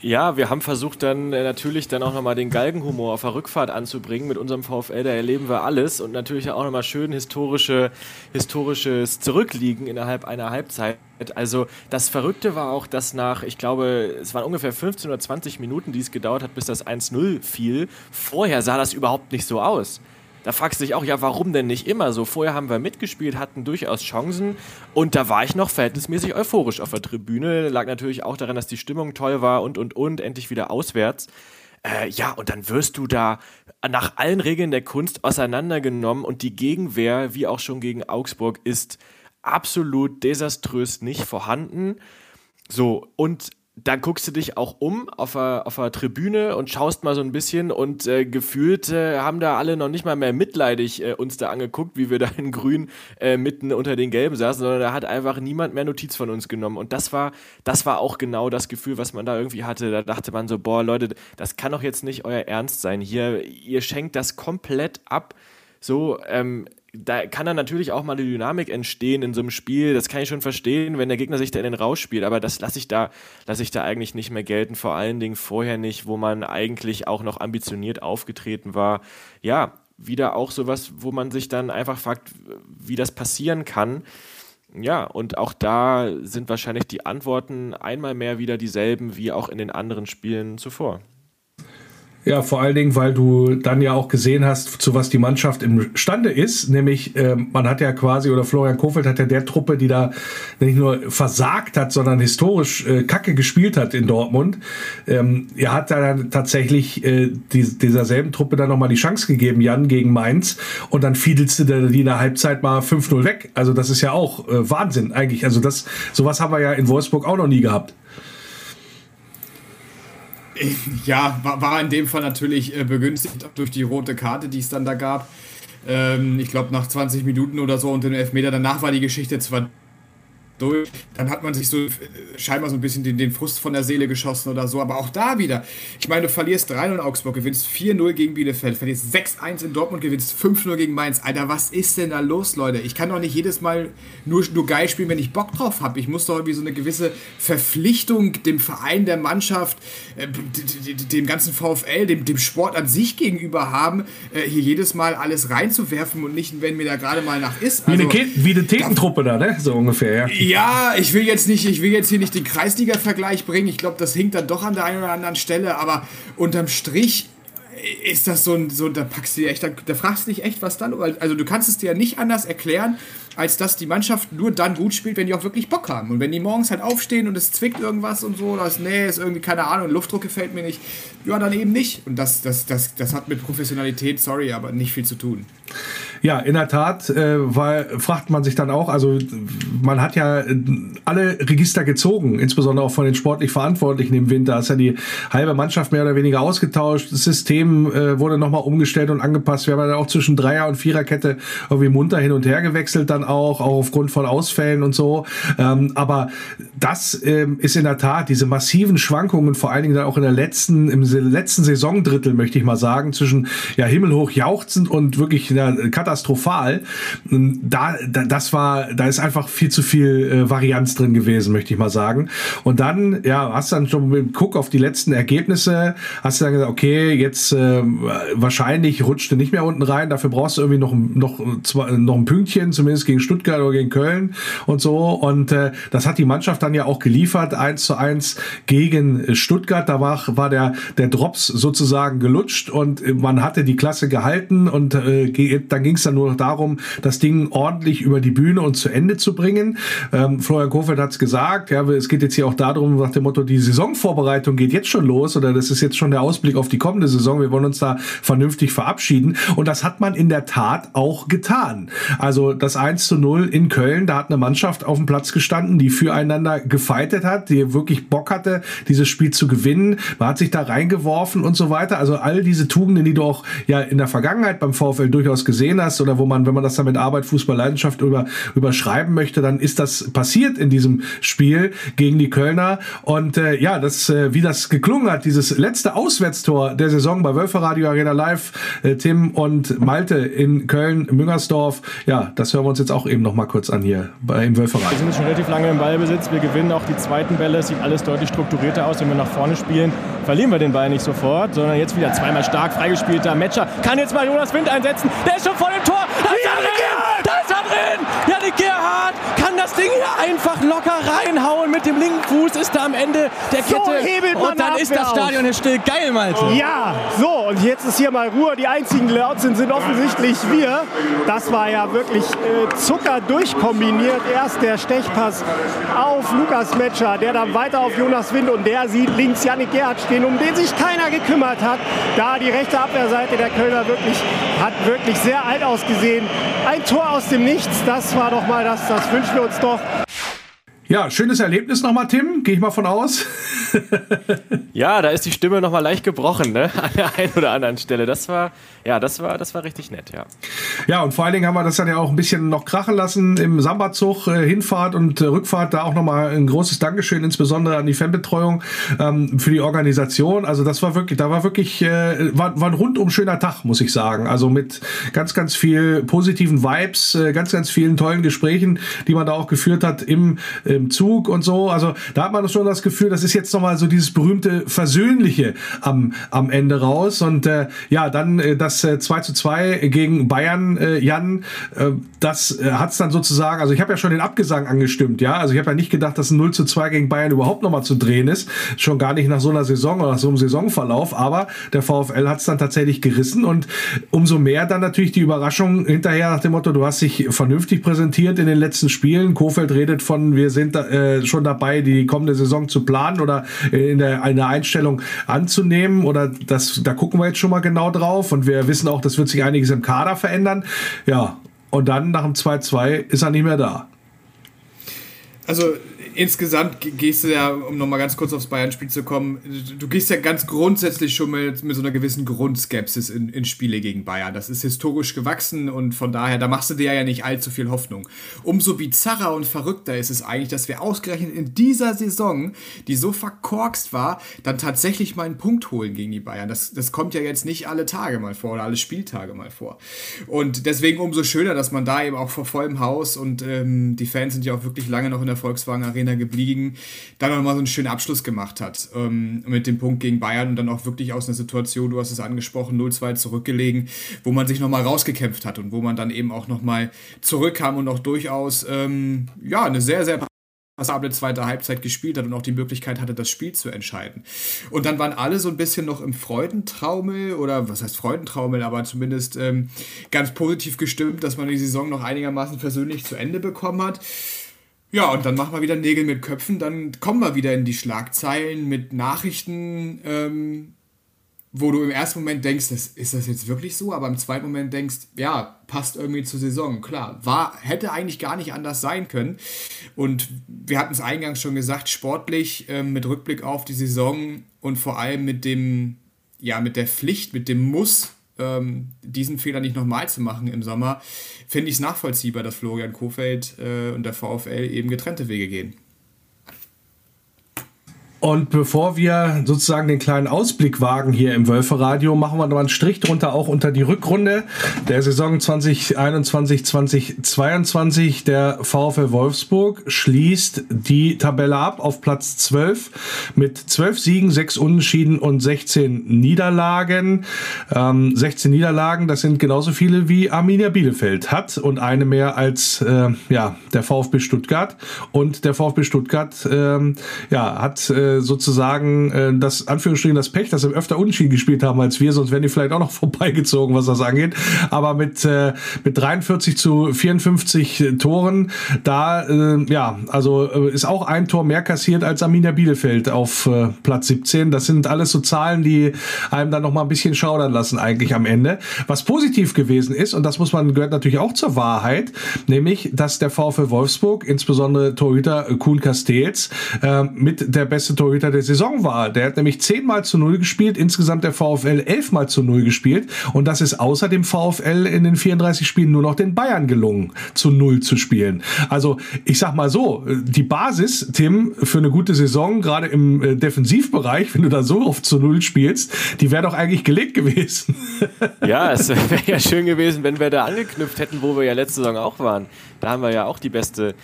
Ja, wir haben versucht dann äh, natürlich dann auch nochmal den Galgenhumor auf der Rückfahrt anzubringen. Mit unserem VfL, da erleben wir alles und natürlich auch nochmal schön historische, historisches Zurückliegen innerhalb einer Halbzeit. Also das Verrückte war auch, dass nach, ich glaube, es waren ungefähr 15 oder 20 Minuten, die es gedauert hat, bis das 1-0 fiel. Vorher sah das überhaupt nicht so aus da fragst du dich auch, ja, warum denn nicht immer so? Vorher haben wir mitgespielt, hatten durchaus Chancen und da war ich noch verhältnismäßig euphorisch auf der Tribüne. Lag natürlich auch daran, dass die Stimmung toll war und, und, und, endlich wieder auswärts. Äh, ja, und dann wirst du da nach allen Regeln der Kunst auseinandergenommen und die Gegenwehr, wie auch schon gegen Augsburg, ist absolut desaströs nicht vorhanden. So, und dann guckst du dich auch um auf der, auf der Tribüne und schaust mal so ein bisschen und äh, gefühlt äh, haben da alle noch nicht mal mehr mitleidig äh, uns da angeguckt, wie wir da in Grün äh, mitten unter den Gelben saßen, sondern da hat einfach niemand mehr Notiz von uns genommen. Und das war, das war auch genau das Gefühl, was man da irgendwie hatte. Da dachte man so, boah, Leute, das kann doch jetzt nicht euer Ernst sein. Hier, ihr schenkt das komplett ab. So, ähm, da kann dann natürlich auch mal eine Dynamik entstehen in so einem Spiel. Das kann ich schon verstehen, wenn der Gegner sich da in den rausspielt. Aber das lasse ich da, lasse ich da eigentlich nicht mehr gelten. Vor allen Dingen vorher nicht, wo man eigentlich auch noch ambitioniert aufgetreten war. Ja, wieder auch sowas, wo man sich dann einfach fragt, wie das passieren kann. Ja, und auch da sind wahrscheinlich die Antworten einmal mehr wieder dieselben wie auch in den anderen Spielen zuvor. Ja, vor allen Dingen, weil du dann ja auch gesehen hast, zu was die Mannschaft imstande ist. Nämlich, äh, man hat ja quasi, oder Florian Kofeld hat ja der Truppe, die da nicht nur versagt hat, sondern historisch äh, Kacke gespielt hat in Dortmund. Ähm, er hat dann tatsächlich äh, die, dieser selben Truppe dann nochmal die Chance gegeben, Jan, gegen Mainz. Und dann fiedelste der die in der Halbzeit mal 5-0 weg. Also das ist ja auch äh, Wahnsinn eigentlich. Also das, sowas haben wir ja in Wolfsburg auch noch nie gehabt. Ja, war, in dem Fall natürlich äh, begünstigt durch die rote Karte, die es dann da gab. Ähm, ich glaube, nach 20 Minuten oder so und den Elfmeter danach war die Geschichte zwar durch. Dann hat man sich so äh, scheinbar so ein bisschen den, den Frust von der Seele geschossen oder so. Aber auch da wieder. Ich meine, du verlierst 3-0 in Augsburg, gewinnst 4-0 gegen Bielefeld, verlierst 6-1 in Dortmund, gewinnst 5-0 gegen Mainz. Alter, was ist denn da los, Leute? Ich kann doch nicht jedes Mal nur, nur geil spielen, wenn ich Bock drauf habe. Ich muss doch irgendwie so eine gewisse Verpflichtung dem Verein, der Mannschaft, äh, dem ganzen VfL, dem, dem Sport an sich gegenüber haben, äh, hier jedes Mal alles reinzuwerfen und nicht, wenn mir da gerade mal nach ist. Also, wie eine, wie eine Thekentruppe da, ne? So ungefähr, ja. Ja, ich will jetzt nicht, ich will jetzt hier nicht den Kreisliga-Vergleich bringen. Ich glaube, das hinkt dann doch an der einen oder anderen Stelle, aber unterm Strich ist das so ein, so, da packst du dir echt, da, da fragst du dich echt, was dann, also du kannst es dir ja nicht anders erklären, als dass die Mannschaft nur dann gut spielt, wenn die auch wirklich Bock haben. Und wenn die morgens halt aufstehen und es zwickt irgendwas und so, das, nee, ist irgendwie, keine Ahnung, Luftdruck gefällt mir nicht, ja, dann eben nicht. Und das, das, das, das hat mit Professionalität, sorry, aber nicht viel zu tun. Ja, in der Tat, äh, weil, fragt man sich dann auch, also man hat ja äh, alle Register gezogen, insbesondere auch von den sportlich Verantwortlichen im Winter. Ist ja die halbe Mannschaft mehr oder weniger ausgetauscht. Das System äh, wurde nochmal umgestellt und angepasst. Wir haben ja auch zwischen Dreier- und Viererkette irgendwie munter hin und her gewechselt dann auch, auch aufgrund von Ausfällen und so. Ähm, aber das ähm, ist in der Tat diese massiven Schwankungen, vor allen Dingen dann auch in der letzten, im letzten Saisondrittel, möchte ich mal sagen, zwischen ja himmelhoch jauchzend und wirklich ja, katastrophal. Da, da, das war, da ist einfach viel zu viel äh, Varianz drin gewesen, möchte ich mal sagen. Und dann, ja, hast dann schon mit dem Guck auf die letzten Ergebnisse, hast du dann gesagt, okay, jetzt äh, wahrscheinlich rutscht du nicht mehr unten rein, dafür brauchst du irgendwie noch, noch, noch ein Pünktchen, zumindest gegen Stuttgart oder gegen Köln und so. Und äh, das hat die Mannschaft dann ja auch geliefert, eins zu eins gegen Stuttgart. Da war, war der, der Drops sozusagen gelutscht und man hatte die Klasse gehalten und äh, dann ging es dann nur noch darum, das Ding ordentlich über die Bühne und zu Ende zu bringen. Ähm, Florian Kofeld hat es gesagt, ja, es geht jetzt hier auch darum, nach dem Motto, die Saisonvorbereitung geht jetzt schon los oder das ist jetzt schon der Ausblick auf die kommende Saison. Wir wollen uns da vernünftig verabschieden. Und das hat man in der Tat auch getan. Also das 1 zu 0 in Köln, da hat eine Mannschaft auf dem Platz gestanden, die füreinander gefeitet hat, die wirklich Bock hatte, dieses Spiel zu gewinnen. Man hat sich da reingeworfen und so weiter. Also all diese Tugenden, die du auch ja in der Vergangenheit beim VfL durchaus gesehen hast oder wo man, wenn man das dann mit Arbeit, Fußball, Leidenschaft über, überschreiben möchte, dann ist das passiert in diesem Spiel gegen die Kölner. Und äh, ja, das, äh, wie das geklungen hat, dieses letzte Auswärtstor der Saison bei Wölfer Radio Arena Live, äh, Tim und Malte in Köln, Müngersdorf, ja, das hören wir uns jetzt auch eben noch mal kurz an hier beim Wölfer Radio. Wir sind schon relativ lange im Ballbesitz, wir gewinnen auch die zweiten Bälle, es sieht alles deutlich strukturierter aus, wenn wir nach vorne spielen, verlieren wir den Ball nicht sofort, sondern jetzt wieder zweimal stark freigespielter Matcher. Kann jetzt mal Jonas Wind einsetzen, der ist schon vor dem Tor! Das Da ist er drin! Janik Gerhardt kann das Ding hier einfach locker reinhauen. Mit dem linken Fuß ist er am Ende der So Kette. hebelt man und dann ist das Stadion hier still. Geil, Malte. Ja, so, und jetzt ist hier mal Ruhe. Die einzigen laut sind, sind offensichtlich wir. Das war ja wirklich äh, Zucker durchkombiniert. Erst der Stechpass auf Lukas Metscher, der dann weiter auf Jonas Wind und der sieht links Yannick Gerhardt stehen, um den sich keiner gekümmert hat. Da die rechte Abwehrseite der Kölner wirklich, hat wirklich sehr alt ausgesehen. Ein Tor aus dem Nichts, das war doch mal das, das wünschen wir uns doch. Ja, schönes Erlebnis nochmal, Tim. Gehe ich mal von aus. Ja, da ist die Stimme nochmal leicht gebrochen, ne? An der einen oder anderen Stelle. Das war, ja, das war, das war richtig nett, ja. Ja, und vor allen Dingen haben wir das dann ja auch ein bisschen noch krachen lassen im Samba-Zug, äh, Hinfahrt und äh, Rückfahrt. Da auch nochmal ein großes Dankeschön, insbesondere an die Fanbetreuung ähm, für die Organisation. Also das war wirklich, da war wirklich, äh, war, war ein rundum schöner Tag, muss ich sagen. Also mit ganz, ganz viel positiven Vibes, äh, ganz, ganz vielen tollen Gesprächen, die man da auch geführt hat im, im Zug und so. Also da hat man schon das Gefühl, das ist jetzt nochmal so dieses berühmte Versöhnliche am, am Ende raus. Und äh, ja, dann äh, das äh, 2 zu 2 gegen Bayern, äh, Jan, äh, das äh, hat es dann sozusagen, also ich habe ja schon den Abgesang angestimmt, ja. Also ich habe ja nicht gedacht, dass ein 0 zu 2 gegen Bayern überhaupt nochmal zu drehen ist. Schon gar nicht nach so einer Saison oder nach so einem Saisonverlauf, aber der VfL hat es dann tatsächlich gerissen und umso mehr dann natürlich die Überraschung hinterher nach dem Motto, du hast dich vernünftig präsentiert in den letzten Spielen. Kofeld redet von, wir sind da, äh, schon dabei, die kommende Saison zu planen oder äh, in der eine Einstellung anzunehmen oder das, da gucken wir jetzt schon mal genau drauf und wir wissen auch, das wird sich einiges im Kader verändern. Ja, und dann nach dem 2-2 ist er nicht mehr da. Also insgesamt ge- gehst du ja, um nochmal ganz kurz aufs Bayern-Spiel zu kommen, du gehst ja ganz grundsätzlich schon mit, mit so einer gewissen Grundskepsis in, in Spiele gegen Bayern. Das ist historisch gewachsen und von daher, da machst du dir ja nicht allzu viel Hoffnung. Umso bizarrer und verrückter ist es eigentlich, dass wir ausgerechnet in dieser Saison, die so verkorkst war, dann tatsächlich mal einen Punkt holen gegen die Bayern. Das, das kommt ja jetzt nicht alle Tage mal vor oder alle Spieltage mal vor. Und deswegen umso schöner, dass man da eben auch vor vollem Haus und ähm, die Fans sind ja auch wirklich lange noch in der Volkswagen Arena geblieben, dann nochmal so einen schönen Abschluss gemacht hat ähm, mit dem Punkt gegen Bayern und dann auch wirklich aus einer Situation, du hast es angesprochen, 0-2 zurückgelegen, wo man sich nochmal rausgekämpft hat und wo man dann eben auch nochmal zurückkam und auch durchaus ähm, ja, eine sehr, sehr passable zweite Halbzeit gespielt hat und auch die Möglichkeit hatte, das Spiel zu entscheiden. Und dann waren alle so ein bisschen noch im Freudentraumel oder was heißt Freudentraumel, aber zumindest ähm, ganz positiv gestimmt, dass man die Saison noch einigermaßen persönlich zu Ende bekommen hat. Ja, und dann machen wir wieder Nägel mit Köpfen, dann kommen wir wieder in die Schlagzeilen mit Nachrichten, ähm, wo du im ersten Moment denkst, das, ist das jetzt wirklich so? Aber im zweiten Moment denkst, ja, passt irgendwie zur Saison. Klar, war, hätte eigentlich gar nicht anders sein können. Und wir hatten es eingangs schon gesagt, sportlich ähm, mit Rückblick auf die Saison und vor allem mit dem, ja, mit der Pflicht, mit dem Muss, ähm, diesen Fehler nicht nochmal zu machen im Sommer, finde ich es nachvollziehbar, dass Florian Kofeld äh, und der VfL eben getrennte Wege gehen. Und bevor wir sozusagen den kleinen Ausblick wagen hier im Wölferadio, machen wir noch einen Strich drunter auch unter die Rückrunde der Saison 2021, 2022. Der VfL Wolfsburg schließt die Tabelle ab auf Platz 12 mit 12 Siegen, 6 Unentschieden und 16 Niederlagen. Ähm, 16 Niederlagen, das sind genauso viele wie Arminia Bielefeld hat und eine mehr als äh, ja, der VfB Stuttgart. Und der VfB Stuttgart ähm, ja, hat äh, sozusagen äh, das Anführungsstrichen das Pech, dass sie öfter Unentschieden gespielt haben als wir, sonst wären die vielleicht auch noch vorbeigezogen, was das angeht. Aber mit, äh, mit 43 zu 54 Toren, da äh, ja, also äh, ist auch ein Tor mehr kassiert als Arminia Bielefeld auf äh, Platz 17. Das sind alles so Zahlen, die einem dann noch mal ein bisschen schaudern lassen eigentlich am Ende. Was positiv gewesen ist, und das muss man, gehört natürlich auch zur Wahrheit, nämlich, dass der VfL Wolfsburg, insbesondere Torhüter Kuhn Castells, äh, mit der beste Torhüter der Saison war. Der hat nämlich zehnmal zu null gespielt, insgesamt der VfL elfmal zu null gespielt und das ist außer dem VfL in den 34 Spielen nur noch den Bayern gelungen, zu null zu spielen. Also ich sag mal so, die Basis, Tim, für eine gute Saison, gerade im äh, Defensivbereich, wenn du da so oft zu null spielst, die wäre doch eigentlich gelegt gewesen. Ja, es wäre ja schön gewesen, wenn wir da angeknüpft hätten, wo wir ja letzte Saison auch waren. Da haben wir ja auch die beste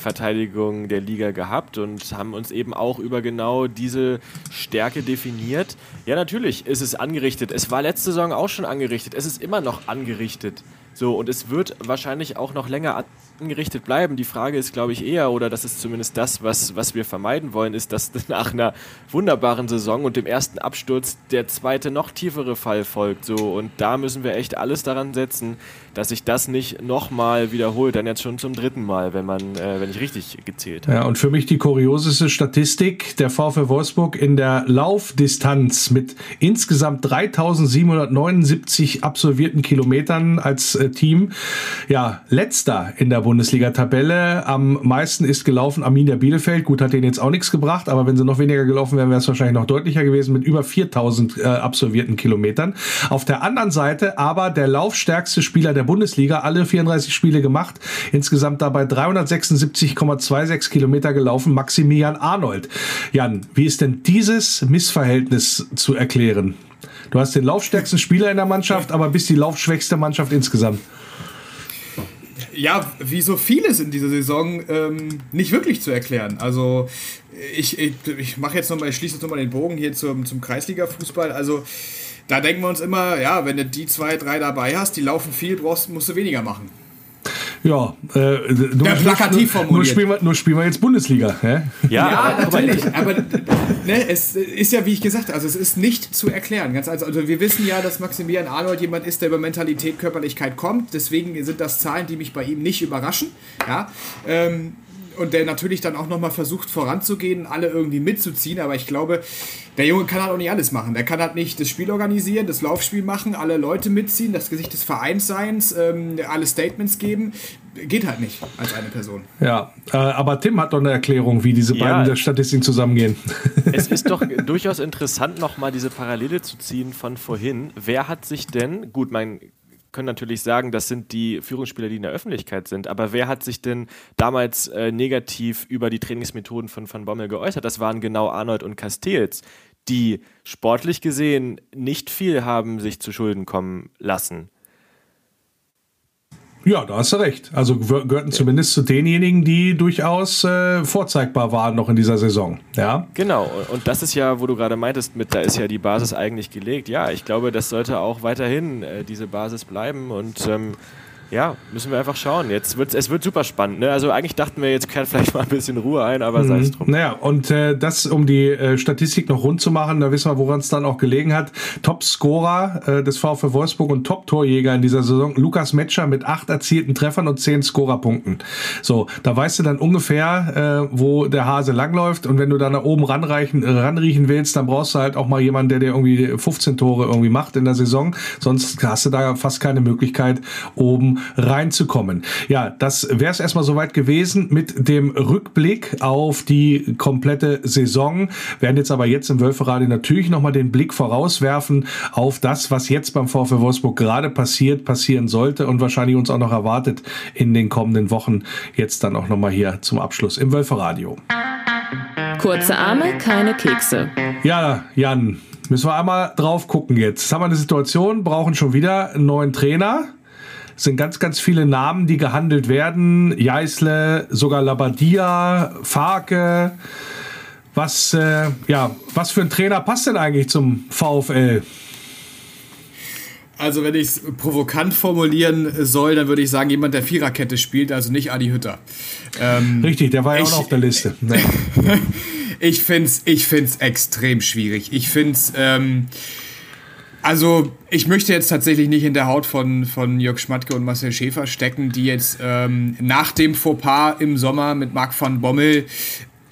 Verteidigung der Liga gehabt und haben uns eben auch über genau diese Stärke definiert. Ja, natürlich ist es angerichtet. Es war letzte Saison auch schon angerichtet. Es ist immer noch angerichtet. So, und es wird wahrscheinlich auch noch länger angerichtet bleiben. Die Frage ist, glaube ich, eher, oder das ist zumindest das, was, was wir vermeiden wollen, ist, dass nach einer wunderbaren Saison und dem ersten Absturz der zweite, noch tiefere Fall folgt. So, und da müssen wir echt alles daran setzen, dass sich das nicht nochmal wiederholt, dann jetzt schon zum dritten Mal, wenn man, äh, wenn ich richtig gezählt habe. Ja, und für mich die kurioseste Statistik, der VfL Wolfsburg in der Laufdistanz mit insgesamt 3779 absolvierten Kilometern als äh, Team, ja, letzter in der Bundesliga-Tabelle. Am meisten ist gelaufen Arminia Bielefeld. Gut, hat denen jetzt auch nichts gebracht, aber wenn sie noch weniger gelaufen wären, wäre es wahrscheinlich noch deutlicher gewesen mit über 4000 äh, absolvierten Kilometern. Auf der anderen Seite aber der laufstärkste Spieler der Bundesliga, alle 34 Spiele gemacht, insgesamt dabei 376,26 Kilometer gelaufen, Maximilian Arnold. Jan, wie ist denn dieses Missverhältnis zu erklären? Du hast den laufstärksten Spieler in der Mannschaft, aber bist die laufschwächste Mannschaft insgesamt. Ja, wie so vieles in dieser Saison ähm, nicht wirklich zu erklären. Also ich, ich, ich mache jetzt nochmal, ich schließe jetzt nochmal den Bogen hier zum, zum Kreisliga-Fußball. Also da denken wir uns immer, ja, wenn du die zwei, drei dabei hast, die laufen viel, brauchst, musst du weniger machen. Ja, äh, nur, ja, plakativ nur, nur, spielen wir, nur spielen wir jetzt Bundesliga. Hä? Ja, ja natürlich. aber ne, es ist ja, wie ich gesagt habe, also es ist nicht zu erklären. Ganz also, also wir wissen ja, dass Maximilian Arnold jemand ist, der über Mentalität, Körperlichkeit kommt. Deswegen sind das Zahlen, die mich bei ihm nicht überraschen. Ja, ähm, und der natürlich dann auch nochmal versucht voranzugehen, alle irgendwie mitzuziehen. Aber ich glaube, der Junge kann halt auch nicht alles machen. Der kann halt nicht das Spiel organisieren, das Laufspiel machen, alle Leute mitziehen, das Gesicht des Vereinsseins, ähm, alle Statements geben. Geht halt nicht als eine Person. Ja, äh, aber Tim hat doch eine Erklärung, wie diese ja, beiden Statistiken zusammengehen. Es ist doch durchaus interessant, nochmal diese Parallele zu ziehen von vorhin. Wer hat sich denn, gut, mein können natürlich sagen, das sind die Führungsspieler, die in der Öffentlichkeit sind. Aber wer hat sich denn damals äh, negativ über die Trainingsmethoden von Van Bommel geäußert? Das waren genau Arnold und Castells, die sportlich gesehen nicht viel haben sich zu Schulden kommen lassen. Ja, da hast du recht. Also gehörten ja. zumindest zu denjenigen, die durchaus äh, vorzeigbar waren noch in dieser Saison. Ja. Genau. Und das ist ja, wo du gerade meintest, mit da ist ja die Basis eigentlich gelegt. Ja, ich glaube, das sollte auch weiterhin äh, diese Basis bleiben und ähm, ja, müssen wir einfach schauen. Jetzt wird's, es wird super spannend. Ne? Also eigentlich dachten wir, jetzt kehrt vielleicht mal ein bisschen Ruhe ein, aber mhm. sei es drum. Naja, und äh, das, um die äh, Statistik noch rund zu machen, da wissen wir, woran es dann auch gelegen hat. Top-Scorer äh, des VfL Wolfsburg und Top-Torjäger in dieser Saison, Lukas Metscher mit acht erzielten Treffern und zehn Scorerpunkten. So, da weißt du dann ungefähr, äh, wo der Hase langläuft und wenn du da nach oben ranreichen, äh, ranriechen willst, dann brauchst du halt auch mal jemanden, der dir irgendwie 15 Tore irgendwie macht in der Saison. Sonst hast du da fast keine Möglichkeit, oben reinzukommen. Ja, das wäre es erstmal soweit gewesen mit dem Rückblick auf die komplette Saison. Wir werden jetzt aber jetzt im Wölferadio natürlich nochmal den Blick vorauswerfen auf das, was jetzt beim VfL Wolfsburg gerade passiert, passieren sollte und wahrscheinlich uns auch noch erwartet in den kommenden Wochen. Jetzt dann auch nochmal hier zum Abschluss im Wölferadio. Kurze Arme, keine Kekse. Ja, Jan, müssen wir einmal drauf gucken jetzt. Jetzt haben wir eine Situation, brauchen schon wieder einen neuen Trainer sind ganz, ganz viele Namen, die gehandelt werden. Jeißle, sogar Labadia, Farke. Was, äh, ja, was für ein Trainer passt denn eigentlich zum VfL? Also wenn ich es provokant formulieren soll, dann würde ich sagen, jemand, der Viererkette spielt, also nicht Adi Hütter. Ähm, Richtig, der war ja auch noch auf der Liste. ich finde es ich find's extrem schwierig. Ich finde es... Ähm, also, ich möchte jetzt tatsächlich nicht in der Haut von, von Jörg Schmatke und Marcel Schäfer stecken, die jetzt ähm, nach dem Fauxpas im Sommer mit Marc van Bommel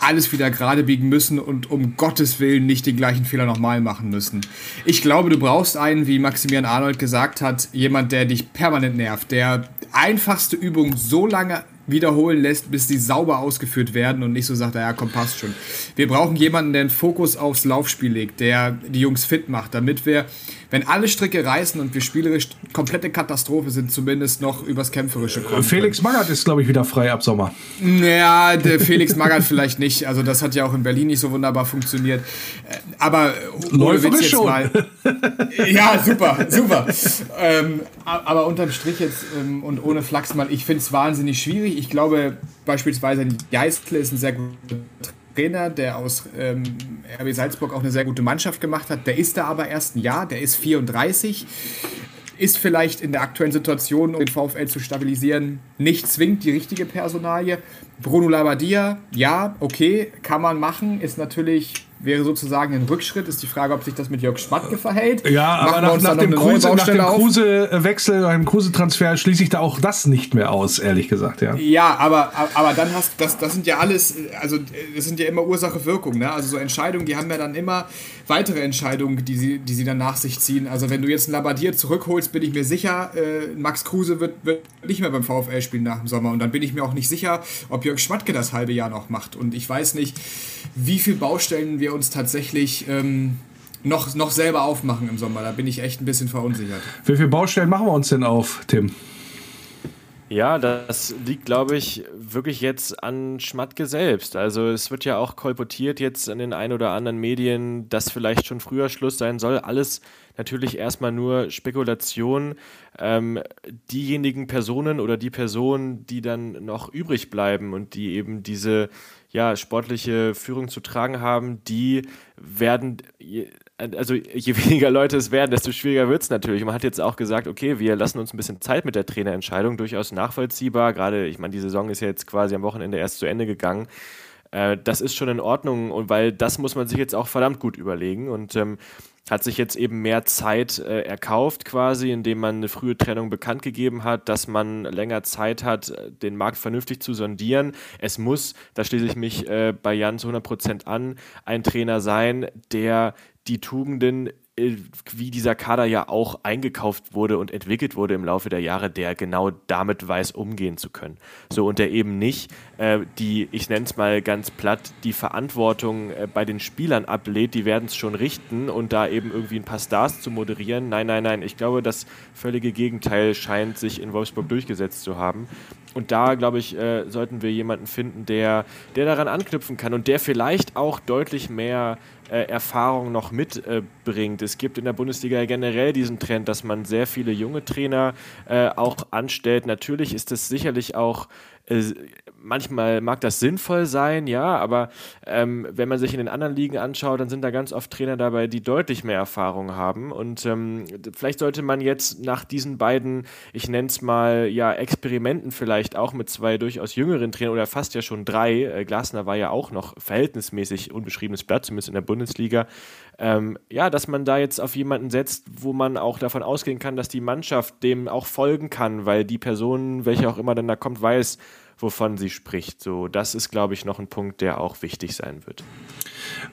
alles wieder gerade biegen müssen und um Gottes Willen nicht den gleichen Fehler nochmal machen müssen. Ich glaube, du brauchst einen, wie Maximilian Arnold gesagt hat, jemand, der dich permanent nervt, der einfachste Übung so lange wiederholen lässt, bis die sauber ausgeführt werden und nicht so sagt, ja, komm, passt schon. Wir brauchen jemanden, der einen Fokus aufs Laufspiel legt, der die Jungs fit macht, damit wir wenn alle Stricke reißen und wir spielerisch komplette Katastrophe sind, zumindest noch übers Kämpferische kommen. Felix Magath ist, glaube ich, wieder frei ab Sommer. Ja, der Felix Magath vielleicht nicht. Also das hat ja auch in Berlin nicht so wunderbar funktioniert. Äh, aber Witz jetzt schon. mal. Ja, super, super. Ähm, aber unterm Strich jetzt ähm, und ohne Flachs mal, ich finde es wahnsinnig schwierig. Ich glaube beispielsweise Geistle ist ein sehr guter Trainer, der aus ähm, RB Salzburg auch eine sehr gute Mannschaft gemacht hat. Der ist da aber erst ein Jahr, der ist 34. ist vielleicht in der aktuellen Situation, um den VfL zu stabilisieren, nicht zwingend die richtige Personalie. Bruno Labbadia, ja, okay, kann man machen, ist natürlich wäre sozusagen ein Rückschritt. Ist die Frage, ob sich das mit Jörg Schmatke verhält. Ja, aber nach, nach, dem Kruse, nach, dem Kruse-Wechsel, einem Kruse-Transfer schließe ich da auch das nicht mehr aus, ehrlich gesagt. Ja, ja aber, aber dann hast das, das sind ja alles, also das sind ja immer Ursache-Wirkung. Ne? Also so Entscheidungen, die haben ja dann immer weitere Entscheidungen, die sie, die sie dann nach sich ziehen. Also wenn du jetzt einen Labadier zurückholst, bin ich mir sicher, äh, Max Kruse wird, wird nicht mehr beim VfL spielen nach dem Sommer. Und dann bin ich mir auch nicht sicher, ob Jörg Schmatke das halbe Jahr noch macht. Und ich weiß nicht, wie viele Baustellen wir uns tatsächlich ähm, noch, noch selber aufmachen im Sommer. Da bin ich echt ein bisschen verunsichert. Wie viele Baustellen machen wir uns denn auf, Tim? Ja, das liegt, glaube ich, wirklich jetzt an Schmatke selbst. Also es wird ja auch kolportiert jetzt in den ein oder anderen Medien, dass vielleicht schon früher Schluss sein soll. Alles natürlich erstmal nur Spekulation. Ähm, diejenigen Personen oder die Personen, die dann noch übrig bleiben und die eben diese ja, sportliche Führung zu tragen haben, die werden, also je weniger Leute es werden, desto schwieriger wird es natürlich. Man hat jetzt auch gesagt, okay, wir lassen uns ein bisschen Zeit mit der Trainerentscheidung, durchaus nachvollziehbar. Gerade, ich meine, die Saison ist ja jetzt quasi am Wochenende erst zu Ende gegangen. Äh, das ist schon in Ordnung und weil das muss man sich jetzt auch verdammt gut überlegen und ähm, hat sich jetzt eben mehr Zeit äh, erkauft quasi, indem man eine frühe Trennung bekannt gegeben hat, dass man länger Zeit hat, den Markt vernünftig zu sondieren. Es muss, da schließe ich mich äh, bei Jan zu 100 Prozent an, ein Trainer sein, der die Tugenden äh, wie dieser Kader ja auch eingekauft wurde und entwickelt wurde im Laufe der Jahre, der genau damit weiß, umgehen zu können. So und der eben nicht äh, die, ich nenne es mal ganz platt, die Verantwortung äh, bei den Spielern ablehnt, die werden es schon richten und da eben irgendwie ein paar Stars zu moderieren. Nein, nein, nein, ich glaube, das völlige Gegenteil scheint sich in Wolfsburg durchgesetzt zu haben. Und da, glaube ich, äh, sollten wir jemanden finden, der, der daran anknüpfen kann und der vielleicht auch deutlich mehr äh, Erfahrung noch mitbringt. Äh, es gibt in der Bundesliga generell diesen Trend, dass man sehr viele junge Trainer äh, auch anstellt. Natürlich ist es sicherlich auch äh, manchmal mag das sinnvoll sein, ja, aber ähm, wenn man sich in den anderen Ligen anschaut, dann sind da ganz oft Trainer dabei, die deutlich mehr Erfahrung haben. Und ähm, vielleicht sollte man jetzt nach diesen beiden, ich nenne es mal, ja, Experimenten vielleicht auch mit zwei durchaus jüngeren Trainern oder fast ja schon drei, äh, Glasner war ja auch noch verhältnismäßig unbeschriebenes Blatt, zumindest in der Bundesliga, ähm, ja, dass man da jetzt auf jemanden setzt, wo man auch davon ausgehen kann, dass die Mannschaft dem auch folgen kann, weil die Person, welche auch immer dann da kommt, weiß, wovon sie spricht. So, das ist, glaube ich, noch ein Punkt, der auch wichtig sein wird.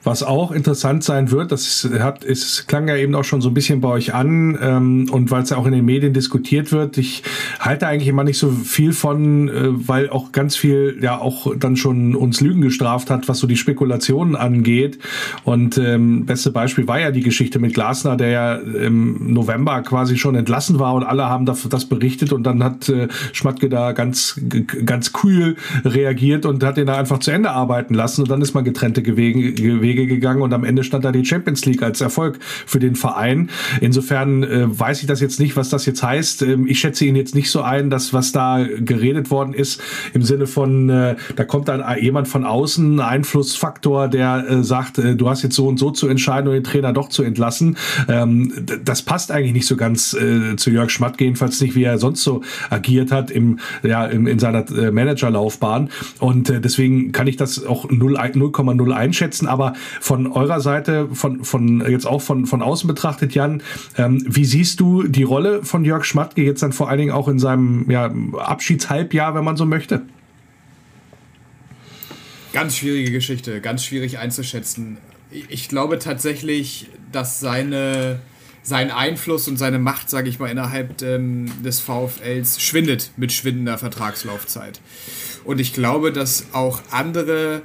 Was auch interessant sein wird, das hat, es klang ja eben auch schon so ein bisschen bei euch an ähm, und weil es ja auch in den Medien diskutiert wird. Ich halte eigentlich immer nicht so viel von, äh, weil auch ganz viel ja auch dann schon uns Lügen gestraft hat, was so die Spekulationen angeht. Und ähm, beste Beispiel war ja die Geschichte mit Glasner, der ja im November quasi schon entlassen war und alle haben das, berichtet und dann hat äh, Schmatke da ganz ganz kühl reagiert und hat ihn da einfach zu Ende arbeiten lassen und dann ist man getrennte Wege, Wege gegangen und am Ende stand da die Champions League als Erfolg für den Verein. Insofern äh, weiß ich das jetzt nicht, was das jetzt heißt. Ähm, ich schätze ihn jetzt nicht so ein, dass was da geredet worden ist im Sinne von, äh, da kommt dann jemand von außen, ein Einflussfaktor, der äh, sagt, äh, du hast jetzt so und so zu entscheiden und den Trainer doch zu entlassen. Ähm, das passt eigentlich nicht so ganz äh, zu Jörg Schmatt, jedenfalls nicht, wie er sonst so agiert hat im, ja, im, in seiner äh, Managerlaufbahn. Und äh, deswegen kann ich das auch 0,0 einschätzen. Aber von eurer Seite, von, von jetzt auch von, von außen betrachtet, Jan, ähm, wie siehst du die Rolle von Jörg Schmatke jetzt dann vor allen Dingen auch in seinem ja, Abschiedshalbjahr, wenn man so möchte? Ganz schwierige Geschichte, ganz schwierig einzuschätzen. Ich glaube tatsächlich, dass seine, sein Einfluss und seine Macht, sage ich mal, innerhalb ähm, des VfLs schwindet mit schwindender Vertragslaufzeit. Und ich glaube, dass auch andere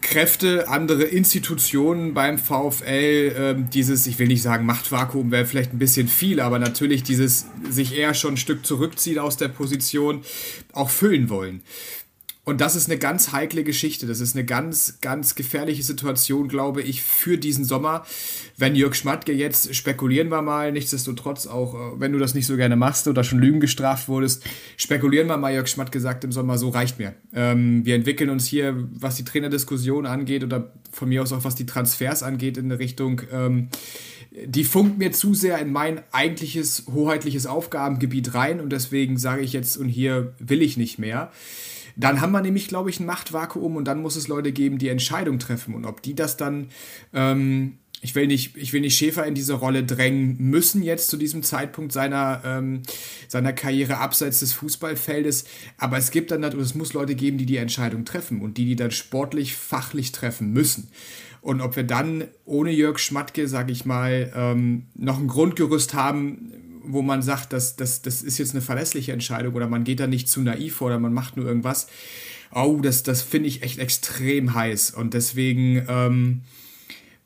Kräfte, andere Institutionen beim VfL, ähm, dieses, ich will nicht sagen Machtvakuum wäre vielleicht ein bisschen viel, aber natürlich dieses sich eher schon ein Stück zurückziehen aus der Position auch füllen wollen. Und das ist eine ganz heikle Geschichte. Das ist eine ganz, ganz gefährliche Situation, glaube ich, für diesen Sommer. Wenn Jörg Schmatke jetzt, spekulieren wir mal, nichtsdestotrotz auch, äh, wenn du das nicht so gerne machst oder schon Lügen gestraft wurdest, spekulieren wir mal, Jörg Schmatke sagt im Sommer, so reicht mir. Ähm, wir entwickeln uns hier, was die Trainerdiskussion angeht oder von mir aus auch was die Transfers angeht, in eine Richtung, ähm, die funkt mir zu sehr in mein eigentliches hoheitliches Aufgabengebiet rein und deswegen sage ich jetzt, und hier will ich nicht mehr. Dann haben wir nämlich, glaube ich, ein Machtvakuum und dann muss es Leute geben, die Entscheidungen treffen. Und ob die das dann, ähm, ich, will nicht, ich will nicht Schäfer in diese Rolle drängen müssen jetzt zu diesem Zeitpunkt seiner, ähm, seiner Karriere abseits des Fußballfeldes. Aber es gibt dann, und es muss Leute geben, die die Entscheidung treffen und die die dann sportlich, fachlich treffen müssen. Und ob wir dann ohne Jörg Schmatke, sage ich mal, ähm, noch ein Grundgerüst haben, wo man sagt, das, das, das ist jetzt eine verlässliche Entscheidung oder man geht da nicht zu naiv vor oder man macht nur irgendwas. Oh, das, das finde ich echt extrem heiß. Und deswegen ähm,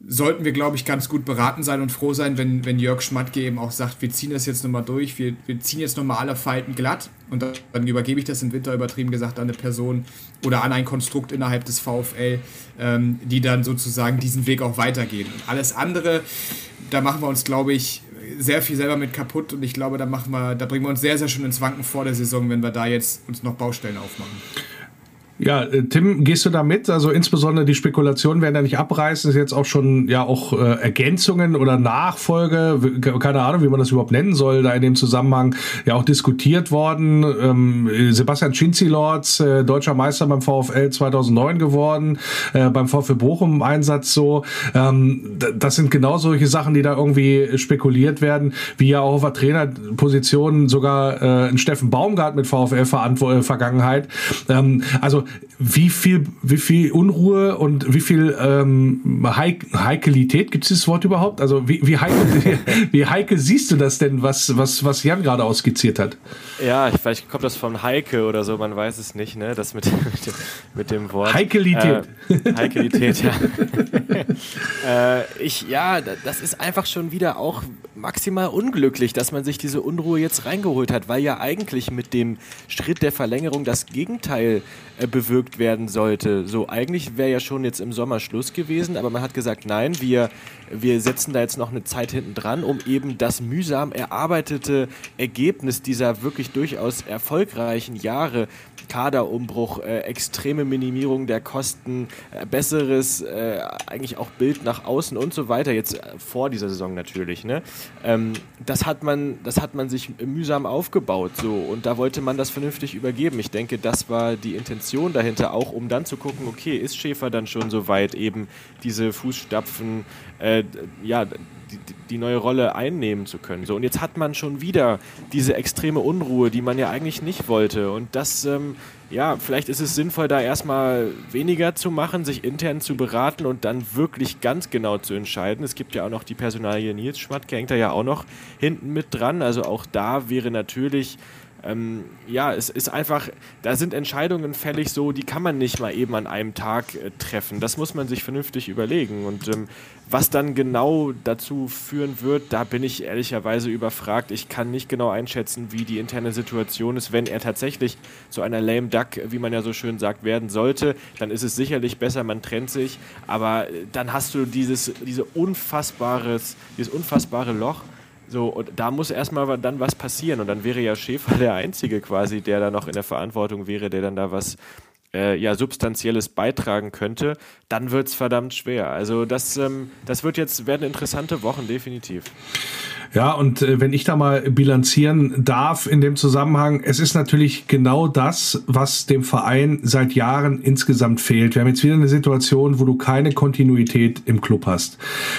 sollten wir, glaube ich, ganz gut beraten sein und froh sein, wenn, wenn Jörg Schmatke eben auch sagt, wir ziehen das jetzt nochmal durch, wir, wir ziehen jetzt nochmal alle Falten glatt und dann, dann, übergebe ich das im Winter übertrieben gesagt an eine Person oder an ein Konstrukt innerhalb des VfL, ähm, die dann sozusagen diesen Weg auch weitergehen. Und alles andere, da machen wir uns, glaube ich, sehr viel selber mit kaputt und ich glaube, da machen wir, da bringen wir uns sehr, sehr schön ins Wanken vor der Saison, wenn wir da jetzt uns noch Baustellen aufmachen. Ja, äh, Tim, gehst du da mit? Also insbesondere die Spekulationen werden ja nicht abreißen. Das ist jetzt auch schon ja auch äh, Ergänzungen oder Nachfolge, keine Ahnung, wie man das überhaupt nennen soll, da in dem Zusammenhang ja auch diskutiert worden. Ähm, Sebastian Schinzi-Lords, äh, deutscher Meister beim VfL 2009 geworden, äh, beim VfL Bochum im Einsatz so. Ähm, das sind genau solche Sachen, die da irgendwie spekuliert werden, wie ja auch auf der Trainerposition sogar äh, ein Steffen Baumgart mit VfL-Vergangenheit. Ähm, also wie viel, wie viel Unruhe und wie viel ähm, Heik Heikelität gibt es das Wort überhaupt? Also wie, wie, heikel, wie heikel siehst du das denn, was, was, was Jan gerade ausskizziert hat? Ja, vielleicht kommt das von Heike oder so, man weiß es nicht, ne? Das mit, mit, dem, mit dem Wort. Heikelität. Äh, Heikelität, ja. äh, ich, ja, das ist einfach schon wieder auch maximal unglücklich, dass man sich diese Unruhe jetzt reingeholt hat, weil ja eigentlich mit dem Schritt der Verlängerung das Gegenteil äh, bewirkt werden sollte. So, eigentlich wäre ja schon jetzt im Sommer Schluss gewesen, aber man hat gesagt, nein, wir, wir setzen da jetzt noch eine Zeit hinten dran, um eben das mühsam erarbeitete Ergebnis dieser wirklich durchaus erfolgreichen Jahre Kaderumbruch, äh, extreme Minimierung der Kosten, äh, besseres äh, eigentlich auch Bild nach außen und so weiter, jetzt äh, vor dieser Saison natürlich. Ne? Ähm, das, hat man, das hat man sich mühsam aufgebaut so und da wollte man das vernünftig übergeben. Ich denke, das war die Intention dahinter auch, um dann zu gucken, okay, ist Schäfer dann schon so weit, eben diese Fußstapfen, äh, ja, die, die, neue Rolle einnehmen zu können. So, und jetzt hat man schon wieder diese extreme Unruhe, die man ja eigentlich nicht wollte. Und das, ähm, ja, vielleicht ist es sinnvoll, da erstmal weniger zu machen, sich intern zu beraten und dann wirklich ganz genau zu entscheiden. Es gibt ja auch noch die Personalie Nils Schmatke, hängt da ja auch noch hinten mit dran. Also auch da wäre natürlich ähm, ja, es ist einfach, da sind Entscheidungen fällig so, die kann man nicht mal eben an einem Tag äh, treffen. Das muss man sich vernünftig überlegen. Und ähm, was dann genau dazu führen wird, da bin ich ehrlicherweise überfragt. Ich kann nicht genau einschätzen, wie die interne Situation ist. Wenn er tatsächlich zu einer lame duck, wie man ja so schön sagt, werden sollte, dann ist es sicherlich besser, man trennt sich. Aber äh, dann hast du dieses, diese unfassbares, dieses unfassbare Loch so, und da muss erstmal dann was passieren. Und dann wäre ja Schäfer der Einzige quasi, der da noch in der Verantwortung wäre, der dann da was äh, ja, Substanzielles beitragen könnte. Dann wird es verdammt schwer. Also das, ähm, das wird jetzt, werden interessante Wochen, definitiv. Ja, und äh, wenn ich da mal bilanzieren darf in dem Zusammenhang, es ist natürlich genau das, was dem Verein seit Jahren insgesamt fehlt. Wir haben jetzt wieder eine Situation, wo du keine Kontinuität im Club hast.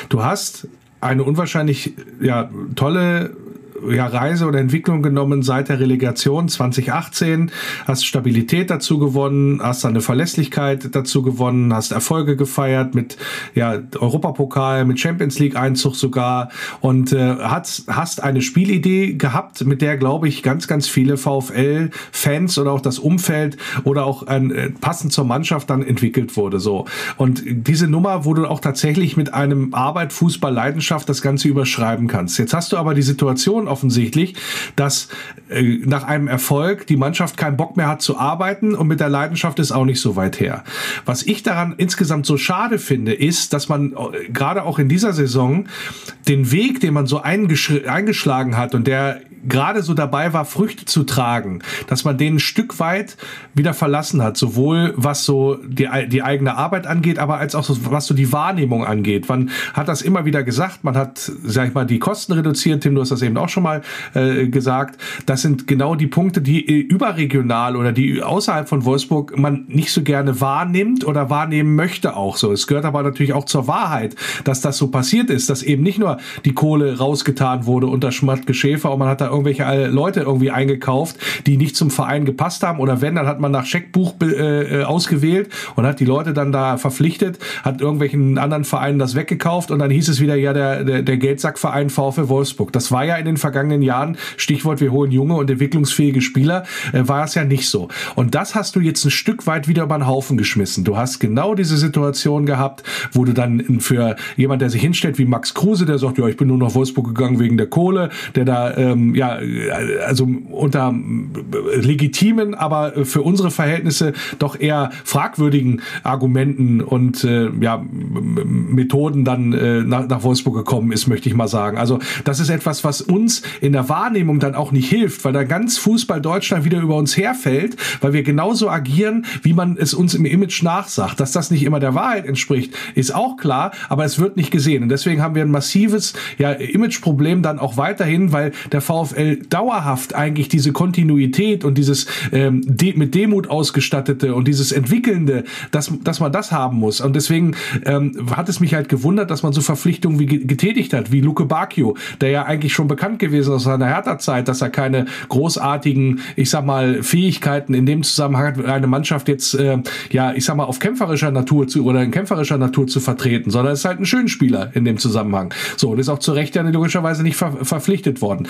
Du hast eine unwahrscheinlich ja, tolle ja, Reise oder Entwicklung genommen seit der Relegation 2018, hast Stabilität dazu gewonnen, hast eine Verlässlichkeit dazu gewonnen, hast Erfolge gefeiert mit ja, Europapokal, mit Champions League Einzug sogar und äh, hast, hast eine Spielidee gehabt, mit der glaube ich ganz, ganz viele VfL-Fans oder auch das Umfeld oder auch ein, äh, passend zur Mannschaft dann entwickelt wurde. So. Und diese Nummer, wo du auch tatsächlich mit einem Arbeit, Fußball, Leidenschaft das Ganze überschreiben kannst. Jetzt hast du aber die Situation offensichtlich, dass äh, nach einem Erfolg die Mannschaft keinen Bock mehr hat zu arbeiten und mit der Leidenschaft ist auch nicht so weit her. Was ich daran insgesamt so schade finde, ist, dass man äh, gerade auch in dieser Saison den Weg, den man so eingeschlagen hat und der gerade so dabei war, Früchte zu tragen, dass man den ein Stück weit wieder verlassen hat, sowohl was so die, die eigene Arbeit angeht, aber als auch so, was so die Wahrnehmung angeht. Man hat das immer wieder gesagt, man hat, sag ich mal, die Kosten reduziert. Tim, du hast das eben auch schon mal äh, gesagt. Das sind genau die Punkte, die überregional oder die außerhalb von Wolfsburg man nicht so gerne wahrnimmt oder wahrnehmen möchte auch so. Es gehört aber natürlich auch zur Wahrheit, dass das so passiert ist, dass eben nicht nur die Kohle rausgetan wurde unter Schmatke Schäfer und man hat da irgendwelche äh, Leute irgendwie eingekauft, die nicht zum Verein gepasst haben oder wenn, dann hat man nach Scheckbuch äh, ausgewählt und hat die Leute dann da verpflichtet, hat irgendwelchen anderen Vereinen das weggekauft und dann hieß es wieder, ja, der, der, der Geldsackverein VfL Wolfsburg. Das war ja in den vergangenen Jahren, Stichwort, wir holen junge und entwicklungsfähige Spieler, äh, war es ja nicht so. Und das hast du jetzt ein Stück weit wieder über den Haufen geschmissen. Du hast genau diese Situation gehabt, wo du dann für jemand, der sich hinstellt wie Max Kruse, der sagt, ja, ich bin nur nach Wolfsburg gegangen wegen der Kohle, der da ähm, ja also unter legitimen, aber für unsere Verhältnisse doch eher fragwürdigen Argumenten und äh, ja Methoden dann äh, nach, nach Wolfsburg gekommen ist, möchte ich mal sagen. Also das ist etwas, was uns in der Wahrnehmung dann auch nicht hilft, weil da ganz Fußball Deutschland wieder über uns herfällt, weil wir genauso agieren, wie man es uns im Image nachsagt. Dass das nicht immer der Wahrheit entspricht, ist auch klar, aber es wird nicht gesehen. Und deswegen haben wir ein massives ja, Imageproblem dann auch weiterhin, weil der VfL dauerhaft eigentlich diese Kontinuität und dieses ähm, de mit Demut ausgestattete und dieses Entwickelnde, dass, dass man das haben muss. Und deswegen ähm, hat es mich halt gewundert, dass man so Verpflichtungen wie getätigt hat, wie Luke Bacchio, der ja eigentlich schon bekannt gewesen aus seiner Hertha-Zeit, dass er keine großartigen, ich sag mal, Fähigkeiten in dem Zusammenhang hat, eine Mannschaft jetzt, äh, ja, ich sag mal, auf kämpferischer Natur zu oder in kämpferischer Natur zu vertreten, sondern ist halt ein schöner Spieler in dem Zusammenhang. So, und ist auch zu Recht ja logischerweise nicht ver verpflichtet worden.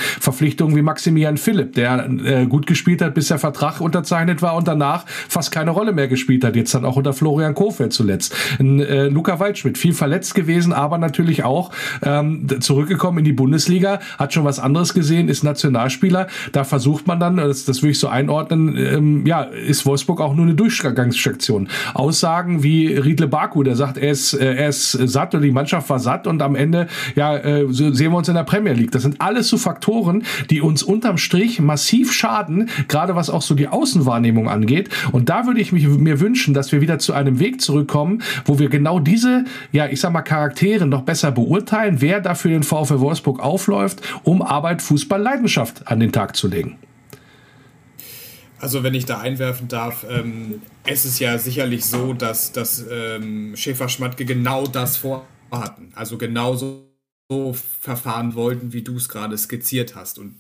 Verpflichtungen wie Maximilian Philipp, der äh, gut gespielt hat, bis der Vertrag unterzeichnet war und danach fast keine Rolle mehr gespielt hat. Jetzt dann auch unter Florian Kofeld zuletzt. Ein, äh, Luca Waldschmidt, viel verletzt gewesen, aber natürlich auch ähm, zurückgekommen in die Bundesliga, hat schon was anderes gesehen, ist Nationalspieler. Da versucht man dann, das, das will ich so einordnen, ähm, ja, ist Wolfsburg auch nur eine Durchgangsstation. Aussagen wie Riedle Baku, der sagt, er ist, äh, er ist satt oder die Mannschaft war satt und am Ende, ja, äh, sehen wir uns in der Premier League. Das sind alles so Faktoren, die uns unterm Strich massiv schaden, gerade was auch so die Außenwahrnehmung angeht. Und da würde ich mich, mir wünschen, dass wir wieder zu einem Weg zurückkommen, wo wir genau diese, ja, ich sag mal, Charaktere noch besser beurteilen, wer dafür den VfL Wolfsburg aufläuft, um Arbeit, Fußball, Leidenschaft an den Tag zu legen. Also wenn ich da einwerfen darf, ähm, es ist ja sicherlich so, dass, dass ähm, Schäfer-Schmatke genau das vorhatten. Also genauso so verfahren wollten, wie du es gerade skizziert hast. Und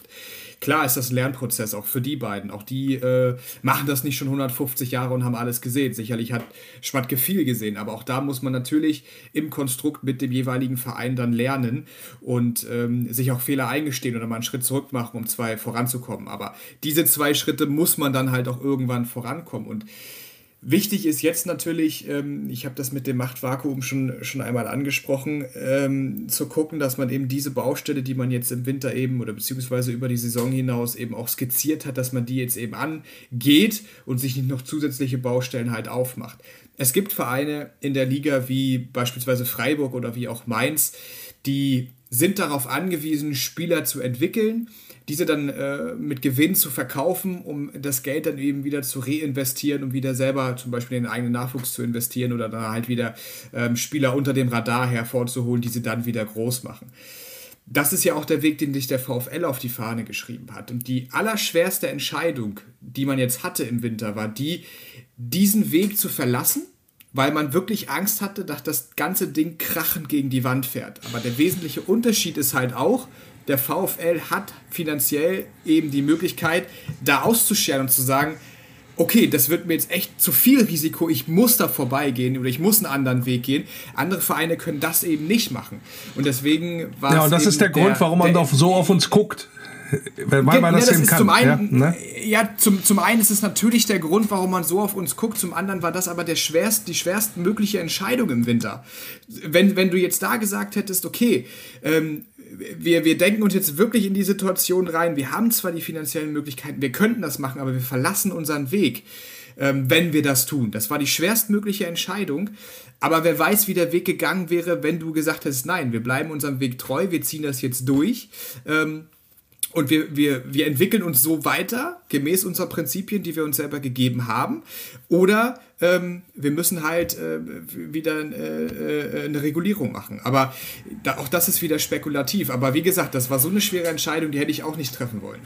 klar ist das ein Lernprozess auch für die beiden. Auch die äh, machen das nicht schon 150 Jahre und haben alles gesehen. Sicherlich hat Schmatke viel gesehen, aber auch da muss man natürlich im Konstrukt mit dem jeweiligen Verein dann lernen und ähm, sich auch Fehler eingestehen oder mal einen Schritt zurück machen, um zwei voranzukommen. Aber diese zwei Schritte muss man dann halt auch irgendwann vorankommen. Und Wichtig ist jetzt natürlich, ähm, ich habe das mit dem Machtvakuum schon, schon einmal angesprochen, ähm, zu gucken, dass man eben diese Baustelle, die man jetzt im Winter eben oder beziehungsweise über die Saison hinaus eben auch skizziert hat, dass man die jetzt eben angeht und sich nicht noch zusätzliche Baustellen halt aufmacht. Es gibt Vereine in der Liga wie beispielsweise Freiburg oder wie auch Mainz, die sind darauf angewiesen, Spieler zu entwickeln diese dann äh, mit Gewinn zu verkaufen, um das Geld dann eben wieder zu reinvestieren, um wieder selber zum Beispiel in den eigenen Nachwuchs zu investieren oder dann halt wieder ähm, Spieler unter dem Radar hervorzuholen, die sie dann wieder groß machen. Das ist ja auch der Weg, den sich der VfL auf die Fahne geschrieben hat. Und die allerschwerste Entscheidung, die man jetzt hatte im Winter, war die, diesen Weg zu verlassen weil man wirklich Angst hatte, dass das ganze Ding krachend gegen die Wand fährt. Aber der wesentliche Unterschied ist halt auch, der VfL hat finanziell eben die Möglichkeit, da auszuscheren und zu sagen, okay, das wird mir jetzt echt zu viel Risiko, ich muss da vorbeigehen oder ich muss einen anderen Weg gehen. Andere Vereine können das eben nicht machen. Und deswegen war Ja, und das ist der, der Grund, warum man doch so auf uns guckt. Weil man ja, das, das eben kann. Zum einen, ja, ne? ja, zum, zum einen ist es natürlich der Grund, warum man so auf uns guckt. Zum anderen war das aber der schwerst, die schwerstmögliche Entscheidung im Winter. Wenn, wenn du jetzt da gesagt hättest, okay, ähm, wir, wir denken uns jetzt wirklich in die Situation rein. Wir haben zwar die finanziellen Möglichkeiten, wir könnten das machen, aber wir verlassen unseren Weg, ähm, wenn wir das tun. Das war die schwerstmögliche Entscheidung. Aber wer weiß, wie der Weg gegangen wäre, wenn du gesagt hättest, nein, wir bleiben unserem Weg treu, wir ziehen das jetzt durch. Ähm, und wir, wir, wir entwickeln uns so weiter, gemäß unserer Prinzipien, die wir uns selber gegeben haben. Oder ähm, wir müssen halt äh, wieder äh, äh, eine Regulierung machen. Aber da, auch das ist wieder spekulativ. Aber wie gesagt, das war so eine schwere Entscheidung, die hätte ich auch nicht treffen wollen.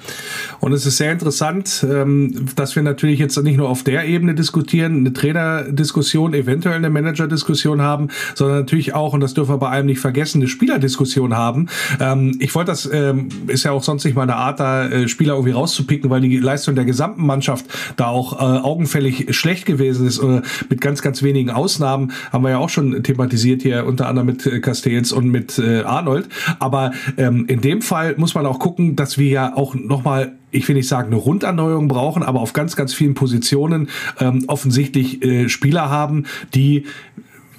Und es ist sehr interessant, ähm, dass wir natürlich jetzt nicht nur auf der Ebene diskutieren, eine Trainerdiskussion, eventuell eine Managerdiskussion haben, sondern natürlich auch, und das dürfen wir bei allem nicht vergessen, eine Spielerdiskussion haben. Ähm, ich wollte das, ähm, ist ja auch sonst nicht meine Art, da äh, Spieler irgendwie rauszupicken, weil die Leistung der gesamten Mannschaft da auch äh, augenfällig schlecht gewesen ist mit ganz, ganz wenigen Ausnahmen, haben wir ja auch schon thematisiert hier, unter anderem mit äh, Castells und mit äh, Arnold. Aber ähm, in dem Fall muss man auch gucken, dass wir ja auch nochmal ich will nicht sagen, eine Runderneuerung brauchen, aber auf ganz, ganz vielen Positionen ähm, offensichtlich äh, Spieler haben, die äh,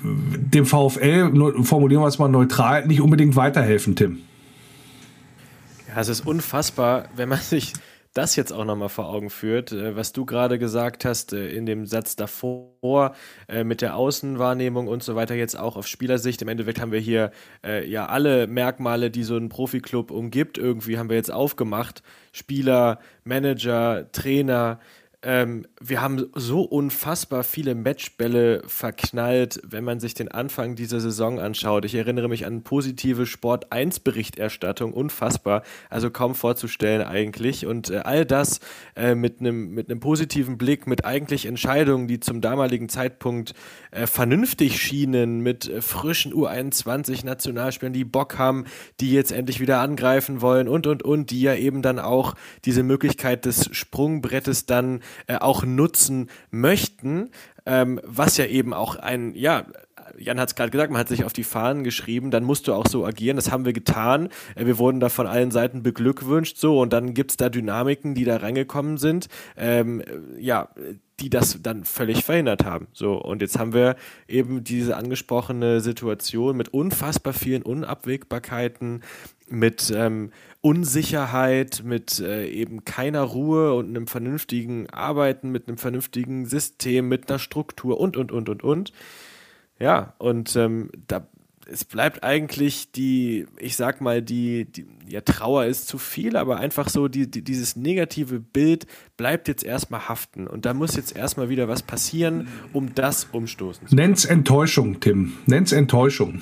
dem VfL, formulieren wir es mal neutral, nicht unbedingt weiterhelfen, Tim. Ja, es ist unfassbar, wenn man sich das jetzt auch nochmal vor Augen führt, äh, was du gerade gesagt hast äh, in dem Satz davor äh, mit der Außenwahrnehmung und so weiter, jetzt auch auf Spielersicht. Im Endeffekt haben wir hier ja alle Merkmale, die so ein Profiklub umgibt, irgendwie haben wir jetzt aufgemacht. Spieler, Manager, Trainer, ähm, wir haben so unfassbar viele Matchbälle verknallt, wenn man sich den Anfang dieser Saison anschaut. Ich erinnere mich an positive Sport 1 Berichterstattung, unfassbar, also kaum vorzustellen eigentlich. Und äh, all das äh, mit einem mit positiven Blick, mit eigentlich Entscheidungen, die zum damaligen Zeitpunkt äh, vernünftig schienen, mit äh, frischen U21 Nationalspielern, die Bock haben, die jetzt endlich wieder angreifen wollen und und und, die ja eben dann auch diese Möglichkeit des Sprungbrettes dann äh, auch nutzen möchten, ähm, was ja eben auch ein, ja, Jan hat es gerade gesagt, man hat sich auf die Fahnen geschrieben, dann musst du auch so agieren. Das haben wir getan. Äh, wir wurden da von allen Seiten beglückwünscht, so und dann gibt es da Dynamiken, die da reingekommen sind, ähm, ja, die das dann völlig verhindert haben. So, und jetzt haben wir eben diese angesprochene Situation mit unfassbar vielen Unabwägbarkeiten, mit ähm, Unsicherheit, mit äh, eben keiner Ruhe und einem vernünftigen Arbeiten, mit einem vernünftigen System, mit einer Struktur und, und, und, und, und. Ja, und ähm, da es bleibt eigentlich die, ich sag mal, die, die, ja, Trauer ist zu viel, aber einfach so die, die, dieses negative Bild bleibt jetzt erstmal haften. Und da muss jetzt erstmal wieder was passieren, um das umstoßen zu Nenn's Enttäuschung, Tim. Nenn's Enttäuschung.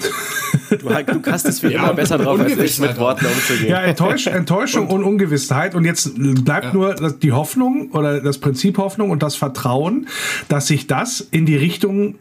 Du, du hast es wie immer ja, besser drauf, als ich mit Worten umzugehen. Ja, Enttäusch, Enttäuschung und, und, Ungewissheit. Und jetzt bleibt ja. nur die Hoffnung oder das Prinzip Hoffnung und das Vertrauen, dass sich das in die Richtung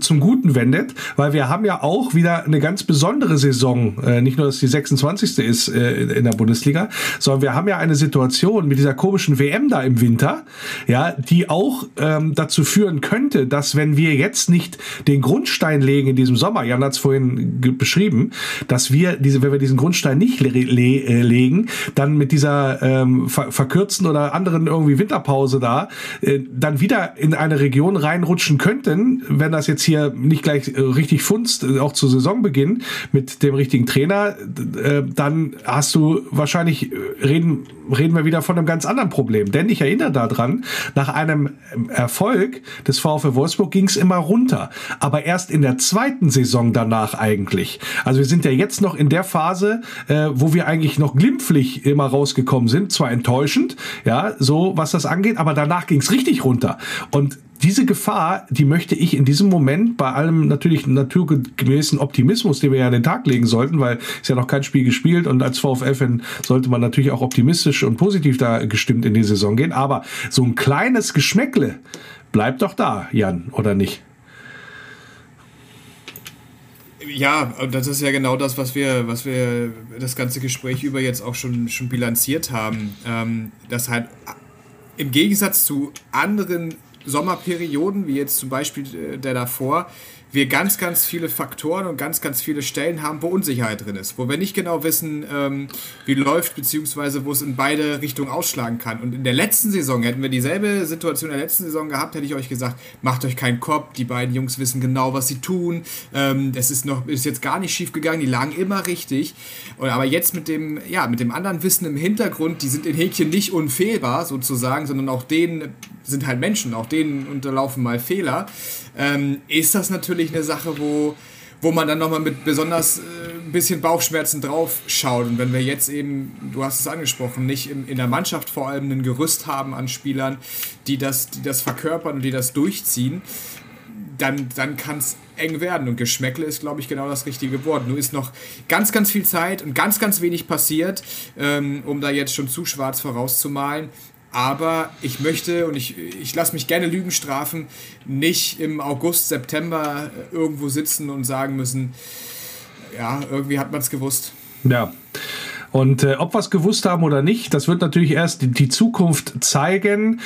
zum Guten wendet, weil wir haben ja auch wieder eine ganz besondere Saison, äh, nicht nur, dass die 26. ist äh, in der Bundesliga, sondern wir haben ja eine Situation mit dieser komischen WM da im Winter, ja, die auch ähm, dazu führen könnte, dass wenn wir jetzt nicht den Grundstein legen in diesem Sommer, Jan hat es vorhin beschrieben, dass wir diese, wenn wir diesen Grundstein nicht le le äh, legen, dann mit dieser ähm, ver verkürzten oder anderen irgendwie Winterpause da, äh, dann wieder in eine Region reinrutschen könnten, wenn das jetzt hier nicht gleich äh, richtig funzt, äh, auch zu Saisonbeginn mit dem richtigen Trainer, äh, dann hast du wahrscheinlich, reden, reden wir wieder von einem ganz anderen Problem. Denn ich erinnere daran, nach einem Erfolg des VfL Wolfsburg ging es immer runter. Aber erst in der zweiten Saison danach eigentlich. Also wir sind ja jetzt noch in der Phase, wo wir eigentlich noch glimpflich immer rausgekommen sind. Zwar enttäuschend, ja, so was das angeht, aber danach ging es richtig runter. Und diese Gefahr, die möchte ich in diesem Moment bei allem natürlich naturgemäßen Optimismus, den wir ja an den Tag legen sollten, weil es ja noch kein Spiel gespielt und als VfL-Fan sollte man natürlich auch optimistisch und positiv da gestimmt in die Saison gehen. Aber so ein kleines Geschmäckle bleibt doch da, Jan, oder nicht? Ja, und das ist ja genau das, was wir, was wir das ganze Gespräch über jetzt auch schon, schon bilanziert haben. Ähm, dass halt im Gegensatz zu anderen Sommerperioden, wie jetzt zum Beispiel äh, der davor, wir ganz, ganz viele Faktoren und ganz, ganz viele Stellen haben, wo Unsicherheit drin ist, wo wir nicht genau wissen, ähm, wie läuft, beziehungsweise wo es in beide Richtungen ausschlagen kann. Und in der letzten Saison hätten wir dieselbe Situation in der letzten Saison gehabt, hätte ich euch gesagt, macht euch keinen Kopf, die beiden Jungs wissen genau, was sie tun. Ähm, das ist noch, ist jetzt gar nicht schief gegangen, die lagen immer richtig. Und, aber jetzt mit dem, ja, mit dem anderen Wissen im Hintergrund, die sind in Häkchen nicht unfehlbar sozusagen, sondern auch denen sind halt Menschen, auch denen unterlaufen mal Fehler, ähm, ist das natürlich eine Sache, wo, wo man dann nochmal mit besonders äh, ein bisschen Bauchschmerzen drauf schaut und wenn wir jetzt eben, du hast es angesprochen, nicht in, in der Mannschaft vor allem ein Gerüst haben an Spielern, die das, die das verkörpern und die das durchziehen, dann, dann kann es eng werden. Und Geschmäckle ist, glaube ich, genau das richtige Wort. Nur ist noch ganz, ganz viel Zeit und ganz, ganz wenig passiert, ähm, um da jetzt schon zu schwarz vorauszumalen. Aber ich möchte, und ich, ich lasse mich gerne Lügen strafen, nicht im August, September irgendwo sitzen und sagen müssen, ja, irgendwie hat man es gewusst. Ja. Und äh, ob wir es gewusst haben oder nicht, das wird natürlich erst die Zukunft zeigen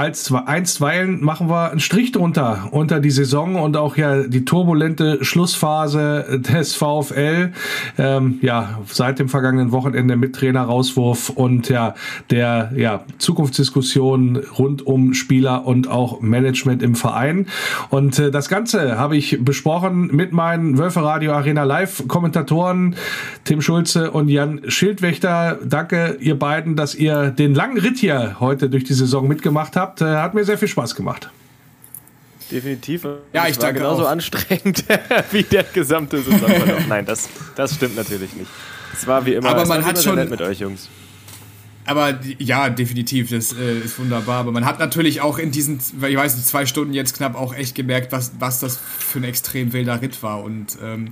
als einstweilen machen wir einen Strich drunter unter die Saison und auch ja die turbulente Schlussphase des VfL. Ähm, ja, seit dem vergangenen Wochenende mit Trainer-Rauswurf und ja der ja Zukunftsdiskussion rund um Spieler und auch Management im Verein. Und äh, das Ganze habe ich besprochen mit meinen Wölfe Radio Arena Live Kommentatoren Tim Schulze und Jan Schildwächter. Danke ihr beiden, dass ihr den langen Ritt hier heute durch die Saison mitgemacht habt habt. Äh, hat mir sehr viel Spaß gemacht. Definitiv. Ja, ich danke genauso auch. anstrengend wie der gesamte Saisonverlauf. Nein, das, das stimmt natürlich nicht. Es war wie immer. Aber man hat schon nett mit euch Jungs. Aber ja, definitiv, das äh, ist wunderbar. Aber man hat natürlich auch in diesen, ich weiß nicht, zwei Stunden jetzt knapp auch echt gemerkt, was, was das für ein extrem wilder Ritt war. Und ähm,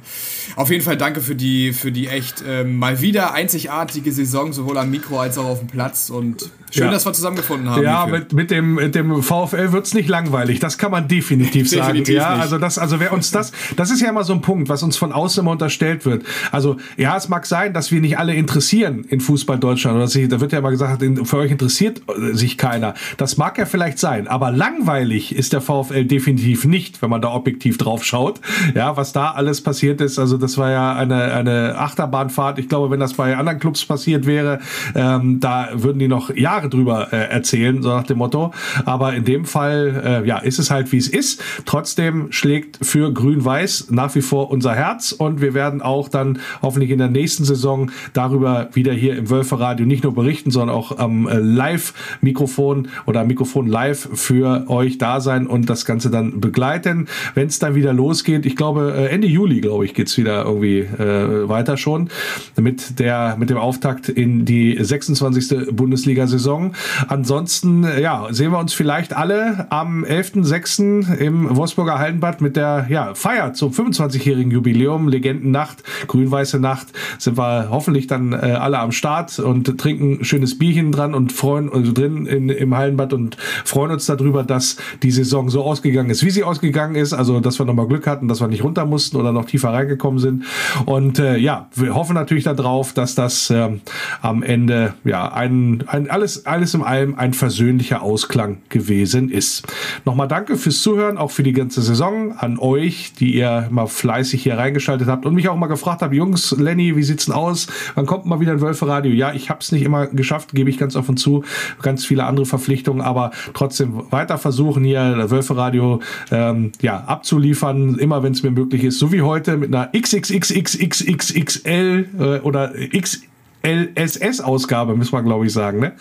auf jeden Fall danke für die, für die echt ähm, mal wieder einzigartige Saison, sowohl am Mikro als auch auf dem Platz. Und schön, Ja. dass wir zusammengefunden haben. Ja, mit, mit, dem, mit dem VfL wird's nicht langweilig. Das kann man definitiv sagen. Definitiv ja, nicht. also das, also wer uns das, das ist ja immer so ein Punkt, was uns von außen immer unterstellt wird. Also ja, es mag sein, dass wir nicht alle interessieren in Fußball Deutschland. Oder sie, da wird ja immer gesagt, in- für euch interessiert äh, sich keiner. Das mag ja vielleicht sein, aber langweilig ist der VfL definitiv nicht, wenn man da objektiv drauf schaut. Ja, was da alles passiert ist, also das war ja eine, eine Achterbahnfahrt. Ich glaube, wenn das bei anderen Clubs passiert wäre, ähm, da würden die noch Jahre drüber äh, erzählen, so nach dem Motto. Aber in dem Fall, äh, ja, ist es halt wie es ist. Trotzdem schlägt für Grün-Weiß nach wie vor unser Herz und wir werden auch dann hoffentlich in der nächsten Saison darüber wieder hier im Wölferadio nicht nur berichten, sondern auch am äh, Live-Mikrofon oder Mikrofon live für euch da sein und das Ganze dann begleiten. Wenn es dann wieder losgeht, ich glaube äh, Ende Juli, glaube ich, geht's wieder irgendwie äh, weiter schon mit der mit dem Auftakt in die 26. Bundesliga-Saison. Ansonsten, ja, sehen wir uns vielleicht alle am 11.06. im Wolfsburger Hallenbad mit der ja, Feier zum 25-jährigen Jubiläum, Legendennacht, grün-weiße Nacht, sind wir hoffentlich dann äh, alle am Start und trinken ein schönes Bierchen dran und freuen also drin in, im Hallenbad und freuen uns darüber, dass die Saison so ausgegangen ist, wie sie ausgegangen ist. Also, dass wir nochmal Glück hatten, dass wir nicht runter mussten oder noch tiefer reingekommen sind. Und äh, ja, wir hoffen natürlich darauf, dass das ähm, am Ende ja ein, ein alles, alles in allem ein versöhnlicher Ausklang gewesen ist. Nochmal danke fürs Zuhören, auch für die ganze Saison an euch, die ihr mal fleißig hier reingeschaltet habt und mich auch mal gefragt habt, Jungs, Lenny, wie sieht's denn aus? Wann kommt mal wieder ein Wölferadio? Ja, ich habe es nicht immer geschafft, gebe ich ganz offen zu. Ganz viele andere Verpflichtungen, aber trotzdem weiter versuchen hier Wölferadio ähm, ja, abzuliefern, immer wenn es mir möglich ist. So wie heute mit einer XXXXXXL äh, oder X LSS-Ausgabe, müssen wir, glaube ich, sagen, ne?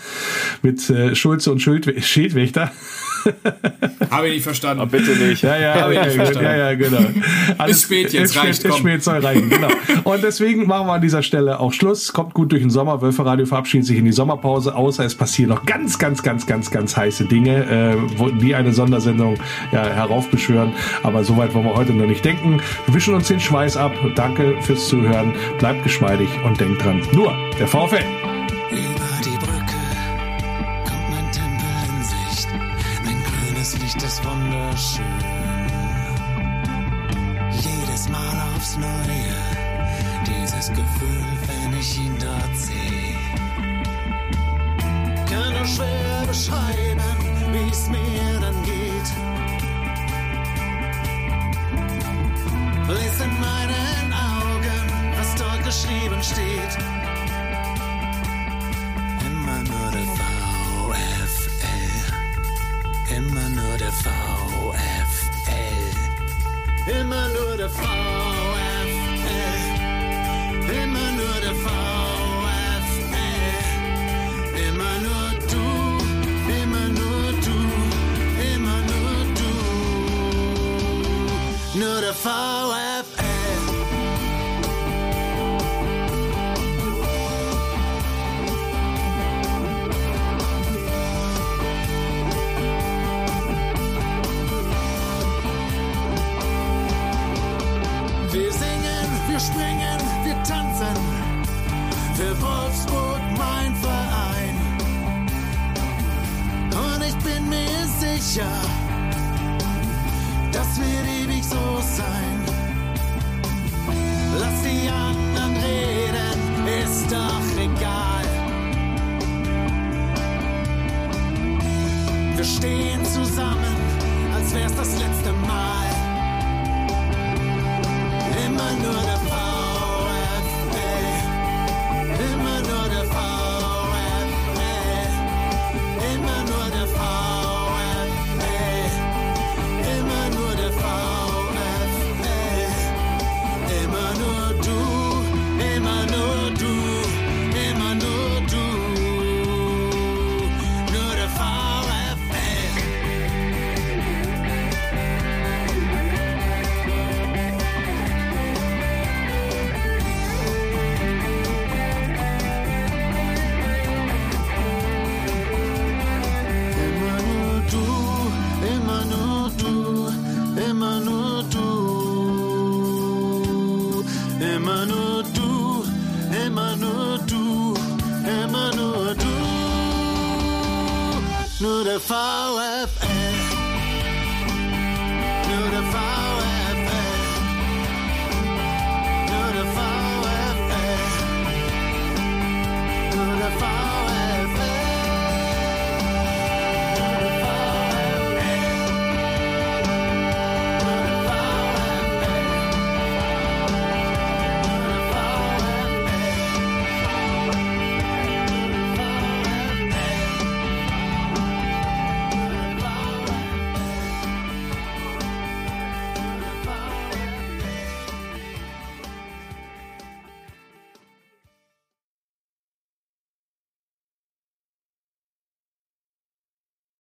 Mit äh, Schulze und Schild Schildwächter. Habe ich nicht verstanden. Oh, bitte nicht. Ja, ja, Hab ich ja, nicht verstanden. ja, ja, genau. Ist spät jetzt, ist spät, reicht, ist komm. spät, soll reichen, genau. Und deswegen machen wir an dieser Stelle auch Schluss. Kommt gut durch den Sommer. Wölferadio verabschiedet sich in die Sommerpause, außer es passieren noch ganz, ganz, ganz, ganz, ganz heiße Dinge, äh, die eine Sondersendung ja, heraufbeschwören. Aber soweit wollen wir heute noch nicht denken. Wir wischen uns den Schweiß ab. Danke fürs Zuhören. Bleibt geschmeidig und denkt dran. Nur der VfL. Wunderschön. Jedes Mal aufs Neue, dieses Gefühl, wenn ich ihn dort sehe. Kann nur schwer beschreiben, wie es mir dann geht. Lies in meinen Augen, was dort geschrieben steht. Der VfL. Immer nur der VfL. Immer nur der VfL. Immer nur du. Immer nur du. Immer nur du. Nur der VfL. Wolfsburg mein Verein. Und ich bin mir sicher, das wird ewig so sein. Lass die anderen reden, ist doch egal. Wir stehen zusammen, als wär's das letzte Mal. Immer nur der VfL.